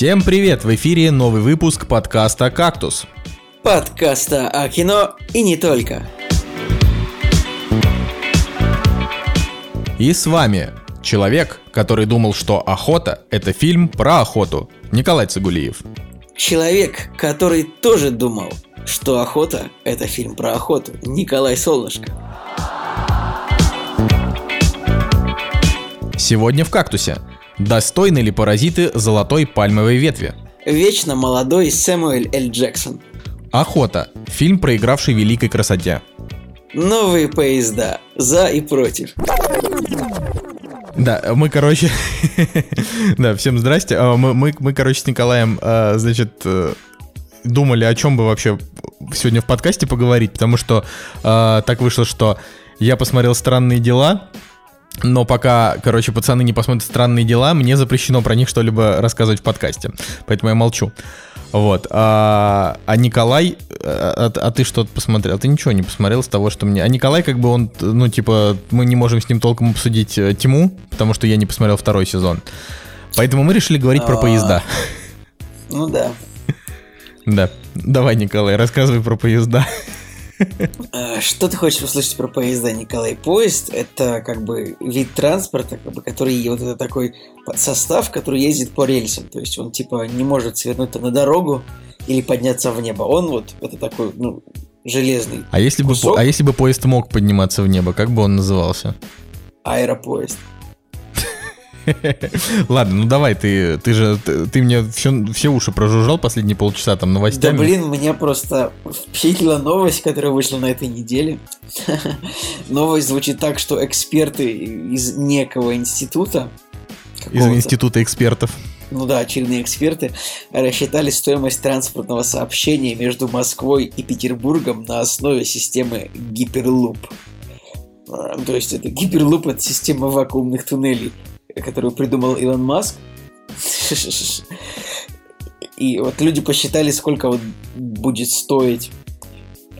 Всем привет! В эфире новый выпуск подкаста «Кактус». Подкаста о кино и не только. И с вами человек, который думал, что охота – это фильм про охоту. Николай Цигулиев. Человек, который тоже думал, что охота – это фильм про охоту. Николай Солнышко. Сегодня в «Кактусе». Достойны ли паразиты золотой пальмовой ветви? Вечно молодой Сэмюэль Л. Джексон. Охота. Фильм, проигравший великой красоте. Новые поезда. За и против. Да, мы, короче... да, всем здрасте. А, мы, мы, мы, короче, с Николаем, а, значит, э, думали, о чем бы вообще сегодня в подкасте поговорить, потому что э, так вышло, что я посмотрел «Странные дела», но пока, короче, пацаны не посмотрят странные дела, мне запрещено про них что-либо рассказывать в подкасте. Поэтому я молчу. Вот. А, а Николай, а, а ты что-то посмотрел? Ты ничего не посмотрел с того, что мне. А Николай, как бы он, ну, типа, мы не можем с ним толком обсудить э, Тиму, потому что я не посмотрел второй сезон. Поэтому мы решили говорить про поезда. Ну да. Да. Давай, Николай, рассказывай про поезда. Э, что ты хочешь услышать про поезда, Николай? Поезд – это как бы вид транспорта, как бы, который вот это такой состав, который ездит по рельсам. То есть он типа не может свернуть на дорогу или подняться в небо. Он вот это такой, ну, железный. А если кусок. бы, а если бы поезд мог подниматься в небо, как бы он назывался? Аэропоезд. Ладно, ну давай, ты, ты же, ты, ты мне все, все уши прожужжал последние полчаса там новостями. Да блин, меня просто впечатлила новость, которая вышла на этой неделе. новость звучит так, что эксперты из некого института... Из института экспертов. Ну да, очередные эксперты рассчитали стоимость транспортного сообщения между Москвой и Петербургом на основе системы Гиперлуп. То есть это Гиперлуп это система вакуумных туннелей которую придумал Илон Маск. И вот люди посчитали, сколько вот будет стоить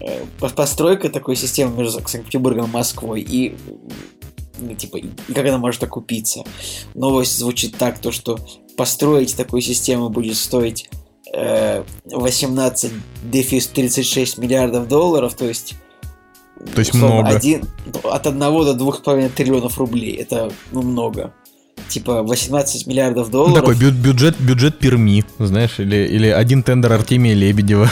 э, постройка такой системы между Санкт-Петербургом и Москвой и ну, типа, и как она может окупиться. Новость звучит так, то что построить такую систему будет стоить э, 18 дефис 36 миллиардов долларов, то есть то есть много. Один, от 1 до 2,5 триллионов рублей. Это ну, много типа 18 миллиардов ну, долларов. Такой бю- бюджет, бюджет Перми, знаешь, или, или один тендер Артемия Лебедева.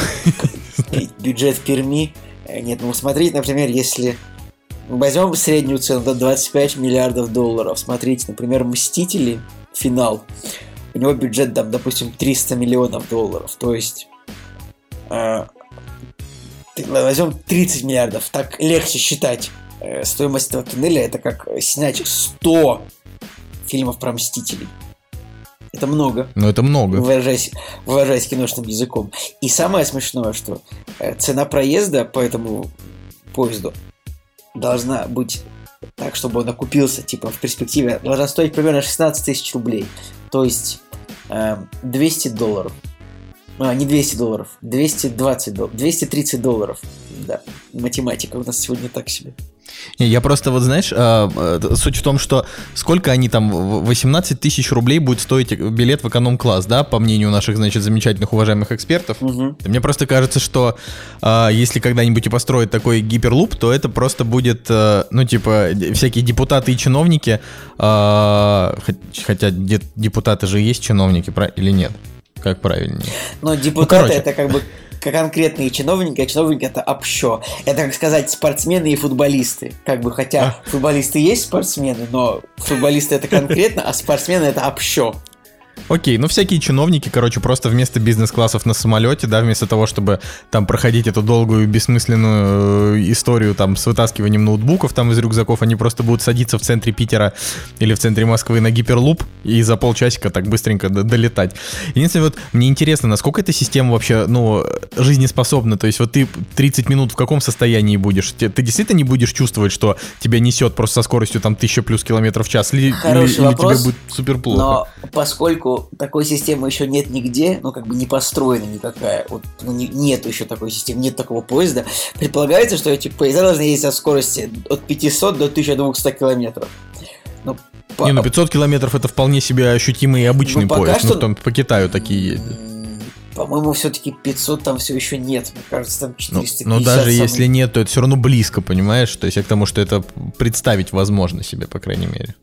Бюджет Перми. Э, нет, ну смотрите, например, если возьмем среднюю цену до 25 миллиардов долларов, смотрите, например, Мстители, финал, у него бюджет, там, допустим, 300 миллионов долларов, то есть э, возьмем 30 миллиардов, так легче считать. Э, стоимость этого туннеля это как снять 100 фильмов про Мстителей. Это много. Ну, это много. Выражаясь, выражаясь киношным языком. И самое смешное, что э, цена проезда по этому поезду должна быть так, чтобы он окупился, типа, в перспективе, должна стоить примерно 16 тысяч рублей. То есть э, 200 долларов. А, не 200 долларов, 220 долларов, 230 долларов. Да, математика у нас сегодня так себе. Я просто вот, знаешь, а, э, суть в том, что сколько они там, 18 тысяч рублей будет стоить билет в эконом-класс, да, по мнению наших, значит, замечательных, уважаемых экспертов. Угу. Мне просто кажется, что э, если когда-нибудь и построить такой гиперлуп, то это просто будет, э, ну, типа, всякие депутаты и чиновники, хотя депутаты же есть чиновники, или нет? Как правильнее? Но ну, депутаты ну, это как бы конкретные чиновники, а чиновники это общо. Это, как сказать, спортсмены и футболисты. Как бы, хотя а? футболисты есть спортсмены, но футболисты это конкретно, а спортсмены это общо. Окей, ну всякие чиновники, короче, просто вместо бизнес-классов на самолете, да, вместо того, чтобы там проходить эту долгую бессмысленную э, историю там с вытаскиванием ноутбуков там из рюкзаков, они просто будут садиться в центре Питера или в центре Москвы на гиперлуп и за полчасика так быстренько долетать. Единственное, вот мне интересно, насколько эта система вообще, ну, жизнеспособна, то есть вот ты 30 минут в каком состоянии будешь? Ты, ты действительно не будешь чувствовать, что тебя несет просто со скоростью там 1000 плюс километров в час? Хороший или, вопрос, или тебе будет супер плохо? Но поскольку такой системы еще нет нигде, ну как бы не построена никакая, вот, ну, не, нет еще такой системы, нет такого поезда, предполагается, что эти поезда должны ездить со скорости от 500 до 1200 километров. Ну, По- Не, ну 500 километров это вполне себе ощутимый и обычный Ну, поезд. что- Ну, там по Китаю такие ездят. По-моему, все-таки 500 там все еще нет. Мне кажется, там Ну, 450. но даже самый- если нет, то это все равно близко, понимаешь? То есть я к тому, что это представить возможно себе, по крайней мере.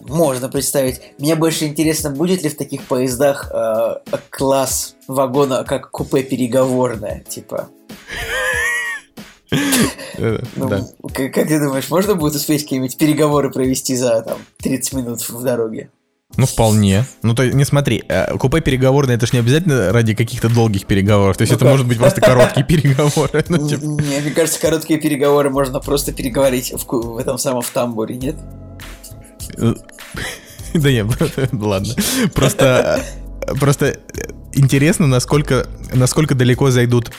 Можно представить. Мне больше интересно, будет ли в таких поездах э, класс вагона как купе переговорное, типа. Ну, как, ты думаешь, можно будет успеть какие-нибудь переговоры провести за там 30 минут в дороге? Ну, вполне. Ну, то не смотри, э, купе переговорное, это ж не обязательно ради каких-то долгих переговоров. То есть Ну это как? может быть просто короткие переговоры. Ну, типа, Не, мне кажется, короткие переговоры можно просто переговорить в, в этом самом в тамбуре, нет? Да нет, ладно. Просто, просто интересно, насколько, насколько далеко зайдут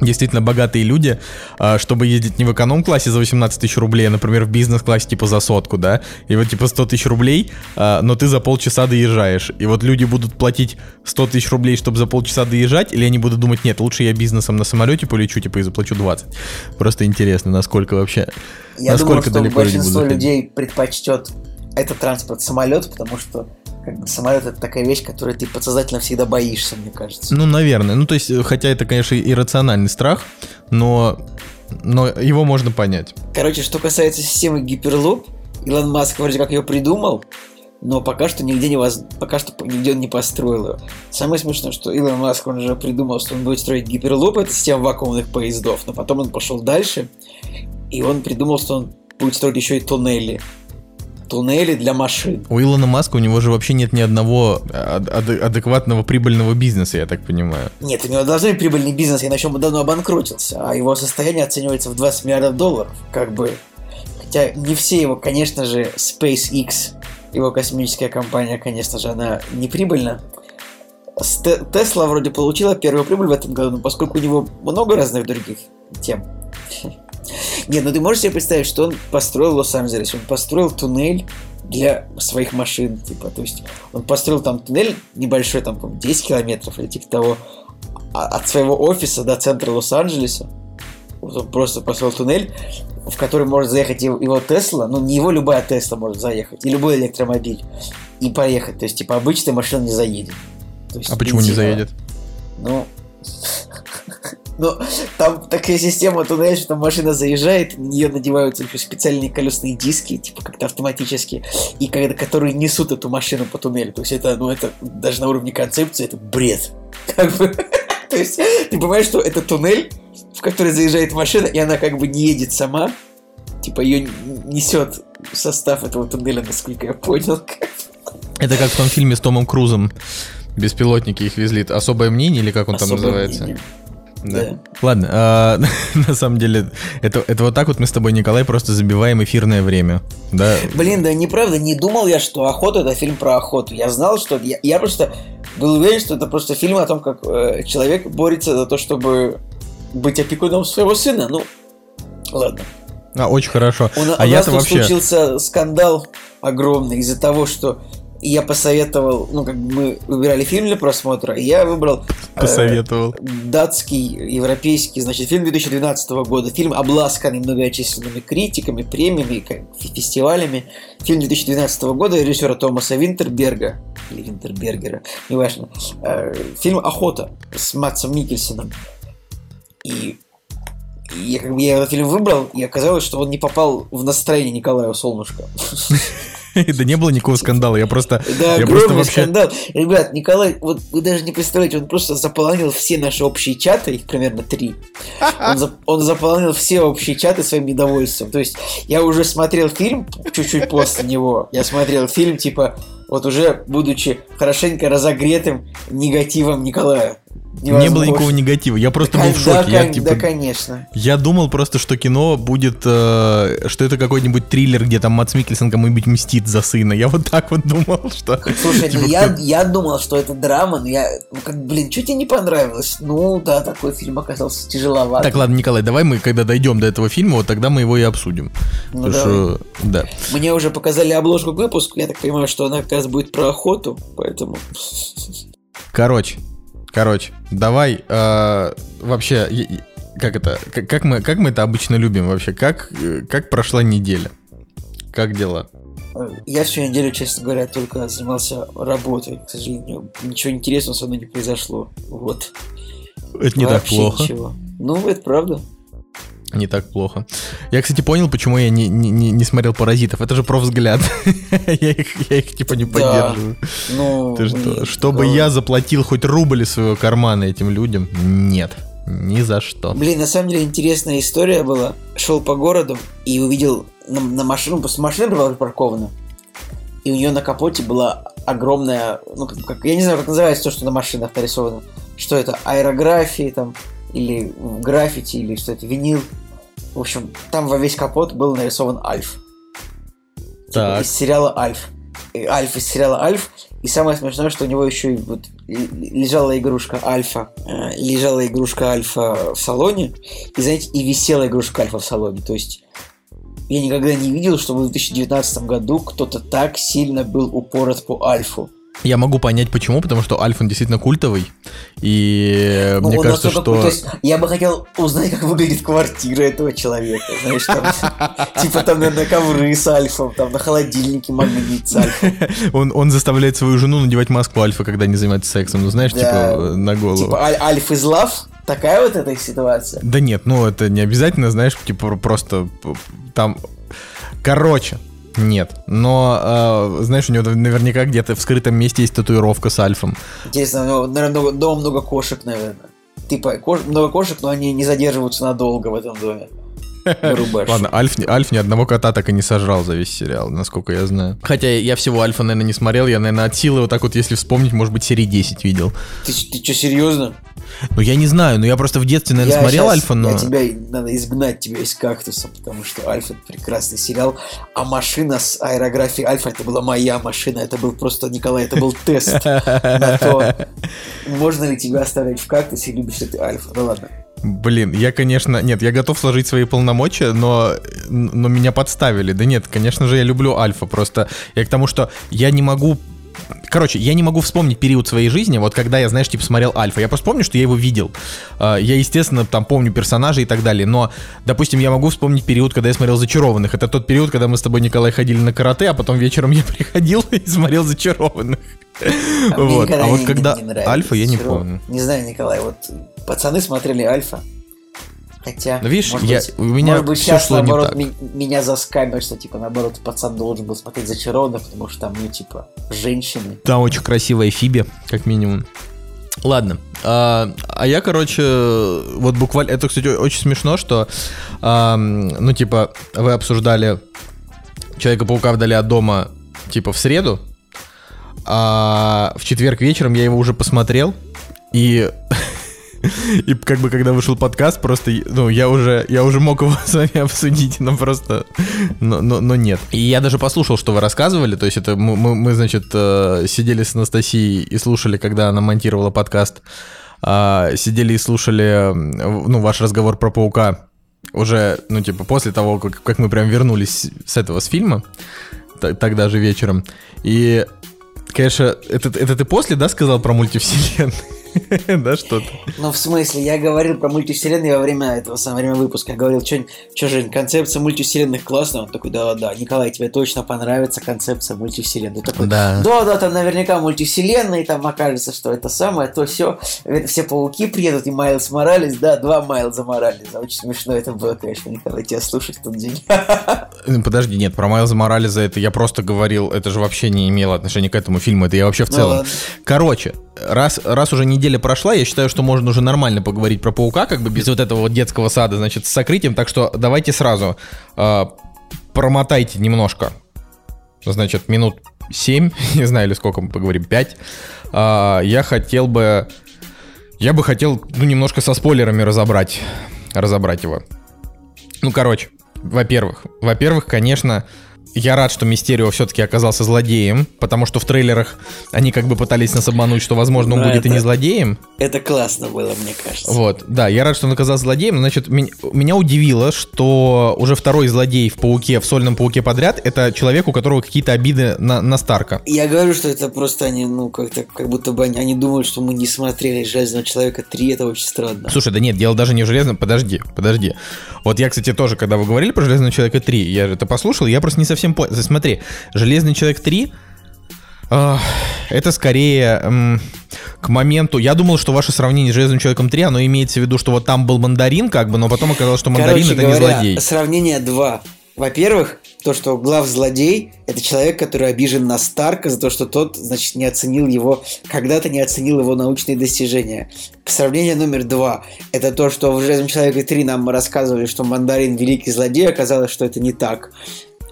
действительно богатые люди, а, чтобы ездить не в эконом-классе за 18 тысяч рублей, а, например, в бизнес-классе типа за сотку, да, и вот типа 100 тысяч рублей, а, но ты за полчаса доезжаешь, и вот люди будут платить 100 тысяч рублей, чтобы за полчаса доезжать, или они будут думать, нет, лучше я бизнесом на самолете полечу, типа, и заплачу 20. Просто интересно, насколько вообще... Я Насколько думаю, что большинство людей предпочтет этот транспорт самолет, потому что как бы, самолет это такая вещь, которой ты подсознательно всегда боишься, мне кажется. Ну, наверное. Ну, то есть, э, хотя это, конечно, иррациональный страх, но, но его можно понять. Короче, что касается системы Гиперлуп, Илон Маск вроде как ее придумал, но пока что нигде не воз... пока что нигде он не построил ее. Самое смешное, что Илон Маск, он же придумал, что он будет строить Гиперлуп, это система вакуумных поездов, но потом он пошел дальше, и он придумал, что он будет строить еще и туннели. Туннели для машин. У Илона Маска у него же вообще нет ни одного ад- ад- адекватного прибыльного бизнеса, я так понимаю. Нет, у него должен быть прибыльный бизнес, иначе он бы давно обанкротился, а его состояние оценивается в 20 миллиардов долларов, как бы. Хотя не все его, конечно же, SpaceX, его космическая компания, конечно же, она не прибыльна. Тесла вроде получила первую прибыль в этом году, но поскольку у него много разных других тем. Нет, ну ты можешь себе представить, что он построил в Лос-Анджелесе, он построил туннель для своих машин, типа, то есть он построил там туннель небольшой, там, по-моему, 10 километров или типа того, а- от своего офиса до центра Лос-Анджелеса. Вот он просто построил туннель, в который может заехать его, его Тесла, ну не его любая Тесла может заехать, и любой электромобиль, и поехать. То есть, типа, обычная машина не заедет. То есть, А почему не заедет? Ну, ну, там такая система туннеля, что там машина заезжает, на нее надеваются еще специальные колесные диски, типа как-то автоматически, и когда, которые несут эту машину по туннелю. То есть это, ну, это даже на уровне концепции, это бред. Как бы. То есть ты понимаешь, что это туннель, в который заезжает машина, и она как бы не едет сама, типа ее несет состав этого туннеля, насколько я понял. Это как в том фильме с Томом Крузом. Беспилотники их везли. Особое мнение или как он там Особое называется? мнение. Да. Да. Ладно, а, на самом деле, это, это вот так вот мы с тобой, Николай, просто забиваем эфирное время. Да, Блин, да неправда, не думал я, что охота это фильм про охоту. Я знал, что я, я просто был уверен, что это просто фильм о том, как э, человек борется за то, чтобы быть опекуном своего сына. Ну, ладно. а, очень хорошо. У, а у нас тут вообще... случился скандал огромный из-за того, что я посоветовал, ну, как бы мы выбирали фильм для просмотра, и я выбрал э, Посоветовал. датский, европейский, значит, фильм 2012 года. Фильм, обласканный многочисленными критиками, премиями, фестивалями. Фильм 2012 года режиссера Томаса Винтерберга, или Винтербергера, неважно. Э, фильм «Охота» с Матсом Микельсоном. И и я, как бы, я этот фильм выбрал, и оказалось, что он не попал в настроение Николая Солнышко. Да не было никакого скандала, я просто... Да, я огромный вообще... скандал. Ребят, Николай, вот вы даже не представляете, он просто заполонил все наши общие чаты, их примерно три. Он, за- он заполонил все общие чаты своим недовольством. То есть я уже смотрел фильм чуть-чуть после него. Я смотрел фильм, типа, вот уже будучи хорошенько разогретым негативом Николая. Не было Невозможно. никакого негатива, я просто Да, был в шоке. Я, кон- типа, да, конечно. Я думал просто, что кино будет, э, что это какой-нибудь триллер, где там Мац Микельсон кому-нибудь мстит за сына. Я вот так вот думал, что... Слушай, типа, ну я, кто- я думал, что это драма, но я, ну как, блин, что тебе не понравилось? Ну да, такой фильм оказался тяжеловат. Так, ладно, Николай, давай мы, когда дойдем до этого фильма, вот тогда мы его и обсудим. Ну, Потому что, да. Мне уже показали обложку к выпуску, я так понимаю, что она как раз будет про охоту, поэтому... Короче, короче, давай э, вообще, как это, как, как мы, как мы это обычно любим вообще? Как, э, как прошла неделя? Как дела? Я всю неделю, честно говоря, только занимался работой. К сожалению, ничего интересного со мной не произошло. Вот. Это не Вообще так плохо. Ничего. Ну, это правда. Не так плохо. Я, кстати, понял, почему я не, не, не смотрел «Паразитов». Это же про взгляд. я, их, я их, типа, не поддерживаю. Ну, Ты что? Чтобы я заплатил хоть рубль из своего кармана этим людям? Нет. Ни за что. Блин, на самом деле интересная история была. Шел по городу и увидел на, на машину, просто машина была припаркована. И у нее на капоте была огромная, ну, как, я не знаю, как называется то, что на машинах нарисовано. Что это? Аэрографии там, или граффити, или что это, винил. В общем, там во весь капот был нарисован Альф. Типа так. из сериала Альф. Альф из сериала Альф. И самое смешное, что у него еще и вот лежала игрушка Альфа, э, лежала игрушка Альфа в салоне, и знаете, и висела игрушка Альфа в салоне. То есть я никогда не видел, чтобы в 2019 году кто-то так сильно был упорот по Альфу. Я могу понять почему, потому что Альф он действительно культовый. И ну, мне кажется, что... То есть, я бы хотел узнать, как выглядит квартира этого человека. Знаешь, там, типа там на ковры с Альфом, там на холодильнике магнит с Альфом. Он, он заставляет свою жену надевать маску Альфа, когда не занимается сексом. Ну, знаешь, типа на голову. Типа Альф из лав? Такая вот эта ситуация? Да нет, ну это не обязательно, знаешь, типа просто там... Короче, нет. Но, э, знаешь, у него наверняка где-то в скрытом месте есть татуировка с альфом. Интересно, у него, наверное, много, дома много кошек, наверное. Типа, кош, много кошек, но они не задерживаются надолго в этом доме. Ладно, Альф, Альф ни одного кота так и не сожрал за весь сериал, насколько я знаю. Хотя я всего Альфа, наверное, не смотрел. Я, наверное, от силы вот так вот, если вспомнить, может быть, серии 10 видел. Ты, ты что, серьезно? Ну, я не знаю, но я просто в детстве, наверное, я смотрел сейчас, Альфа, но... Я тебя, надо изгнать тебя из кактуса, потому что Альфа это прекрасный сериал, а машина с аэрографией Альфа это была моя машина, это был просто, Николай, это был тест на то, можно ли тебя оставлять в кактусе, любишь ли ты Альфа. Ну ладно. Блин, я, конечно, нет, я готов сложить свои полномочия, но, но меня подставили. Да нет, конечно же, я люблю Альфа, просто я к тому, что я не могу Короче, я не могу вспомнить период своей жизни, вот когда я, знаешь, типа смотрел Альфа. Я просто помню, что я его видел. А, я, естественно, там помню персонажей и так далее. Но, допустим, я могу вспомнить период, когда я смотрел Зачарованных. Это тот период, когда мы с тобой, Николай, ходили на карате, а потом вечером я приходил и смотрел Зачарованных. А, вот. а вот когда Альфа, я не помню. Не знаю, Николай, вот пацаны смотрели Альфа. Хотя, ну, видишь, я, быть, у меня может быть, сейчас, наоборот, ми- меня заскамят, что, типа, наоборот, пацан должен был смотреть зачарованно, потому что там, ну, типа, женщины. Там очень красивая Фиби, как минимум. Ладно. А, а я, короче, вот буквально... Это, кстати, очень смешно, что, а, ну, типа, вы обсуждали Человека-паука вдали от дома, типа, в среду, а в четверг вечером я его уже посмотрел, и И как бы когда вышел подкаст, просто, ну, я уже, я уже мог его с вами обсудить, но просто, но, но, но нет. И я даже послушал, что вы рассказывали, то есть это мы, мы, мы значит, э, сидели с Анастасией и слушали, когда она монтировала подкаст, а, сидели и слушали, ну, ваш разговор про паука уже, ну, типа, после того, как, как мы прям вернулись с этого, с фильма, тогда же вечером. И, конечно, это, это ты после, да, сказал про мультивселенную? Да, что-то. Ну, в смысле, я говорил про мультивселенные во время этого самого время выпуска. Я говорил, что, что же, концепция мультивселенных классная. Он такой, да-да, Николай, тебе точно понравится концепция мультивселенной. Такой, да. Да-да, там наверняка мультивселенные, там окажется, что это самое, то все. Все пауки приедут, и Майлз Моралес, да, два Майлза Моралеса. Очень смешно это было, конечно, Николай, тебя слушать в тот день. Подожди, нет, про Майлза Моралеса это я просто говорил, это же вообще не имело отношения к этому фильму, это я вообще в ну целом. Ну, Короче, раз, раз уже неделя прошла, я считаю, что можно уже нормально поговорить про паука, как бы без вот этого вот детского сада, значит, с сокрытием. Так что давайте сразу э, промотайте немножко. Значит, минут 7, не знаю, или сколько мы поговорим, 5. Э, а, я хотел бы. Я бы хотел, ну, немножко со спойлерами разобрать. Разобрать его. Ну, короче, во-первых, во-первых, конечно, я рад, что Мистерио все-таки оказался злодеем, потому что в трейлерах они как бы пытались нас обмануть, что, возможно, он Но будет это, и не злодеем. Это классно было, мне кажется. Вот, да, я рад, что он оказался злодеем. Значит, меня, меня удивило, что уже второй злодей в Пауке, в Сольном Пауке подряд, это человек, у которого какие-то обиды на, на Старка. Я говорю, что это просто они, ну, как-то, как будто бы они, они думают, что мы не смотрели «Железного человека 3», это очень странно. Слушай, да нет, дело даже не в «Железном», подожди, подожди. Вот я, кстати, тоже, когда вы говорили про «Железного человека 3», я это послушал, я просто не совсем совсем понял. Смотри, Железный человек 3 это скорее к моменту... Я думал, что ваше сравнение с Железным Человеком 3, оно имеется в виду, что вот там был мандарин, как бы, но потом оказалось, что мандарин Короче это говоря, не злодей. сравнение два. Во-первых, то, что глав злодей – это человек, который обижен на Старка за то, что тот, значит, не оценил его, когда-то не оценил его научные достижения. Сравнение номер два – это то, что в «Железном человеке 3» нам рассказывали, что Мандарин – великий злодей, оказалось, что это не так.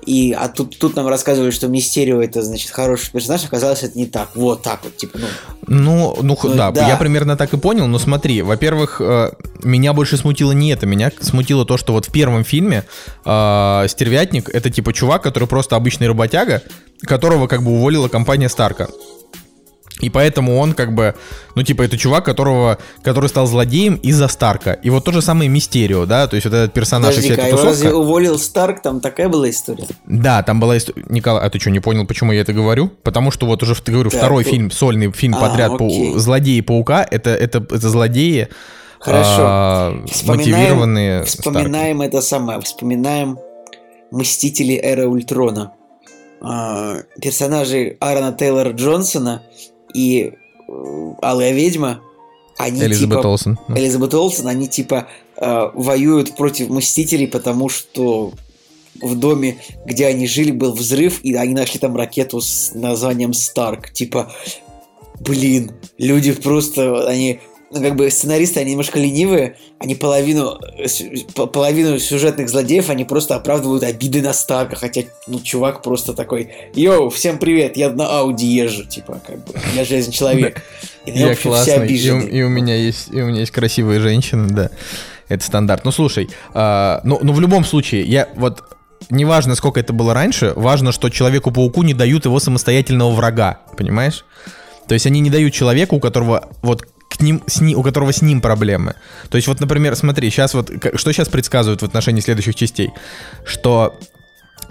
И а тут, тут нам рассказывали, что Мистерио это, значит, хороший персонаж, оказалось, это не так. Вот так вот, типа, ну. Ну, ну, Ну, да, да. я примерно так и понял, но смотри, во-первых, э, меня больше смутило не это, меня смутило то, что вот в первом фильме э, Стервятник это типа чувак, который просто обычный работяга, которого как бы уволила компания Старка. И поэтому он как бы, ну типа это чувак, которого, который стал злодеем из-за Старка. И вот то же самое Мистерио, да, то есть вот этот персонаж и вся Подожди-ка, эта тусовка. разве уволил Старк? Там такая была история. Да, там была история. Николай, а ты что, не понял, почему я это говорю? Потому что вот уже, ты говорю, Так, второй ну- фильм, сольный фильм А, подряд по злодеи паука, это, это, это злодеи, Хорошо. а, Вспоминаем, мотивированные. вспоминаем это самое, вспоминаем Мстители Эры Ультрона. А, персонажи Аарона Тейлора Джонсона и э, Алая Ведьма, они. Элизабет типа... Олсен. Элизабет Олсен, они типа э, воюют против Мстителей, потому что в доме, где они жили, был взрыв, и они нашли там ракету с названием Старк. Типа, блин, люди просто, они, ну, как бы сценаристы, они немножко ленивые, они половину, э, половину сюжетных злодеев, они просто оправдывают обиды на Старка, хотя, ну, чувак просто такой, йоу, всем привет, я на Ауди езжу, типа, как бы, я железный человек. И на Я классный, и, у- обижены. и у меня есть, и у меня есть красивые женщины, да. Это стандарт. Ну слушай, а, ну, ну в любом случае, я вот неважно, сколько это было раньше, важно, что человеку-пауку не дают его самостоятельного врага, понимаешь? То есть они не дают человеку, у которого вот к ним, с ни- у которого с ним проблемы. То есть вот, например, смотри, сейчас вот, что сейчас предсказывают в отношении следующих частей? Что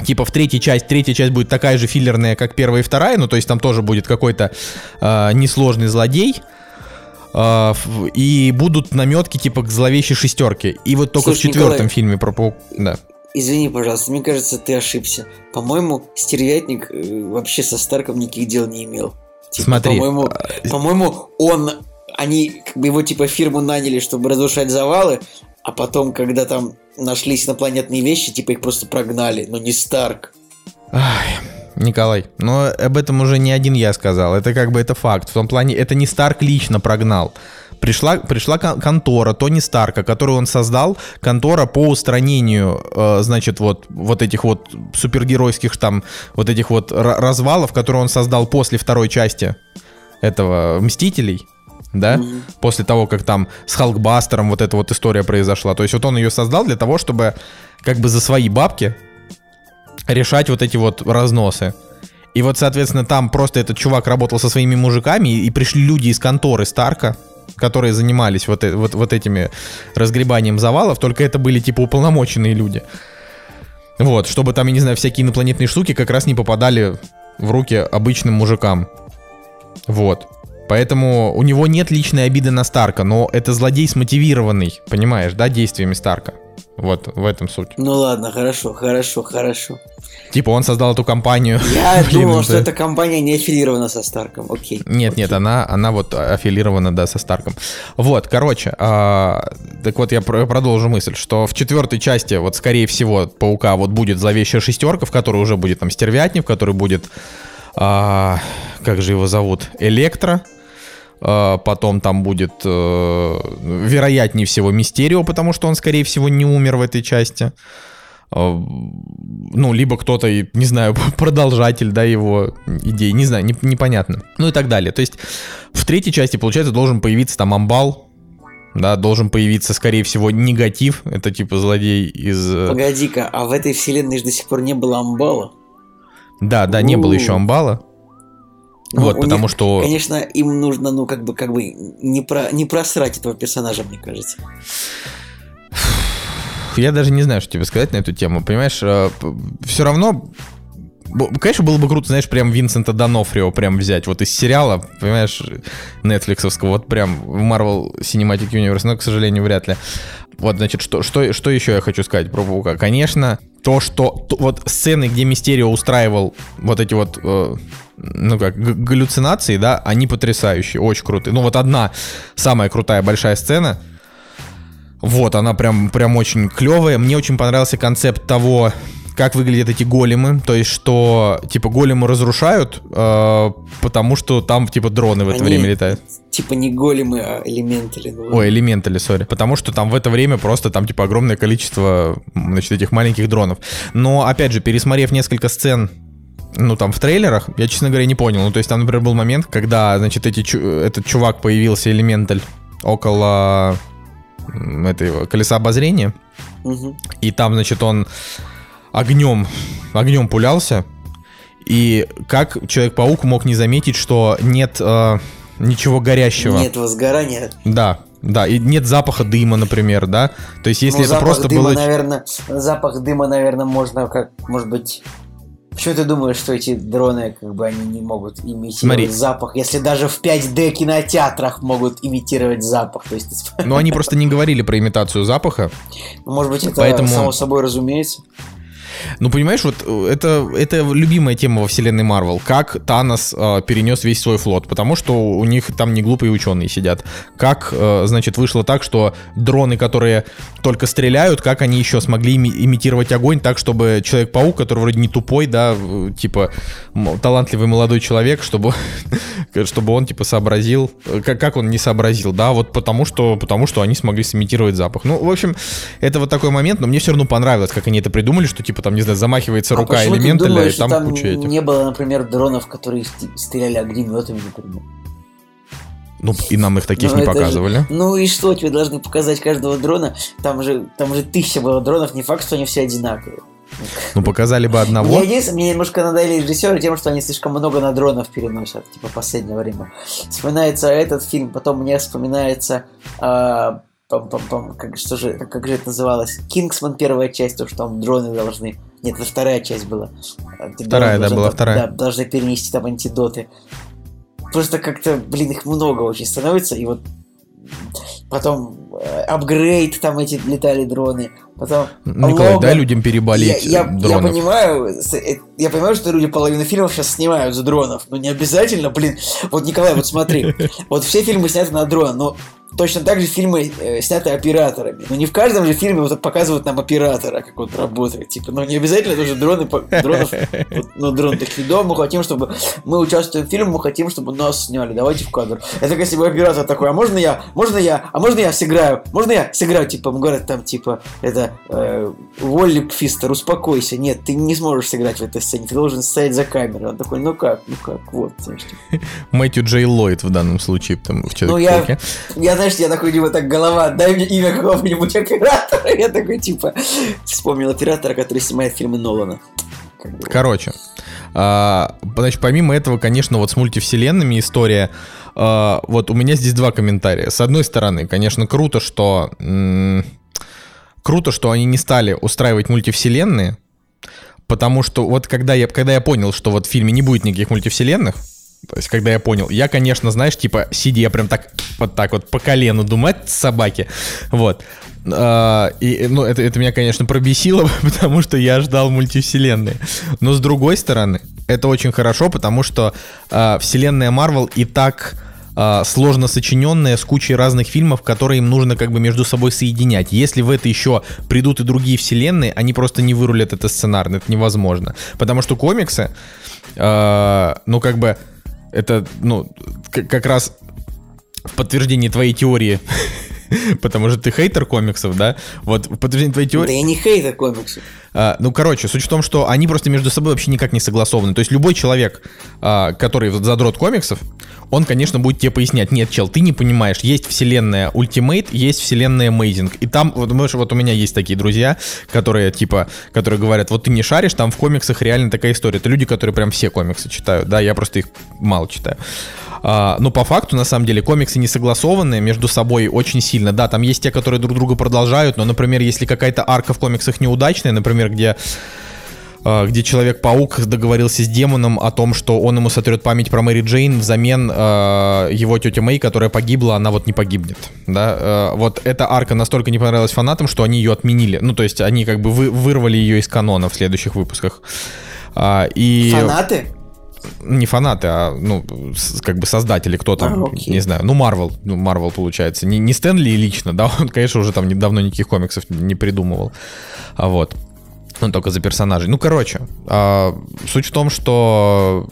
типа в третьей часть, третья часть будет такая же филлерная, как первая и вторая, ну то есть там тоже будет какой-то э, несложный злодей, э, и будут наметки типа к зловещей шестерке. И вот только в Слушай, четвертом Николай, фильме про паук, да. Извини, пожалуйста, мне кажется, ты ошибся. По-моему, стервятник э, вообще со Старком никаких дел не имел. Типа, Смотри, По-моему, по-моему, он. Они как бы его типа фирму наняли, чтобы разрушать завалы, а потом, когда там нашлись инопланетные вещи, типа их просто прогнали. Но не Старк. Ай, Николай, но об этом уже не один я сказал. Это как бы это факт. В том плане, это не Старк лично прогнал. Пришла, пришла кон- контора Тони Старка, которую он создал, контора по устранению, э, значит, вот, вот этих вот супергеройских там, вот этих вот ра- развалов, которые он создал после второй части этого Мстителей, да, Мгм. после того, как там с Халкбастером вот эта вот история произошла. То есть вот он ее создал для того, чтобы как бы за свои бабки решать вот эти вот разносы. И вот, соответственно, там просто этот чувак работал со своими мужиками, и, и пришли люди из конторы Старка, которые занимались вот, э- вот, вот этими разгребанием завалов, только это были типа уполномоченные люди. Вот, чтобы там, я не знаю, всякие инопланетные штуки как раз не попадали в руки обычным мужикам. Вот. Поэтому у него нет личной обиды на Старка, но это злодей смотивированный, понимаешь, да, действиями Старка. Вот, в этом суть. Ну ладно, хорошо, хорошо, хорошо. Типа он создал эту компанию. Я думал, что эта компания не аффилирована со Старком. Окей. Нет, нет, она, она вот аффилирована, да, со Старком. Вот, короче, а, так вот я про- продолжу мысль, что в четвертой части, вот скорее всего, Паука вот будет зловещая шестерка, в которой уже будет там Стервятник, в которой будет, а, как же его зовут, Электро, потом там будет, э, вероятнее всего, Мистерио, потому что он, скорее всего, не умер в этой части. А, Ну, либо кто-то, не знаю, продолжатель, да, его идей, не знаю, не- непонятно. Ну и так далее. То есть в третьей части, получается, должен появиться там амбал, да, должен появиться, скорее всего, негатив, это типа злодей из... э, Погоди-ка, а в этой вселенной же до сих пор не было амбала? Да, да, не было У. еще амбала. Ну, вот, потому них, что... Конечно, им нужно, ну, как бы, как бы, не, про, не просрать этого персонажа, мне кажется. Я даже не знаю, что тебе сказать на эту тему. Понимаешь, все равно. Конечно, было бы круто, знаешь, прям Винсента Донофрио прям взять вот из сериала, понимаешь, нетфликсовского, вот прям в Marvel Cinematic Universe, но, к сожалению, вряд ли. Вот, значит, что, что, что еще я хочу сказать про Паука? Конечно, то, что то, вот сцены, где Мистерио устраивал вот эти вот, э, ну как, галлюцинации, да, они потрясающие, очень крутые. Ну вот одна самая крутая большая сцена, вот, она прям, прям очень клевая. Мне очень понравился концепт того, как выглядят эти големы, то есть что типа големы разрушают, э, потому что там типа дроны в это Они, время летают. Типа не големы, а элементали. Ну, Ой, элементали, сори. Потому что там в это время просто там типа огромное количество значит, этих маленьких дронов. Но опять же, пересмотрев несколько сцен ну, там, в трейлерах, я, честно говоря, не понял. Ну, то есть там, например, был момент, когда, значит, эти, этот чувак появился, элементаль, около этого колеса обозрения. Угу. И там, значит, он огнем, огнем пулялся. И как Человек-паук мог не заметить, что нет э, ничего горящего? Нет возгорания. Да, да, и нет запаха дыма, например, да. То есть, если ну, это просто дыма, было. Наверное, запах дыма, наверное, можно как, может быть. Почему ты думаешь, что эти дроны, как бы, они не могут имитировать Смотри. запах, если даже в 5D кинотеатрах могут имитировать запах? То есть... Ну, они просто не говорили про имитацию запаха. Ну, может быть, это Поэтому... само собой разумеется. Ну, понимаешь, вот э, это, это любимая тема во вселенной Марвел. Как Танос э, перенес весь свой флот. Потому что у них там не глупые ученые сидят. Как, э, значит, вышло так, что дроны, которые только стреляют, как они еще смогли ими- имитировать огонь так, чтобы Человек-паук, который вроде не тупой, да, типа талантливый молодой человек, чтобы, чтобы он, типа, сообразил. Э, как, как он не сообразил, да, вот потому что, потому что они смогли сымитировать запах. Ну, в общем, это вот такой момент, но мне все равно понравилось, как они это придумали, что, типа, там, не знаю, замахивается а рука элемента, и там, там куча этих. не было, например, дронов, которые стреляли огнеметами, например? Ну, и нам их таких ну, не показывали. Же, ну и что, тебе должны показать каждого дрона? Там же, там же тысяча было дронов, не факт, что они все одинаковые. Ну, показали бы одного. Мне, мне немножко надоели режиссеры тем, что они слишком много на дронов переносят, типа, в последнее время. Вспоминается этот фильм, потом мне вспоминается э, Пам -пам -пам. Как, что же, как же это называлось? Кингсман первая часть, то, что там дроны должны... Нет, это вторая часть была. Вторая, да, была вторая. Да, должны перенести там антидоты. Просто как-то, блин, их много очень становится, и вот потом э, апгрейд, там эти летали дроны, потом Николай, Логан. дай людям переболеть я, я, я понимаю, э, я понимаю, что люди половину фильмов сейчас снимают с дронов, но не обязательно, блин. Вот, Николай, вот смотри, вот все фильмы сняты на дрон, но Точно так же фильмы э, сняты операторами. Но не в каждом же фильме вот показывают нам оператора, как он работает. Типа, ну не обязательно тоже дроны, дронов, вот, ну дрон такие, да, мы хотим, чтобы мы участвуем в фильме, мы хотим, чтобы нас сняли, давайте в кадр. Это как если бы оператор такой, а можно я, можно я, а можно я сыграю, можно я сыграю, типа, ему говорят там, типа, это, э, Волли Пфистер, успокойся, нет, ты не сможешь сыграть в этой сцене, ты должен стоять за камерой. Он такой, ну как, ну как, вот, знаешь. Мэтью Джей Ллойд в данном случае, там, в человеке. Ну я, я знаешь, я такой, типа, так голова, дай мне имя какого-нибудь оператора. Я такой, типа, вспомнил оператора, который снимает фильмы Нолана. Короче, а, значит, помимо этого, конечно, вот с мультивселенными история. А, вот у меня здесь два комментария. С одной стороны, конечно, круто, что круто, что они не стали устраивать мультивселенные, потому что вот когда я, когда я понял, что вот в фильме не будет никаких мультивселенных, то есть, когда я понял, я, конечно, знаешь, типа, сидя прям так, вот так вот по колену думать собаки, вот. А, и, ну, это, это меня, конечно, пробесило, потому что я ждал мультивселенные. Но с другой стороны, это очень хорошо, потому что а, вселенная Марвел и так а, сложно сочиненная с кучей разных фильмов, которые им нужно как бы между собой соединять. Если в это еще придут и другие вселенные, они просто не вырулят это сценарно, это невозможно. Потому что комиксы, э, ну как бы это, ну, как раз в подтверждении твоей теории, потому что ты хейтер комиксов, да? Вот в подтверждение твоей теории... Да я не хейтер комиксов. А, ну, короче, суть в том, что они просто между собой вообще никак не согласованы. То есть любой человек, а, который задрот комиксов, он, конечно, будет тебе пояснять, нет, чел, ты не понимаешь, есть вселенная Ultimate, есть вселенная Amazing. И там, вот, знаешь, вот у меня есть такие друзья, которые, типа, которые говорят, вот ты не шаришь, там в комиксах реально такая история. Это люди, которые прям все комиксы читают, да, я просто их мало читаю. А, но по факту, на самом деле, комиксы не согласованы между собой очень сильно. Да, там есть те, которые друг друга продолжают, но, например, если какая-то арка в комиксах неудачная, например, где э, где Человек-паук договорился с демоном о том, что он ему сотрет память про Мэри Джейн взамен э, его тетя Мэй, которая погибла, она вот не погибнет. Да? Э, вот эта арка настолько не понравилась фанатам, что они ее отменили. Ну, то есть они как бы вы, вырвали ее из канона в следующих выпусках. А, и... Фанаты? Не фанаты, а ну как бы создатели, кто там, а, не знаю, ну Марвел, ну Марвел получается, не не Стэнли лично, да, он, конечно, уже там недавно никаких комиксов не придумывал, а вот, он только за персонажей. Ну короче, а, суть в том, что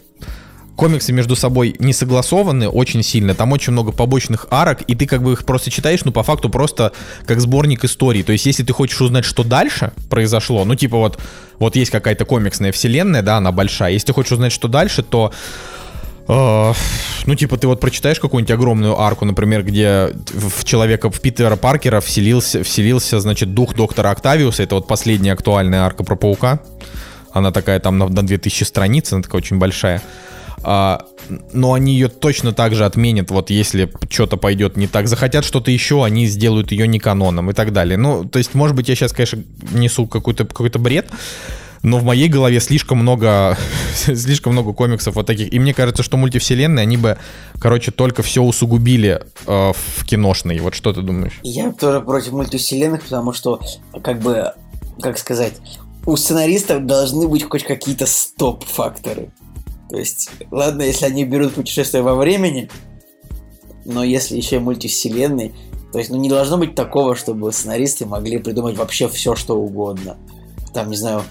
комиксы между собой не согласованы очень сильно, там очень много побочных арок, и ты как бы их просто читаешь, ну, по факту просто как сборник историй. То есть, если ты хочешь узнать, что дальше произошло, ну, типа вот, вот есть какая-то комиксная вселенная, да, она большая, если ты хочешь узнать, что дальше, то Uh, ну, типа, ты вот прочитаешь какую-нибудь огромную арку, например, где в человека, в Питера Паркера вселился, вселился, значит, дух доктора Октавиуса. Это вот последняя актуальная арка про паука. Она такая там на, на 2000 страниц, она такая очень большая. А, но они ее точно так же отменят, вот если что-то пойдет не так. Захотят что-то еще, они сделают ее не каноном и так далее. Ну, то есть, может быть, я сейчас, конечно, несу какой-то какой бред, но в моей голове слишком много, слишком много комиксов вот таких. И мне кажется, что мультивселенные, они бы, короче, только все усугубили э, в киношной. Вот что ты думаешь? Я тоже против мультивселенных, потому что, как бы, как сказать, у сценаристов должны быть хоть какие-то стоп-факторы. То есть, ладно, если они берут путешествие во времени, но если еще и мультивселенной, то есть, ну, не должно быть такого, чтобы сценаристы могли придумать вообще все, что угодно. Там, не знаю,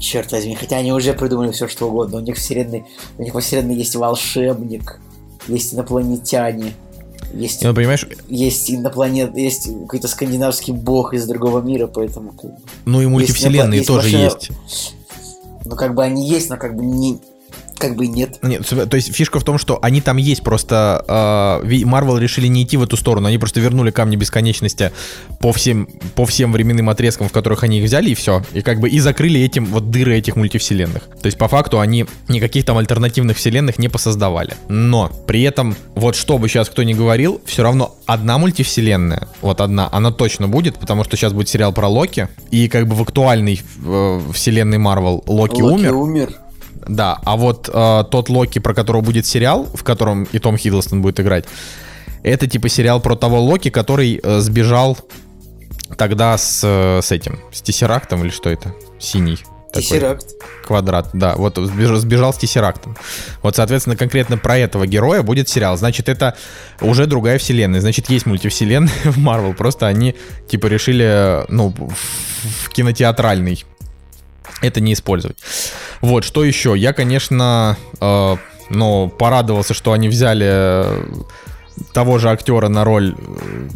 черт возьми, хотя они уже придумали все, что угодно. У них вселенной, у них во вселенной есть волшебник, есть инопланетяне, есть, ну, понимаешь? есть инопланет, есть какой-то скандинавский бог из другого мира, поэтому... Ну и мультивселенные есть, тоже есть. Ну, как бы они есть, но как бы не, как бы нет. Нет, то есть фишка в том, что они там есть, просто Марвел э, решили не идти в эту сторону, они просто вернули камни бесконечности по всем, по всем временным отрезкам, в которых они их взяли, и все. И как бы и закрыли этим вот дыры этих мультивселенных. То есть по факту они никаких там альтернативных вселенных не посоздавали. Но при этом, вот что бы сейчас кто ни говорил, все равно одна мультивселенная, вот одна, она точно будет, потому что сейчас будет сериал про Локи, и как бы в актуальной э, вселенной Марвел Локи, Локи умер. умер. Да, а вот э, тот Локи, про которого будет сериал, в котором и Том Хиддлстон будет играть, это типа сериал про того Локи, который э, сбежал тогда с, э, с этим, с Тессерактом или что это? Синий. Тессеракт. Квадрат, да. Вот сбежал, сбежал с Тессерактом. Вот, соответственно, конкретно про этого героя будет сериал. Значит, это уже другая вселенная. Значит, есть мультивселенная в Марвел. Просто они, типа, решили, ну, в кинотеатральный это не использовать. Вот, что еще? Я, конечно, э, ну, порадовался, что они взяли э, того же актера на роль э,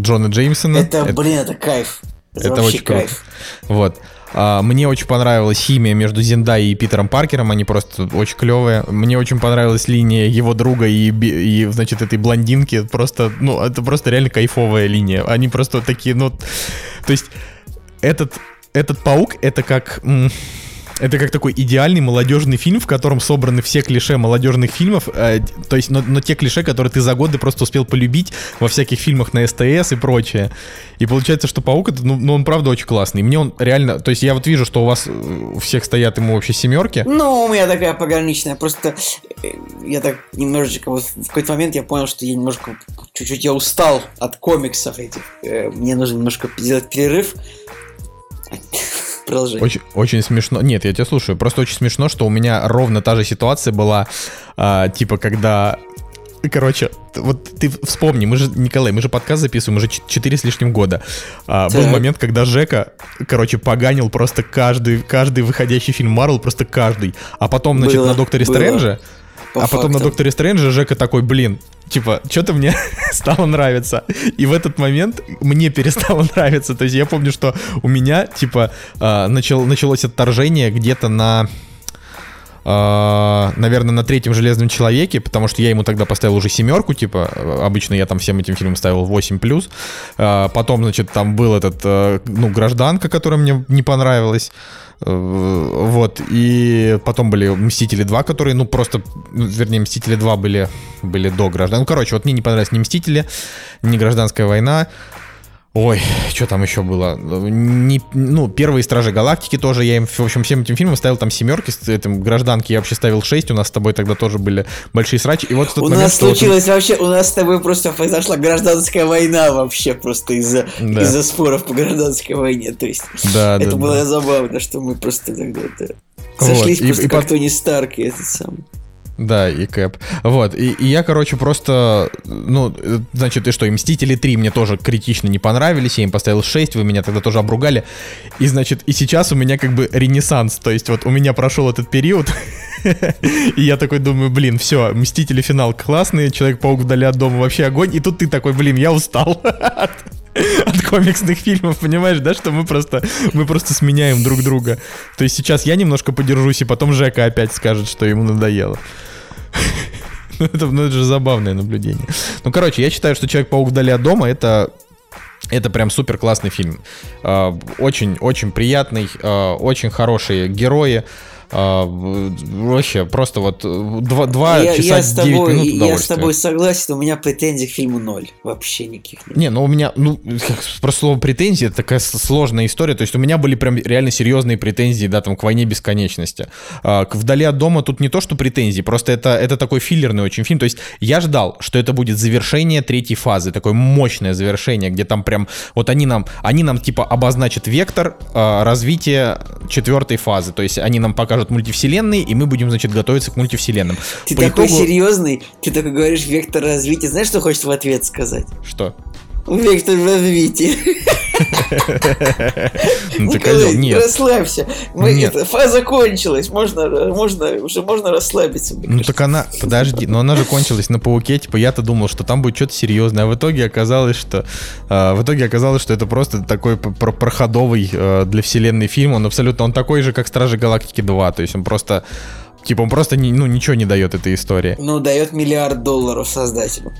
Джона Джеймсона. Это, это блин, это кайф. Это, это очень кайф. круто. Вот. А, мне очень понравилась химия между Зиндай и Питером Паркером, они просто очень клевые. Мне очень понравилась линия его друга и, и значит, этой блондинки. Просто, ну, это просто реально кайфовая линия. Они просто такие, ну, то есть этот этот паук это как... Это как такой идеальный молодежный фильм, в котором собраны все клише молодежных фильмов, э, то есть, но, но те клише, которые ты за годы просто успел полюбить во всяких фильмах на СТС и прочее. И получается, что паук, это, ну, ну, он правда очень классный. Мне он реально, то есть я вот вижу, что у вас э, у всех стоят ему вообще семерки. Ну, у меня такая пограничная, просто э, я так немножечко, вот в какой-то момент я понял, что я немножко, чуть-чуть я устал от комиксов этих. Э, мне нужно немножко сделать перерыв Продолжай. Очень, очень смешно. Нет, я тебя слушаю. Просто очень смешно, что у меня ровно та же ситуация была, а, типа, когда Короче, вот ты вспомни, мы же, Николай, мы же подкаст записываем уже 4 с лишним года. А, был момент, когда Жека, короче, поганил просто каждый, каждый выходящий фильм Марвел, просто каждый. А потом, значит, было, на Докторе было. Стрэнджа по а потом на Докторе Стрэнджа Жека такой, блин, типа, что-то мне стало нравиться. И в этот момент мне перестало нравиться. То есть я помню, что у меня, типа, э, начал, началось отторжение где-то на наверное, на третьем Железном Человеке, потому что я ему тогда поставил уже семерку, типа, обычно я там всем этим фильмам ставил 8+. плюс. Uh, потом, значит, там был этот, uh, ну, Гражданка, которая мне не понравилась. Э, вот, и потом были Мстители 2, которые, ну, просто, ну, вернее, Мстители 2 были, были до граждан. Ну, короче, вот мне не понравились ни Мстители, ни Гражданская война. Ой, что там еще было? Не, ну, первые Стражи Галактики тоже, я им, в общем, всем этим фильмам ставил там семерки, с этим гражданки я вообще ставил 6, у нас с тобой тогда тоже были большие срачи. И вот в тот у момент, нас случилось вот... вообще, у нас с тобой просто произошла гражданская война вообще, просто из-за да. из споров по гражданской войне, то есть да, это да, было да. забавно, что мы просто тогда это, сошлись вот. просто и, как и Тони Старк и этот самый. Да, и Кэп. Вот, и, и я, короче, просто, ну, значит, и что, и Мстители 3 мне тоже критично не понравились, я им поставил 6, вы меня тогда тоже обругали. И, значит, и сейчас у меня как бы ренессанс, то есть вот у меня прошел этот период, и я такой думаю, блин, все, Мстители финал классный, Человек-паук вдали от дома вообще огонь, и тут ты такой, блин, я устал от комиксных фильмов, понимаешь, да, что мы просто, мы просто сменяем друг друга. То есть сейчас я немножко подержусь, и потом Жека опять скажет, что ему надоело. Ну это, ну, это же забавное наблюдение. Ну, короче, я считаю, что Человек-паук вдали от дома это это прям супер классный фильм. Очень-очень а, приятный, а, очень хорошие герои. А, вообще, просто вот э, два, два я, часа я 9 тобой, минут Я с тобой согласен, у меня претензий к фильму ноль. Вообще никаких нет. Не, ну у меня, ну, просто слово претензии, это такая сложная история. То есть у меня были прям реально серьезные претензии, да, там, к войне бесконечности. А, вдали от дома тут не то, что претензии, просто это, это такой филлерный очень фильм. То есть я ждал, что это будет завершение третьей фазы, такое мощное завершение, где там прям, вот они нам, они нам типа обозначат вектор а, развития четвертой фазы. То есть они нам покажут покажут мультивселенные, и мы будем, значит, готовиться к мультивселенным. Ты По такой итогу... серьезный, ты такой говоришь вектор развития. Знаешь, что хочешь в ответ сказать? Что? Вектор развития. Ну, Николай, нет. расслабься. Мы, нет. Это, фаза кончилась. Можно, можно, уже можно расслабиться. Ну кажется. так она, подожди, но она же кончилась на пауке. Типа я-то думал, что там будет что-то серьезное, а в итоге оказалось, что э, в итоге оказалось, что это просто такой про проходовый э, для вселенной фильм. Он абсолютно, он такой же, как Стражи Галактики 2. То есть он просто Типа он просто не, ну, ничего не дает этой истории. Ну, дает миллиард долларов создателю.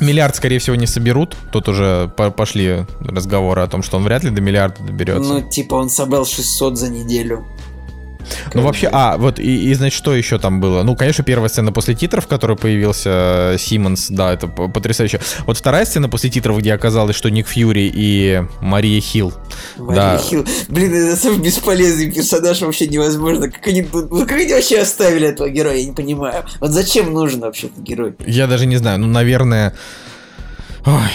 Миллиард, скорее всего, не соберут. Тут уже пошли разговоры о том, что он вряд ли до миллиарда доберется. Ну, типа, он собрал 600 за неделю. Ну, вообще, а, вот, и, и, значит, что еще там было? Ну, конечно, первая сцена после титров, в которой появился э, Симмонс, да, это потрясающе. Вот вторая сцена после титров, где оказалось, что Ник Фьюри и Мария Хилл. Мария да. Хилл. Блин, это самый бесполезный персонаж, вообще невозможно. Как они, как они вообще оставили этого героя, я не понимаю. Вот зачем нужен вообще этот герой? Я даже не знаю, ну, наверное... Ой,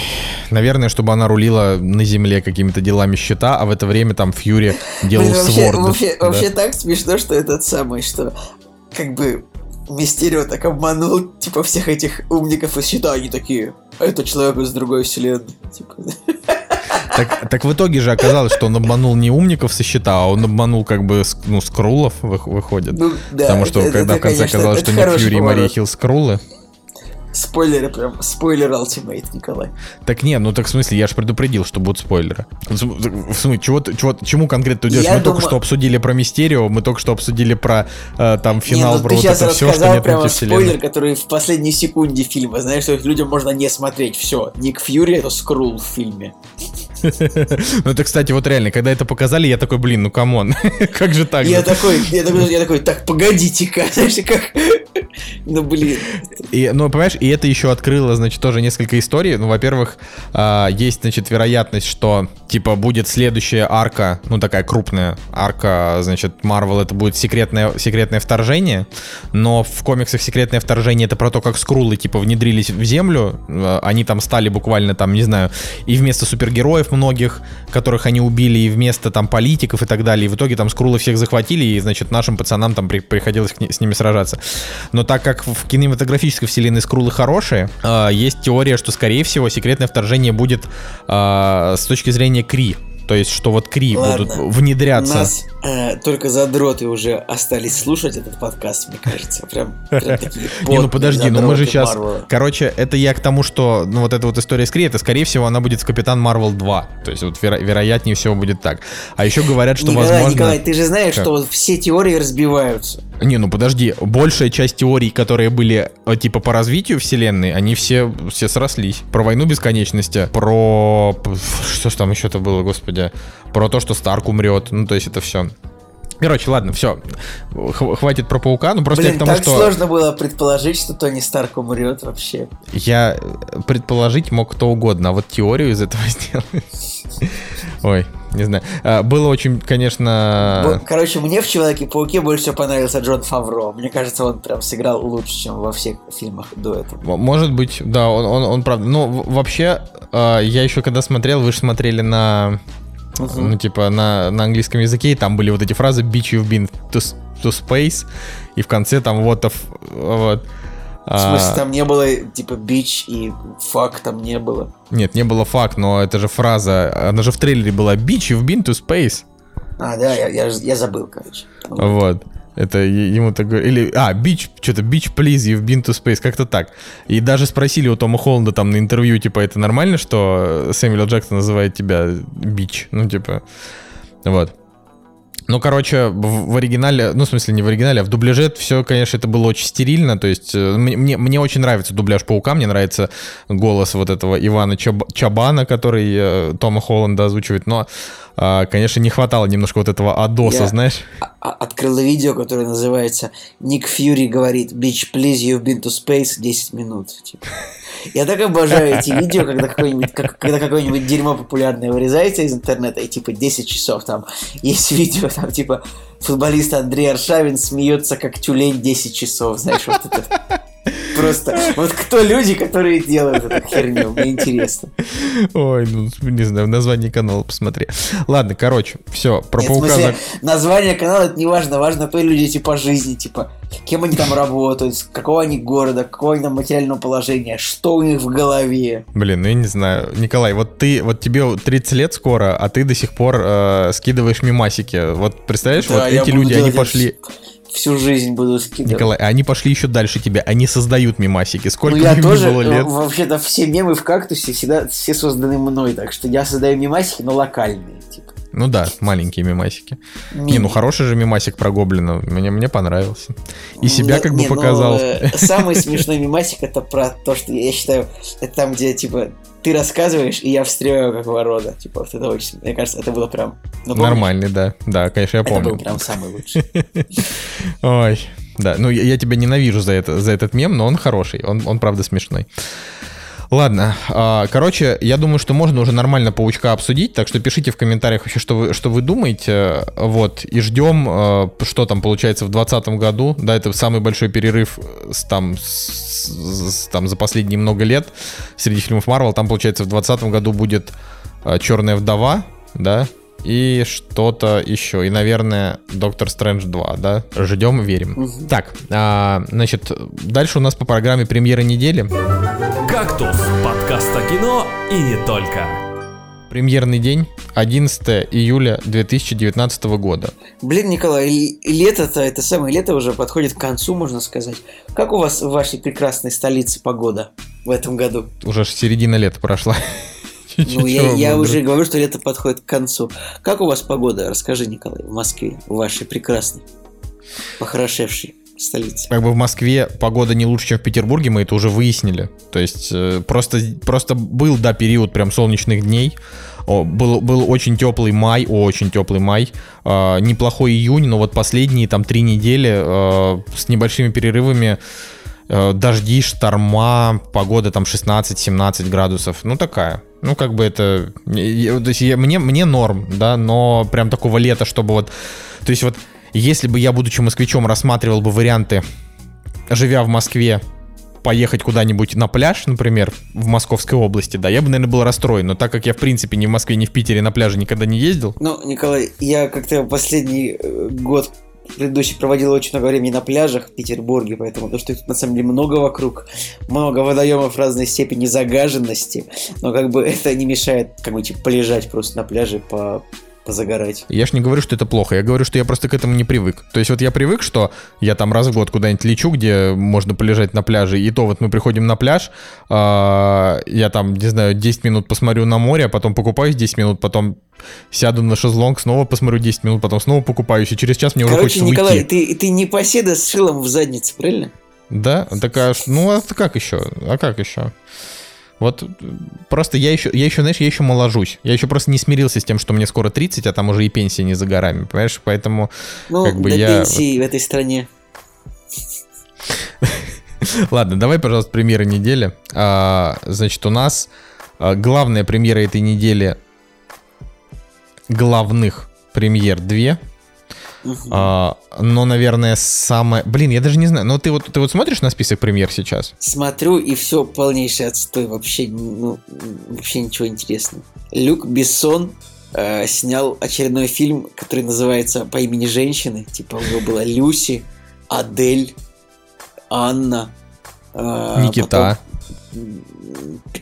наверное, чтобы она рулила на земле какими-то делами щита, а в это время там Фьюри делал Блин, вообще, сворд. Вообще, да. вообще так смешно, что этот самый, что как бы Мистерио так обманул, типа, всех этих умников из щита, они такие, а это человек из другой вселенной. Типа. Так, так в итоге же оказалось, что он обманул не умников со счета, а он обманул как бы ну, скрулов выходит. Ну, да, Потому что это, когда это, в конце конечно, оказалось, что Ник Фьюри и Мария Хилл скрулы. Спойлеры прям, спойлер Ultimate, Николай. Так не, ну так в смысле, я же предупредил, что будут спойлеры. В смысле, чего, чего, чему конкретно ты идешь? Я мы думаю... только что обсудили про Мистерио, мы только что обсудили про э, там финал, не, ну, про вот это все, что нет прямо спойлер, который в последней секунде фильма, знаешь, что людям можно не смотреть, все. Ник Фьюри это скрул в фильме. Ну это, кстати, вот реально, когда это показали, я такой, блин, ну come on, как же так? Я такой, я такой, я такой, так, погодите-ка, знаешь, как... Ну, блин. И, ну, понимаешь, и это еще открыло, значит, тоже несколько историй. Ну, во-первых, э, есть, значит, вероятность, что, типа, будет следующая арка, ну, такая крупная арка, значит, Marvel, это будет секретное, секретное вторжение, но в комиксах секретное вторжение это про то, как скрулы, типа, внедрились в Землю, э, они там стали буквально, там, не знаю, и вместо супергероев многих, которых они убили, и вместо, там, политиков и так далее, и в итоге там скрулы всех захватили, и, значит, нашим пацанам там при, приходилось с ними сражаться. Но так как в кинематографической вселенной скрулы хорошие, э, есть теория, что, скорее всего, секретное вторжение будет э, с точки зрения Кри. То есть, что вот Кри Ладно. будут внедряться. Нас э, только задроты уже остались слушать этот подкаст, мне кажется. Прям, прям такие Не, ну подожди, ну мы же сейчас... Короче, это я к тому, что, ну вот эта вот история с Кри, это, скорее всего, она будет в Капитан Марвел 2. То есть, вот веро- вероятнее всего будет так. А еще говорят, что Николай, возможно... Николай, ты же знаешь, как? что вот все теории разбиваются. Не, ну подожди, большая часть теорий, которые были э, типа по развитию вселенной, они все, все срослись. Про войну бесконечности, про... Что там еще-то было, господи? Про то, что Старк умрет, ну то есть это все. Короче, ладно, все. Хватит про паука. Ну просто Блин, к тому, так что сложно было предположить, что Тони Старк умрет вообще. я предположить мог кто угодно, а вот теорию из этого сделать. Ой, не знаю. А, Было очень, конечно. Короче, мне в Человеке-пауке больше всего понравился Джон Фавро. Мне кажется, он прям сыграл лучше, чем во всех фильмах до этого. Может быть, да, он, он, он правда. Ну, вообще, а, я еще когда смотрел, вы же смотрели на, ну, типа, на, на английском языке, и там были вот эти фразы «Bitch, you've been to, to space», и в конце там вот, of, вот. В смысле, А, там не было, типа, бич и фак там не было. Нет, не было факт, но это же фраза, она же в трейлере была «Bitch, you've been to space». А, да, я, я, я забыл, короче. Вот. Это ему так. Или, а, бич, что-то, бич, please, you've been to space, как-то так. И даже спросили у Тома Холланда там на интервью, типа, это нормально, что Сэмюэл Л. Джексон называет тебя бич? Ну, типа, вот. Ну, короче, в, в оригинале, ну, в смысле, не в оригинале, а в дубляже все, конечно, это было очень стерильно. То есть, э, мне, мне, очень нравится дубляж Паука, мне нравится голос вот этого Ивана Чаб- Чабана, который э, Тома Холланда озвучивает, но, а, конечно, не хватало немножко вот этого адоса, Я- знаешь? Открыла видео, которое называется «Ник Фьюри говорит, bitch, please, you've been to space 10 минут». Типа. Я так обожаю эти видео, когда какое-нибудь, как- когда какое-нибудь дерьмо популярное вырезается из интернета, и типа 10 часов там есть видео, там типа футболист Андрей Аршавин смеется как тюлень 10 часов, знаешь, вот это. Просто, вот кто люди, которые делают эту херню, мне интересно. Ой, ну, не знаю, в названии канала посмотри. Ладно, короче, все, про Нет, паука... смысле, название канала это не важно, важно кто люди типа жизни, типа кем они там работают, с какого они города, какого они там материального положения, что у них в голове. Блин, ну я не знаю. Николай, вот ты, вот тебе 30 лет скоро, а ты до сих пор э, скидываешь мимасики. Вот представляешь, Да, вот эти люди, они делать это пошли... Всю жизнь буду скидывать. Николай, а они пошли еще дальше тебя, они создают мимасики. ну Сколько я им тоже, было э, лет? вообще-то все мемы в кактусе всегда все созданы мной, так что я создаю мемасики, но локальные, типа. Ну да, маленькие мимасики. Не, Мини. ну хороший же мимасик про гоблина, мне, мне понравился. И себя Не- как бы не, ну, показал. э, самый смешной мемасик это про то, что я считаю, это там, где типа ты рассказываешь, и я встреваю как ворота. Типа, вот это очень, мне кажется, это было прям... ну, помнишь? Нормальный, да. Да, конечно, я Это помню. был прям самый лучший. Ой, да, ну я, я тебя ненавижу за, это, за этот мем, но он хороший, он, он правда смешной. Ладно, а, короче, я думаю, что можно уже нормально паучка обсудить, так что пишите в комментариях вообще, что вы, что вы думаете, вот, и ждем, э, что там получается в 2020 году, да, это самый большой перерыв с, там, с- там за последние много лет среди фильмов Марвел, там, получается, в 2020 году будет э, Черная вдова, да, и что-то еще. И, наверное, Доктор Стрэндж 2, да? Ждем, верим. Мгм. Так, а, значит, дальше у нас по программе премьера недели. «Кактус» – подкаст о кино и не только. Премьерный день 11 июля 2019 года. Блин, Николай, и- и лето-то, это самое лето уже подходит к концу, можно сказать. Как у вас в вашей прекрасной столице погода в этом году? Уже ж середина лета прошла. Ну, я, я уже говорю, что лето подходит к концу. Как у вас погода? Расскажи, Николай, в Москве, в вашей прекрасной, похорошевшей столице. Как бы в Москве погода не лучше, чем в Петербурге, мы это уже выяснили. То есть э, просто, просто был, да, период прям солнечных дней. О, был, был очень теплый май, очень теплый май. А, неплохой июнь, но вот последние там три недели э, с небольшими перерывами э, дожди, шторма, погода там 16-17 градусов. Ну, такая. Ну, как бы это... то есть я- мне, мне норм, да, но прям такого лета, чтобы вот... То есть вот если бы я, будучи москвичом, рассматривал бы варианты, живя в Москве, поехать куда-нибудь на пляж, например, в Московской области, да, я бы, наверное, был расстроен. Но так как я, в принципе, ни в Москве, ни в Питере на пляже никогда не ездил, Ну, Николай, я как-то последний э, год предыдущий проводил очень много времени на пляжах в Петербурге, поэтому то, что их тут на самом деле много вокруг, много водоемов разной степени загаженности, но как бы это не мешает как бы типа полежать просто на пляже, по позагорать. я ж не говорю, что это плохо. Я говорю, что я просто к этому не привык. То есть вот я привык, что я там раз в год куда-нибудь лечу, где можно полежать на пляже, и то вот мы приходим на пляж, а, я там, не знаю, 10 минут посмотрю на море, а потом покупаюсь 10 минут, потом сяду на шезлонг, снова посмотрю 10 минут, потом снова покупаюсь, и через час мне уже хочется Николай, уйти. ты, ты не поседа с шилом в заднице, правильно? Да? Такая, ну а как еще? А как еще? Вот э, просто я еще, я еще, знаешь, я еще моложусь. Я еще просто не смирился с тем, что мне скоро 30, а там уже и пенсия не за горами, понимаешь? Поэтому ну, как бы до я... пенсии вот... в этой стране. Ладно, давай, пожалуйста, премьеры недели. А, значит, у нас а, главная премьера этой недели главных премьер 2. Угу. А, но, наверное, самое... Блин, я даже не знаю. Но ты вот, ты вот смотришь на список премьер сейчас? Смотрю, и все полнейший отстой. Вообще, ну, вообще ничего интересного. Люк Бессон э, снял очередной фильм, который называется «По имени женщины». Типа у него была Люси, Адель, Анна. Э, Никита. Потом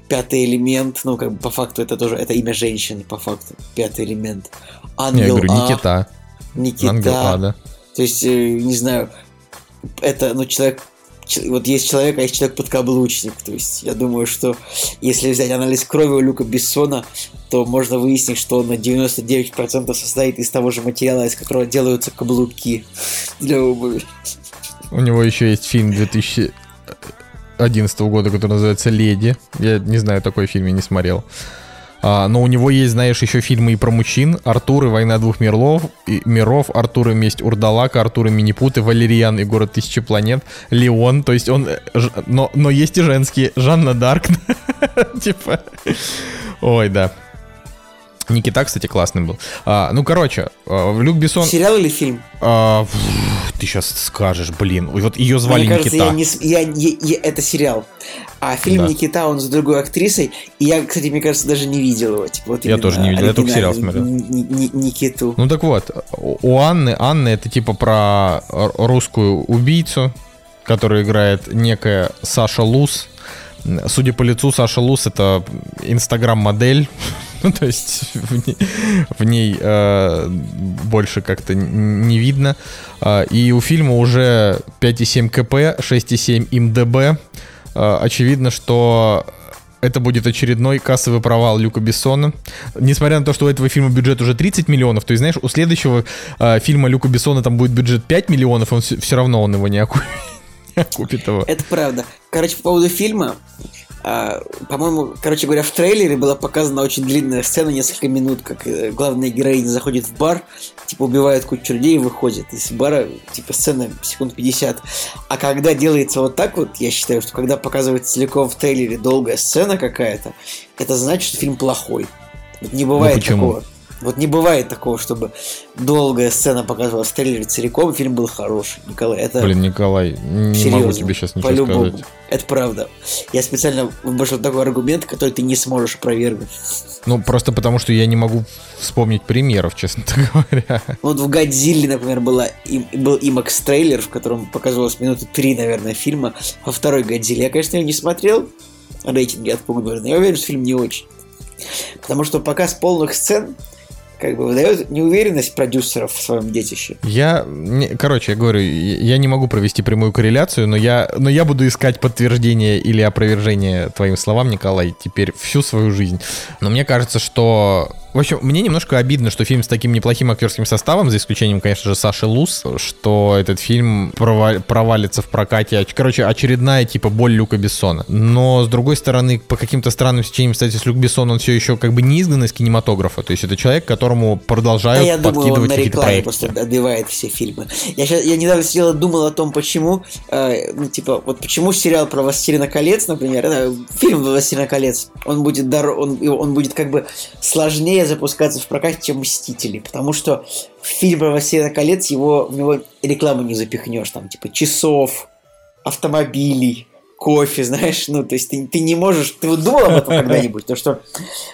пятый элемент, ну, как бы по факту это тоже, это имя женщины, по факту, пятый элемент. Ангел Я говорю, а». Никита. А, Никита. Ангел А, да. То есть, э, не знаю, это, ну, человек, вот есть человек, а есть человек-подкаблучник. То есть, я думаю, что если взять анализ крови у Люка Бессона, то можно выяснить, что он на 99% состоит из того же материала, из которого делаются каблуки для обуви. У него еще есть фильм 2011 года, который называется «Леди». Я не знаю, такой фильм я не смотрел. А, но у него есть, знаешь, еще фильмы и про мужчин. Артур и «Война двух миров», и, миров Артур и «Месть Урдалака», Артур и Минипут, и «Валериан» и «Город тысячи планет», Леон. То есть он... э, ж- Но, но есть и женские. Жанна Дарк. Типа... Ой, да. Никита, кстати, классный был. А, ну, короче, а, Люк Бессон... Сериал или фильм? А, ты сейчас скажешь, блин. Вот ее звали Мне кажется, Никита. я не я- я- я- это сериал. А фильм Да. Никита, он с другой актрисой. И я, кстати, мне кажется, даже не видел его. Типа, вот Я тоже не видел, я только сериал смотрел. Ни- Ни- Никиту. Ну так вот, у Анны, Анна это типа про русскую убийцу, которую играет некая Саша Лус. Судя по лицу, Саша Лус это инстаграм-модель. Ну, то есть в ней, в ней, э, больше как-то не видно. А, И у фильма уже 5,7 КП, 6,7 МДБ. А, Очевидно, что это будет очередной кассовый провал Люка Бессона. Несмотря на то, что у этого фильма бюджет уже 30 миллионов, то есть, знаешь, у следующего э, фильма Люка Бессона там будет бюджет 5 миллионов, он все, равно он его не окупит, не его. Это правда. Короче, по поводу фильма, а, по-моему, короче говоря, в трейлере была показана очень длинная сцена, несколько минут, как э, главная героиня заходит в бар, типа убивает кучу людей и выходит из бара, типа сцена секунд 50. А когда делается вот так вот, я считаю, что когда показывается целиком в трейлере долгая сцена какая-то, это значит, что фильм плохой. Вот не бывает Ну, почему? такого. Вот не бывает такого, чтобы долгая сцена показывалась в трейлере целиком, фильм был хороший. Николай, это... Блин, Николай, не Серьезно, могу тебе сейчас ничего по-любому. сказать. Это правда. Я специально выбрал такой аргумент, который ты не сможешь опровергнуть. Ну, просто потому, что я не могу вспомнить примеров, честно говоря. Вот в Годзилле, например, была, им- был IMAX трейлер, в котором показывалось минуты три, наверное, фильма. Во второй Годзилле. Я, конечно, его не смотрел. Рейтинги от Пугберна. Я уверен, что фильм не очень. Потому что показ полных сцен как бы выдает неуверенность продюсеров в своем детище. Я, короче, я говорю, я не могу провести прямую корреляцию, но я, но я буду искать подтверждение или опровержение твоим словам, Николай, теперь всю свою жизнь. Но мне кажется, что... В общем, мне немножко обидно, что фильм с таким неплохим актерским составом, за исключением, конечно же, Саши Лус, что этот фильм провал- провалится в прокате. Оч- Короче, очередная типа боль Люка Бессона. Но, с другой стороны, по каким-то странным стечениям, кстати, Люк Бессон, он все еще как бы не изгнан из кинематографа. То есть это человек, которому продолжают я думаю, он подкидывать на какие-то проекты. просто отбивает все фильмы. Я, щас- я недавно сидел и думал о том, почему, э, ну, типа, вот почему сериал про «Властелина колец», например, э, фильм «Властелина колец», он будет, дор- он, он будет как бы сложнее запускаться в прокате, чем «Мстители», потому что в фильм про «Властелина колец» его, в него рекламу не запихнешь, там, типа, часов, автомобилей, кофе, знаешь, ну, то есть ты, ты не можешь, ты вот думал об этом когда-нибудь, то что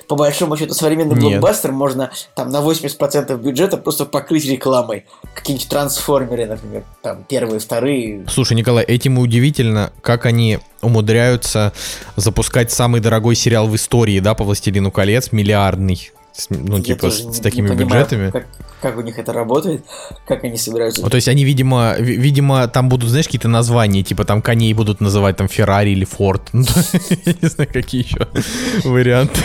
по большому счету современный Нет. блокбастер можно там на 80% бюджета просто покрыть рекламой. Какие-нибудь трансформеры, например, там первые, вторые. Слушай, Николай, этим и удивительно, как они умудряются запускать самый дорогой сериал в истории, да, по «Властелину колец», миллиардный. С- Ну, Я типа, с, с такими понимаю, бюджетами. Как, как у них это работает, как они собираются. Ну, то есть они, видимо, ви- видимо, там будут, знаешь, какие-то названия, типа там коней будут называть там Феррари или Форд. Ну, я не знаю, какие еще варианты.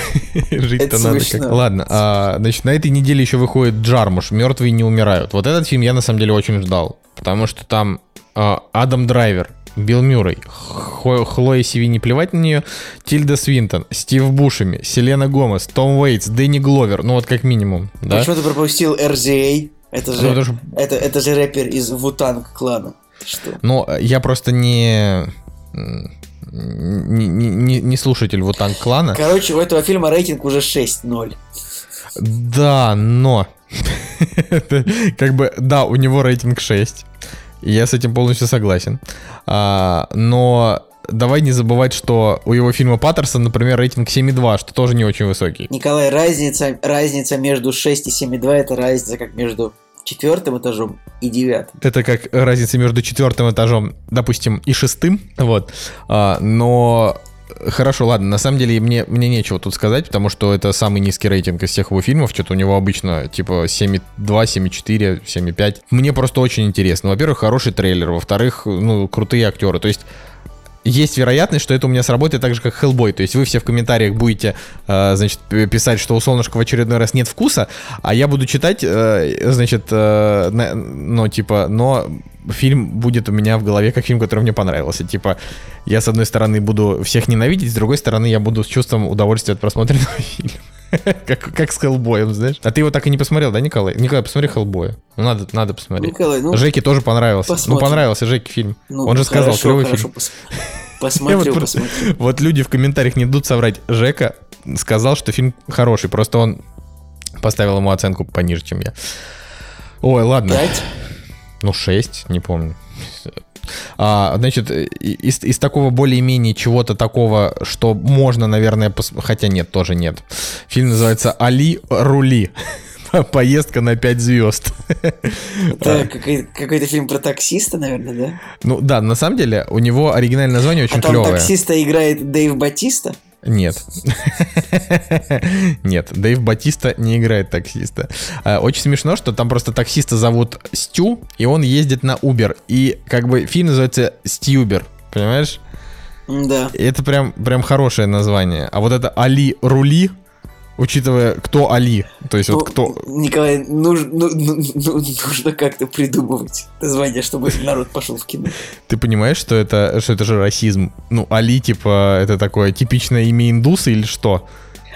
Жить-то надо как. Ладно, а, значит, на этой неделе еще выходит Джармуш, Мертвые не умирают. Вот этот фильм я на самом деле очень ждал, потому что там а, Адам Драйвер Билл Мюррей, Хо- Хлоя Севини, плевать на нее, Тильда Свинтон, Стив Бушеми, Селена Гомес, Том Уэйтс, Дэнни Гловер, ну вот как минимум, да? Почему ты пропустил RZA? Это же, Ну, что- это, это же рэпер из Вутанг клана. Что? Ну, я просто не... Не, не- не- не слушатель вот танк клана. Короче, у этого фильма рейтинг уже 6-0. Да, но... Как бы, да, у него рейтинг 6. Я с этим полностью согласен. А, но давай не забывать, что у его фильма Паттерсон, например, рейтинг 7,2, что тоже не очень высокий. Николай, разница, разница между 6 и 7,2 это разница как между четвертым этажом и девятым. Это как разница между четвертым этажом, допустим, и шестым. Вот. А, но Хорошо, ладно, на самом деле мне, мне нечего тут сказать, потому что это самый низкий рейтинг из всех его фильмов, что-то у него обычно типа 7,2, 7,4, 7,5. Мне просто очень интересно. Во-первых, хороший трейлер, во-вторых, ну, крутые актеры. То есть есть вероятность, что это у меня сработает так же, как Hellboy. То есть вы все в комментариях будете, э, значит, писать, что у Солнышка в очередной раз нет вкуса, а я буду читать, э, значит, э, на- ну, типа, но фильм будет у меня в голове как фильм, который мне понравился. Типа, я, с одной стороны, буду всех ненавидеть, с другой стороны, я буду с чувством удовольствия от просмотренного фильма. Как, как с Хеллбоем, знаешь. А ты его так и не посмотрел, да, Николай? Николай, посмотри Хеллбоя. Ну, надо, надо посмотреть. Николай, ну, Жеке тоже понравился. посмотрим. Ну, понравился Жеке фильм. ну, Он же сказал, хорошо, клевый хорошо, фильм. пос- Посмотрю, вот посмотрю. Вот люди в комментариях не дадут соврать. Жека сказал, что фильм хороший, просто он поставил ему оценку пониже, чем я. Ой, ладно. Пять? Ну, 6, не помню. А, значит, из, из такого более-менее чего-то такого, что можно, наверное, пос- хотя нет, тоже нет. Фильм называется «Али Рули». Поездка на 5 звезд. Это какой- какой-то фильм про таксиста, наверное, да? Ну да, на самом деле у него оригинальное название очень а там клевое. таксиста играет Дэйв Батиста? Нет. Нет, Дэйв Батиста не играет таксиста. А, Очень смешно, что там просто таксиста зовут Стю, и он ездит на Uber. И как бы фильм называется Стьюбер, понимаешь? Да. И Это прям, прям хорошее название. А вот это Али Рули, учитывая, кто Али, то есть вот Ну, кто... Николай, нужно, ну- ну- ну- нужно как-то придумывать название, чтобы народ пошел в кино. Ты понимаешь, что это, что это же расизм? Ну, Али, типа, это такое типичное имя индуса или что?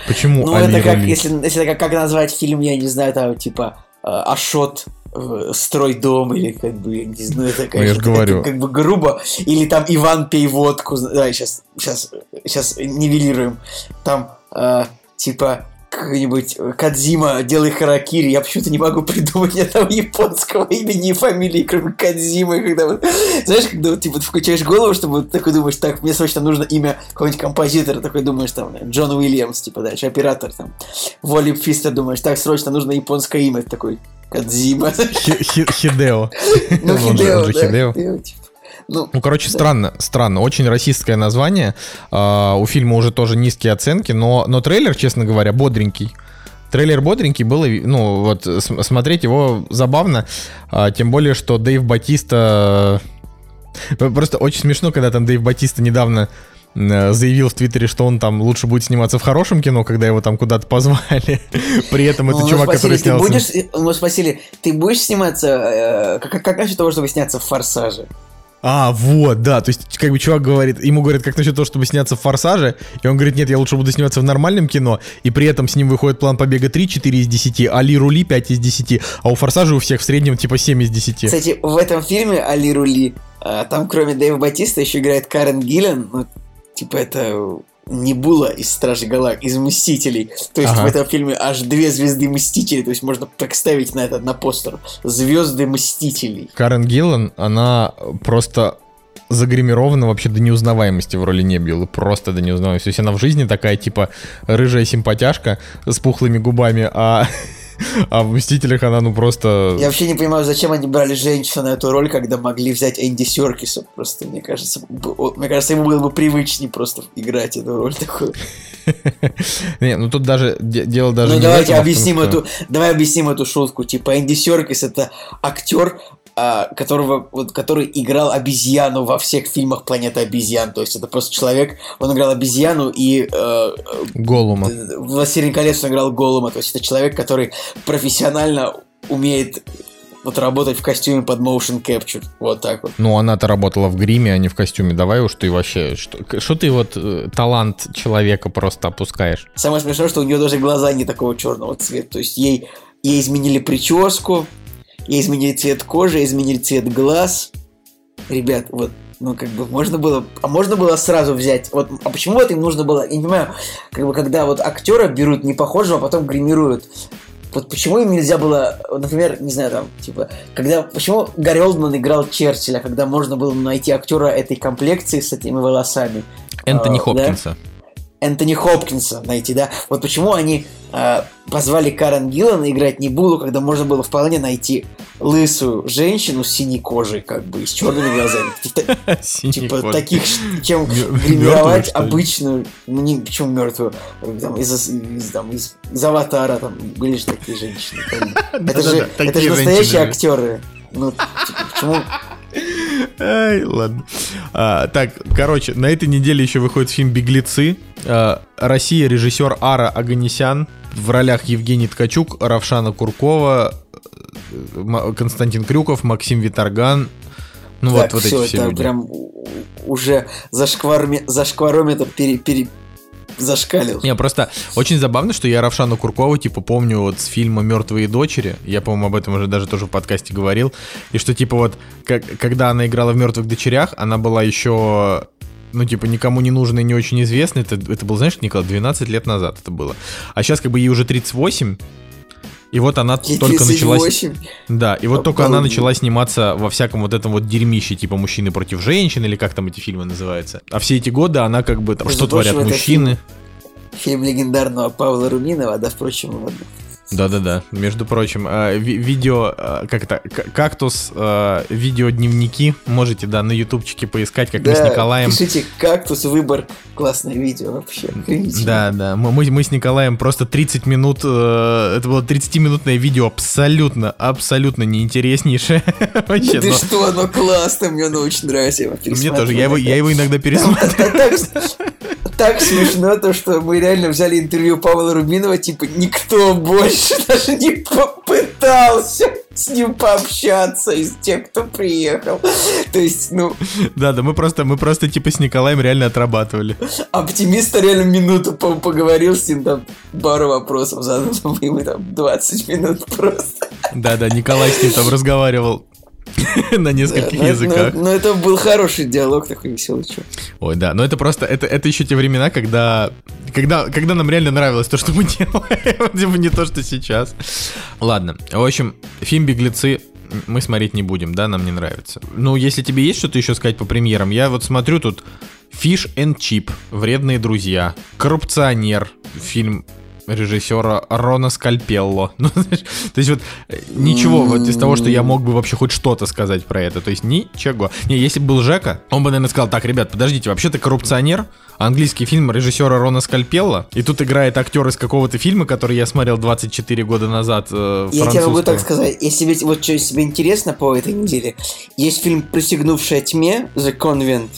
Почему Ну, Али это как, Рули? если, если как, как назвать фильм, я не знаю, там, типа, э, Ашот, э, строй дом, или как бы, я не знаю, это, Ну, я конечно, ж это говорю. как, как бы грубо, или там Иван пей водку, давай сейчас, сейчас, сейчас нивелируем, там, э, типа, какой-нибудь Кадзима делай харакири, я почему-то не могу придумать ни одного японского имени и фамилии, кроме Кадзимы, когда вот, знаешь, когда вот, типа, ты включаешь голову, чтобы вот такой думаешь, так, мне срочно нужно имя какого-нибудь композитора, такой думаешь, там, Джон Уильямс, типа, дальше оператор, там, Воли Фиста, думаешь, так, срочно нужно японское имя, такой, Кадзима. Хи- Хи- Хидео. Ну, Хидео, да. Хидео, типа. Ну, Ну, короче, странно, странно. Очень расистское название. А, у фильма уже тоже низкие оценки, но, но трейлер, честно говоря, бодренький. Трейлер бодренький, было, ви- ну, вот, смотреть его забавно, а, тем более, что Дэйв Батиста... э, Просто очень смешно, когда там Дэйв Батиста недавно э, заявил в Твиттере, что он там лучше будет сниматься в хорошем кино, когда его там куда-то позвали. При этом это ну, чувак, мы который снялся... мы спросили, ты будешь сниматься, э, как, как насчет того, чтобы сняться в «Форсаже»? А, вот, да, то есть, как бы чувак говорит, ему говорят, как насчет того, чтобы сняться в «Форсаже», и он говорит, нет, я лучше буду сниматься в нормальном кино, и при этом с ним выходит план побега 3, 4 из 10, Али Рули 5 из 10, а у «Форсажа» у всех в среднем типа 7 из 10. Кстати, в этом фильме «Али Рули» э, там кроме Дэйва Батиста еще играет Карен Гиллен, ну, типа это Небула из Стражей Галак, из Мстителей. То есть Ага. в этом фильме аж две звезды Мстителей, то есть можно так ставить на этот, на постер. Звезды Мстителей. Карен Гиллан, она просто загримирована вообще до неузнаваемости в роли Небулы, просто до неузнаваемости. То есть она в жизни такая, типа, рыжая симпатяшка с пухлыми губами, а, а в «Мстителях» она, ну, просто... Я вообще не понимаю, зачем они брали женщину на эту роль, когда могли взять Энди Серкиса. Просто, мне кажется, мне кажется, ему было бы привычнее просто играть эту роль такую. Не, ну тут даже де- дело даже ну давайте а объясним эту, давай объясним эту шутку. Типа Энди Серкис это актер, а, которого, вот, который играл обезьяну во всех фильмах Планета обезьян. То есть это просто человек, он играл обезьяну и э, Голума. э, в «Властелин колец» он играл Голума. То есть это человек, который профессионально умеет вот работать в костюме под motion capture. Вот так вот. Ну, она-то работала в гриме, а не в костюме. Давай уж ты вообще... Что, что ты вот э, талант человека просто опускаешь? Самое смешное, что у нее даже глаза не такого черного цвета. То есть ей, ей изменили прическу, ей изменили цвет кожи, изменили цвет глаз. Ребят, вот ну, как бы, можно было... А можно было сразу взять... Вот, а почему вот им нужно было... Я не понимаю, как бы, когда вот актера берут не похожего, а потом гримируют. Вот почему им нельзя было, например, не знаю, там, типа, когда, почему Гарри Олдман играл Черчилля, когда можно было найти актера этой комплекции с этими волосами? Энтони а, Хопкинса. Да? Энтони Хопкинса найти, да? Вот почему они э, позвали Карен Гиллана играть не буду, когда можно было вполне найти лысую женщину с синей кожей, как бы, с черными глазами. Типа таких, чем гримировать обычную, ну не почему мертвую, из, аватара там были же такие женщины. Это же, это же настоящие актеры. Ну, типа, почему Ай, ладно. А, так, короче, на этой неделе еще выходит фильм «Беглецы». А, Россия, режиссер Ара Аганесян. В ролях Евгений Ткачук, Равшана Куркова, Константин Крюков, Максим Виторган. Ну так, вот, вот все, эти все это люди. прям уже за, шкварме, за шкварометр пере, пере, зашкалил. Не, просто очень забавно, что я Равшану Куркову, типа, помню вот с фильма «Мертвые дочери», я, по-моему, об этом уже даже тоже в подкасте говорил, и что, типа, вот, как, когда она играла в «Мертвых дочерях», она была еще ну, типа, никому не нужный, не очень известный. Это, это был, знаешь, Николай, 12 лет назад это было. А сейчас, как бы, ей уже 38, и вот она Ей только началась... Да, и вот Обалдеть. только она начала сниматься во всяком вот этом вот дерьмище, типа «Мужчины против женщин» или как там эти фильмы называются. А все эти годы она как бы там, что творят мужчины. Фильм, фильм легендарного Павла Руминова, да, впрочем, вот да-да-да, между прочим, э, ви- видео, э, как это, кактус, э, видео-дневники, можете, да, на ютубчике поискать, как да, мы с Николаем. пишите кактус, выбор, классное видео вообще. Да, да, мы, мы, мы с Николаем просто 30 минут, это было 30-минутное видео, абсолютно, абсолютно неинтереснейшее. Вообще, Ты что, оно классно, мне оно очень нравится. Мне тоже, я его, я его иногда пересматриваю так смешно то, что мы реально взяли интервью Павла Рубинова, типа никто больше даже не попытался с ним пообщаться из тех, кто приехал. То есть, ну... Да, да, мы просто, мы просто типа с Николаем реально отрабатывали. Оптимист реально минуту поговорил с ним, там пару вопросов задал, мы там 20 минут просто. Да, да, Николай с ним там разговаривал на нескольких языках. Но, это был хороший диалог, такой веселый. Чё. Ой, да, но это просто, это, это еще те времена, когда, когда, когда нам реально нравилось то, что мы делаем, типа не то, что сейчас. Ладно, в общем, фильм «Беглецы» мы смотреть не будем, да, нам не нравится. Ну, если тебе есть что-то еще сказать по премьерам, я вот смотрю тут Fish and Chip, Вредные друзья, Коррупционер, фильм режиссера Рона Скальпелло. Ну, то есть вот э, ничего вот из того, что я мог бы вообще хоть что-то сказать про это. То есть ничего. Не, если бы был Жека, он бы, наверное, сказал, так, ребят, подождите, вообще-то коррупционер, английский фильм режиссера Рона Скальпелла, и тут играет актер из какого-то фильма, который я смотрел 24 года назад, э, Я тебе могу так сказать, если тебе, вот что тебе интересно по этой неделе, есть фильм «Присягнувшая тьме», The Convent,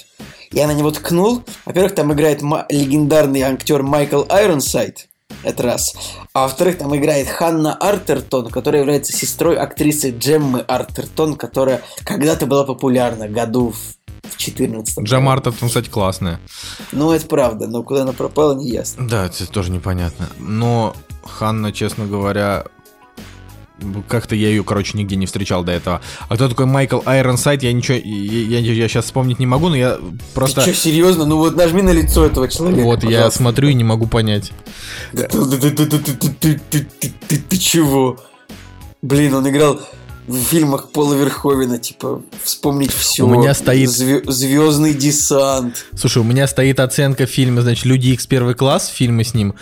я на него ткнул. Во-первых, там играет легендарный актер Майкл Айронсайд. Это раз. А во-вторых, там играет Ханна Артертон, которая является сестрой актрисы Джеммы Артертон, которая когда-то была популярна, году в в 14 Джем Артертон, кстати, классная. Ну, это правда, но куда она пропала, не ясно. Да, это тоже непонятно. Но Ханна, честно говоря, как-то я ее, короче, нигде не встречал до этого. А кто такой Майкл Айронсайд, я ничего, я, я, я сейчас вспомнить не могу, но я просто... Ты что, серьезно? Ну вот нажми на лицо этого человека, Вот, пожалуйста. я смотрю и не могу понять. Ты чего? Блин, он играл в фильмах Пола Верховена, типа, вспомнить все. У меня стоит... Звездный десант. Слушай, у меня стоит оценка фильма, значит, Люди X первый класс, фильмы с ним,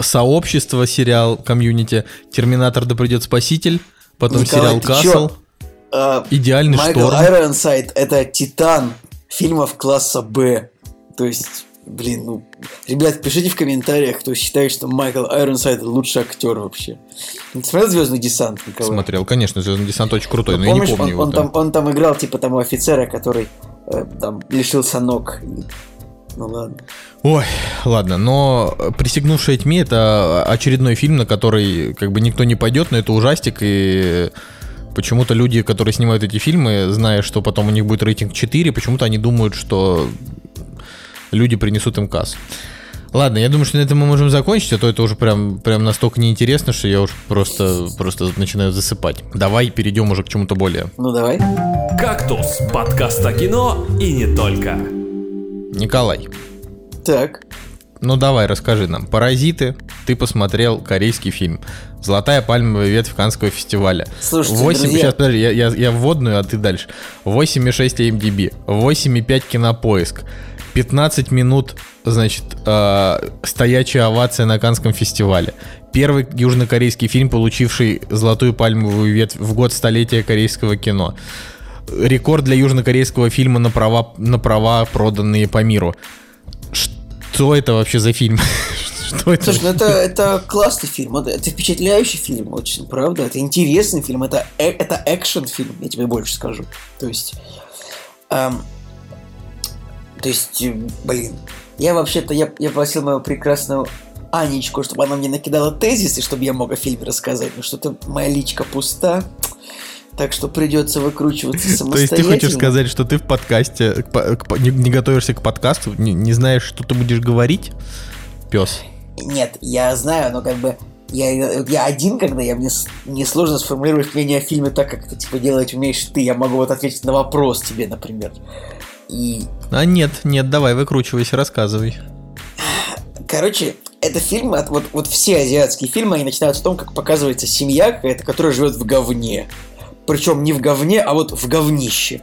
Сообщество, сериал, Community, Терминатор да придет спаситель, потом Николай, сериал Касл, а, Идеальный Майкл шторм. Майкл Айронсайд это титан фильмов класса Б. То есть Блин, ну, ребят, пишите в комментариях, кто считает, что Майкл Айронсайд лучший актер вообще. Ты смотрел Звездный десант, Николай? Смотрел, конечно, Звездный десант очень крутой, но Помнишь, я не помню он, его. Он, там, он там играл типа того офицера, который э, там лишился ног. Ну ладно. Ой, ладно, но «Присягнувшая тьме» — это очередной фильм, на который как бы никто не пойдет, но это ужастик, и Почему-то люди, которые снимают эти фильмы, зная, что потом у них будет рейтинг 4, почему-то они думают, что люди принесут им касс. Ладно, я думаю, что на этом мы можем закончить, а то это уже прям, прям настолько неинтересно, что я уже просто, просто начинаю засыпать. Давай перейдем уже к чему-то более. Ну давай. «Кактус» – подкаст о кино и не только. Николай, Так. ну давай, расскажи нам. «Паразиты», ты посмотрел корейский фильм. «Золотая пальмовая ветвь Канского фестиваля». Слушайте, 8, друзья. сейчас, подожди, я, я, я вводную, а ты дальше. 8,6 MDB, 8,5 кинопоиск, 15 минут, значит, э, стоячая овация на Канском фестивале. Первый южнокорейский фильм, получивший золотую пальмовую ветвь в год столетия корейского кино. Рекорд для южнокорейского фильма на права, на права, проданные по миру. Что это вообще за фильм? Что это? Слушай, ну это, это классный фильм, это, впечатляющий фильм, очень, правда. Это интересный фильм, это, э- это экшен-фильм, я тебе больше скажу. То есть, эм, то есть, э, блин, я вообще-то, я, я просил мою прекрасную Анечку, чтобы она мне накидала тезисы, чтобы я мог о фильме рассказать, но что-то моя личка пуста, так что придется выкручиваться То есть самостоятельно. ты хочешь сказать, что ты в подкасте к по- к не, не готовишься к подкасту, не, не знаешь, что ты будешь говорить? Пес. Нет, я знаю, но как бы я, я один, когда я мне, мне сложно сформулировать мнение о фильме так, как это типа делать умеешь ты. Я могу вот ответить на вопрос тебе, например. И, А нет, нет, давай, выкручивайся, рассказывай. короче, это фильм, от, вот, вот все азиатские фильмы, они начинаются с том, как показывается семья какая-то, которая живет в говне. Причем не в говне, а вот в говнище.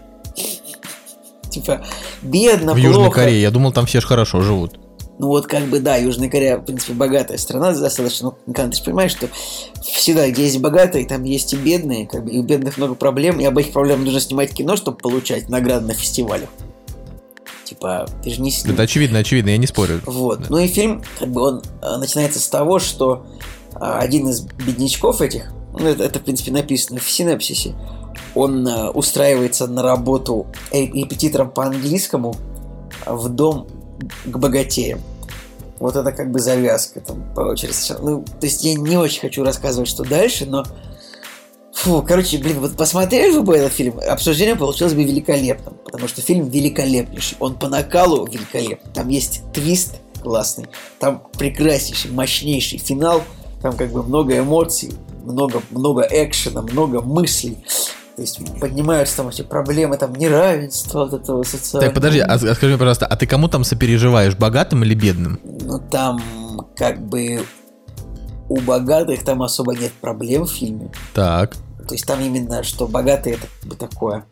Типа, бедно, в плохо. Южной Корее, я думал, там все же хорошо живут. Ну вот как бы да, Южная Корея, в принципе, богатая страна достаточно. Ну, Николай, ты же понимаешь, что всегда, где есть богатые, там есть и бедные, как бы и у бедных много проблем, и об этих проблемах нужно снимать кино, чтобы получать награды на фестивалях. Типа, ты же не с- Это очевидно, очевидно, я не спорю. Вот. Да. Ну и фильм, как бы он э, начинается с того, что а, один из беднячков этих, ну это, это, в принципе написано в синапсисе, он э, устраивается на работу э- репетитором по английскому в дом к богатеям. Вот это как бы завязка там по очереди. Ну, то есть я не очень хочу рассказывать, что дальше, но Фу, короче, блин, вот посмотрели вы бы этот фильм, обсуждение получилось бы великолепным, потому что фильм великолепнейший, он по накалу великолепный, там есть твист классный, там прекраснейший, мощнейший финал, там как бы много эмоций, много, много экшена, много мыслей, то есть поднимаются там эти проблемы, там неравенство вот этого социального. Так, подожди, а, а скажи мне, пожалуйста, а ты кому там сопереживаешь, богатым или бедным? Ну там как бы у богатых там особо нет проблем в фильме, Так. То есть там именно, что богатые это как бы такое.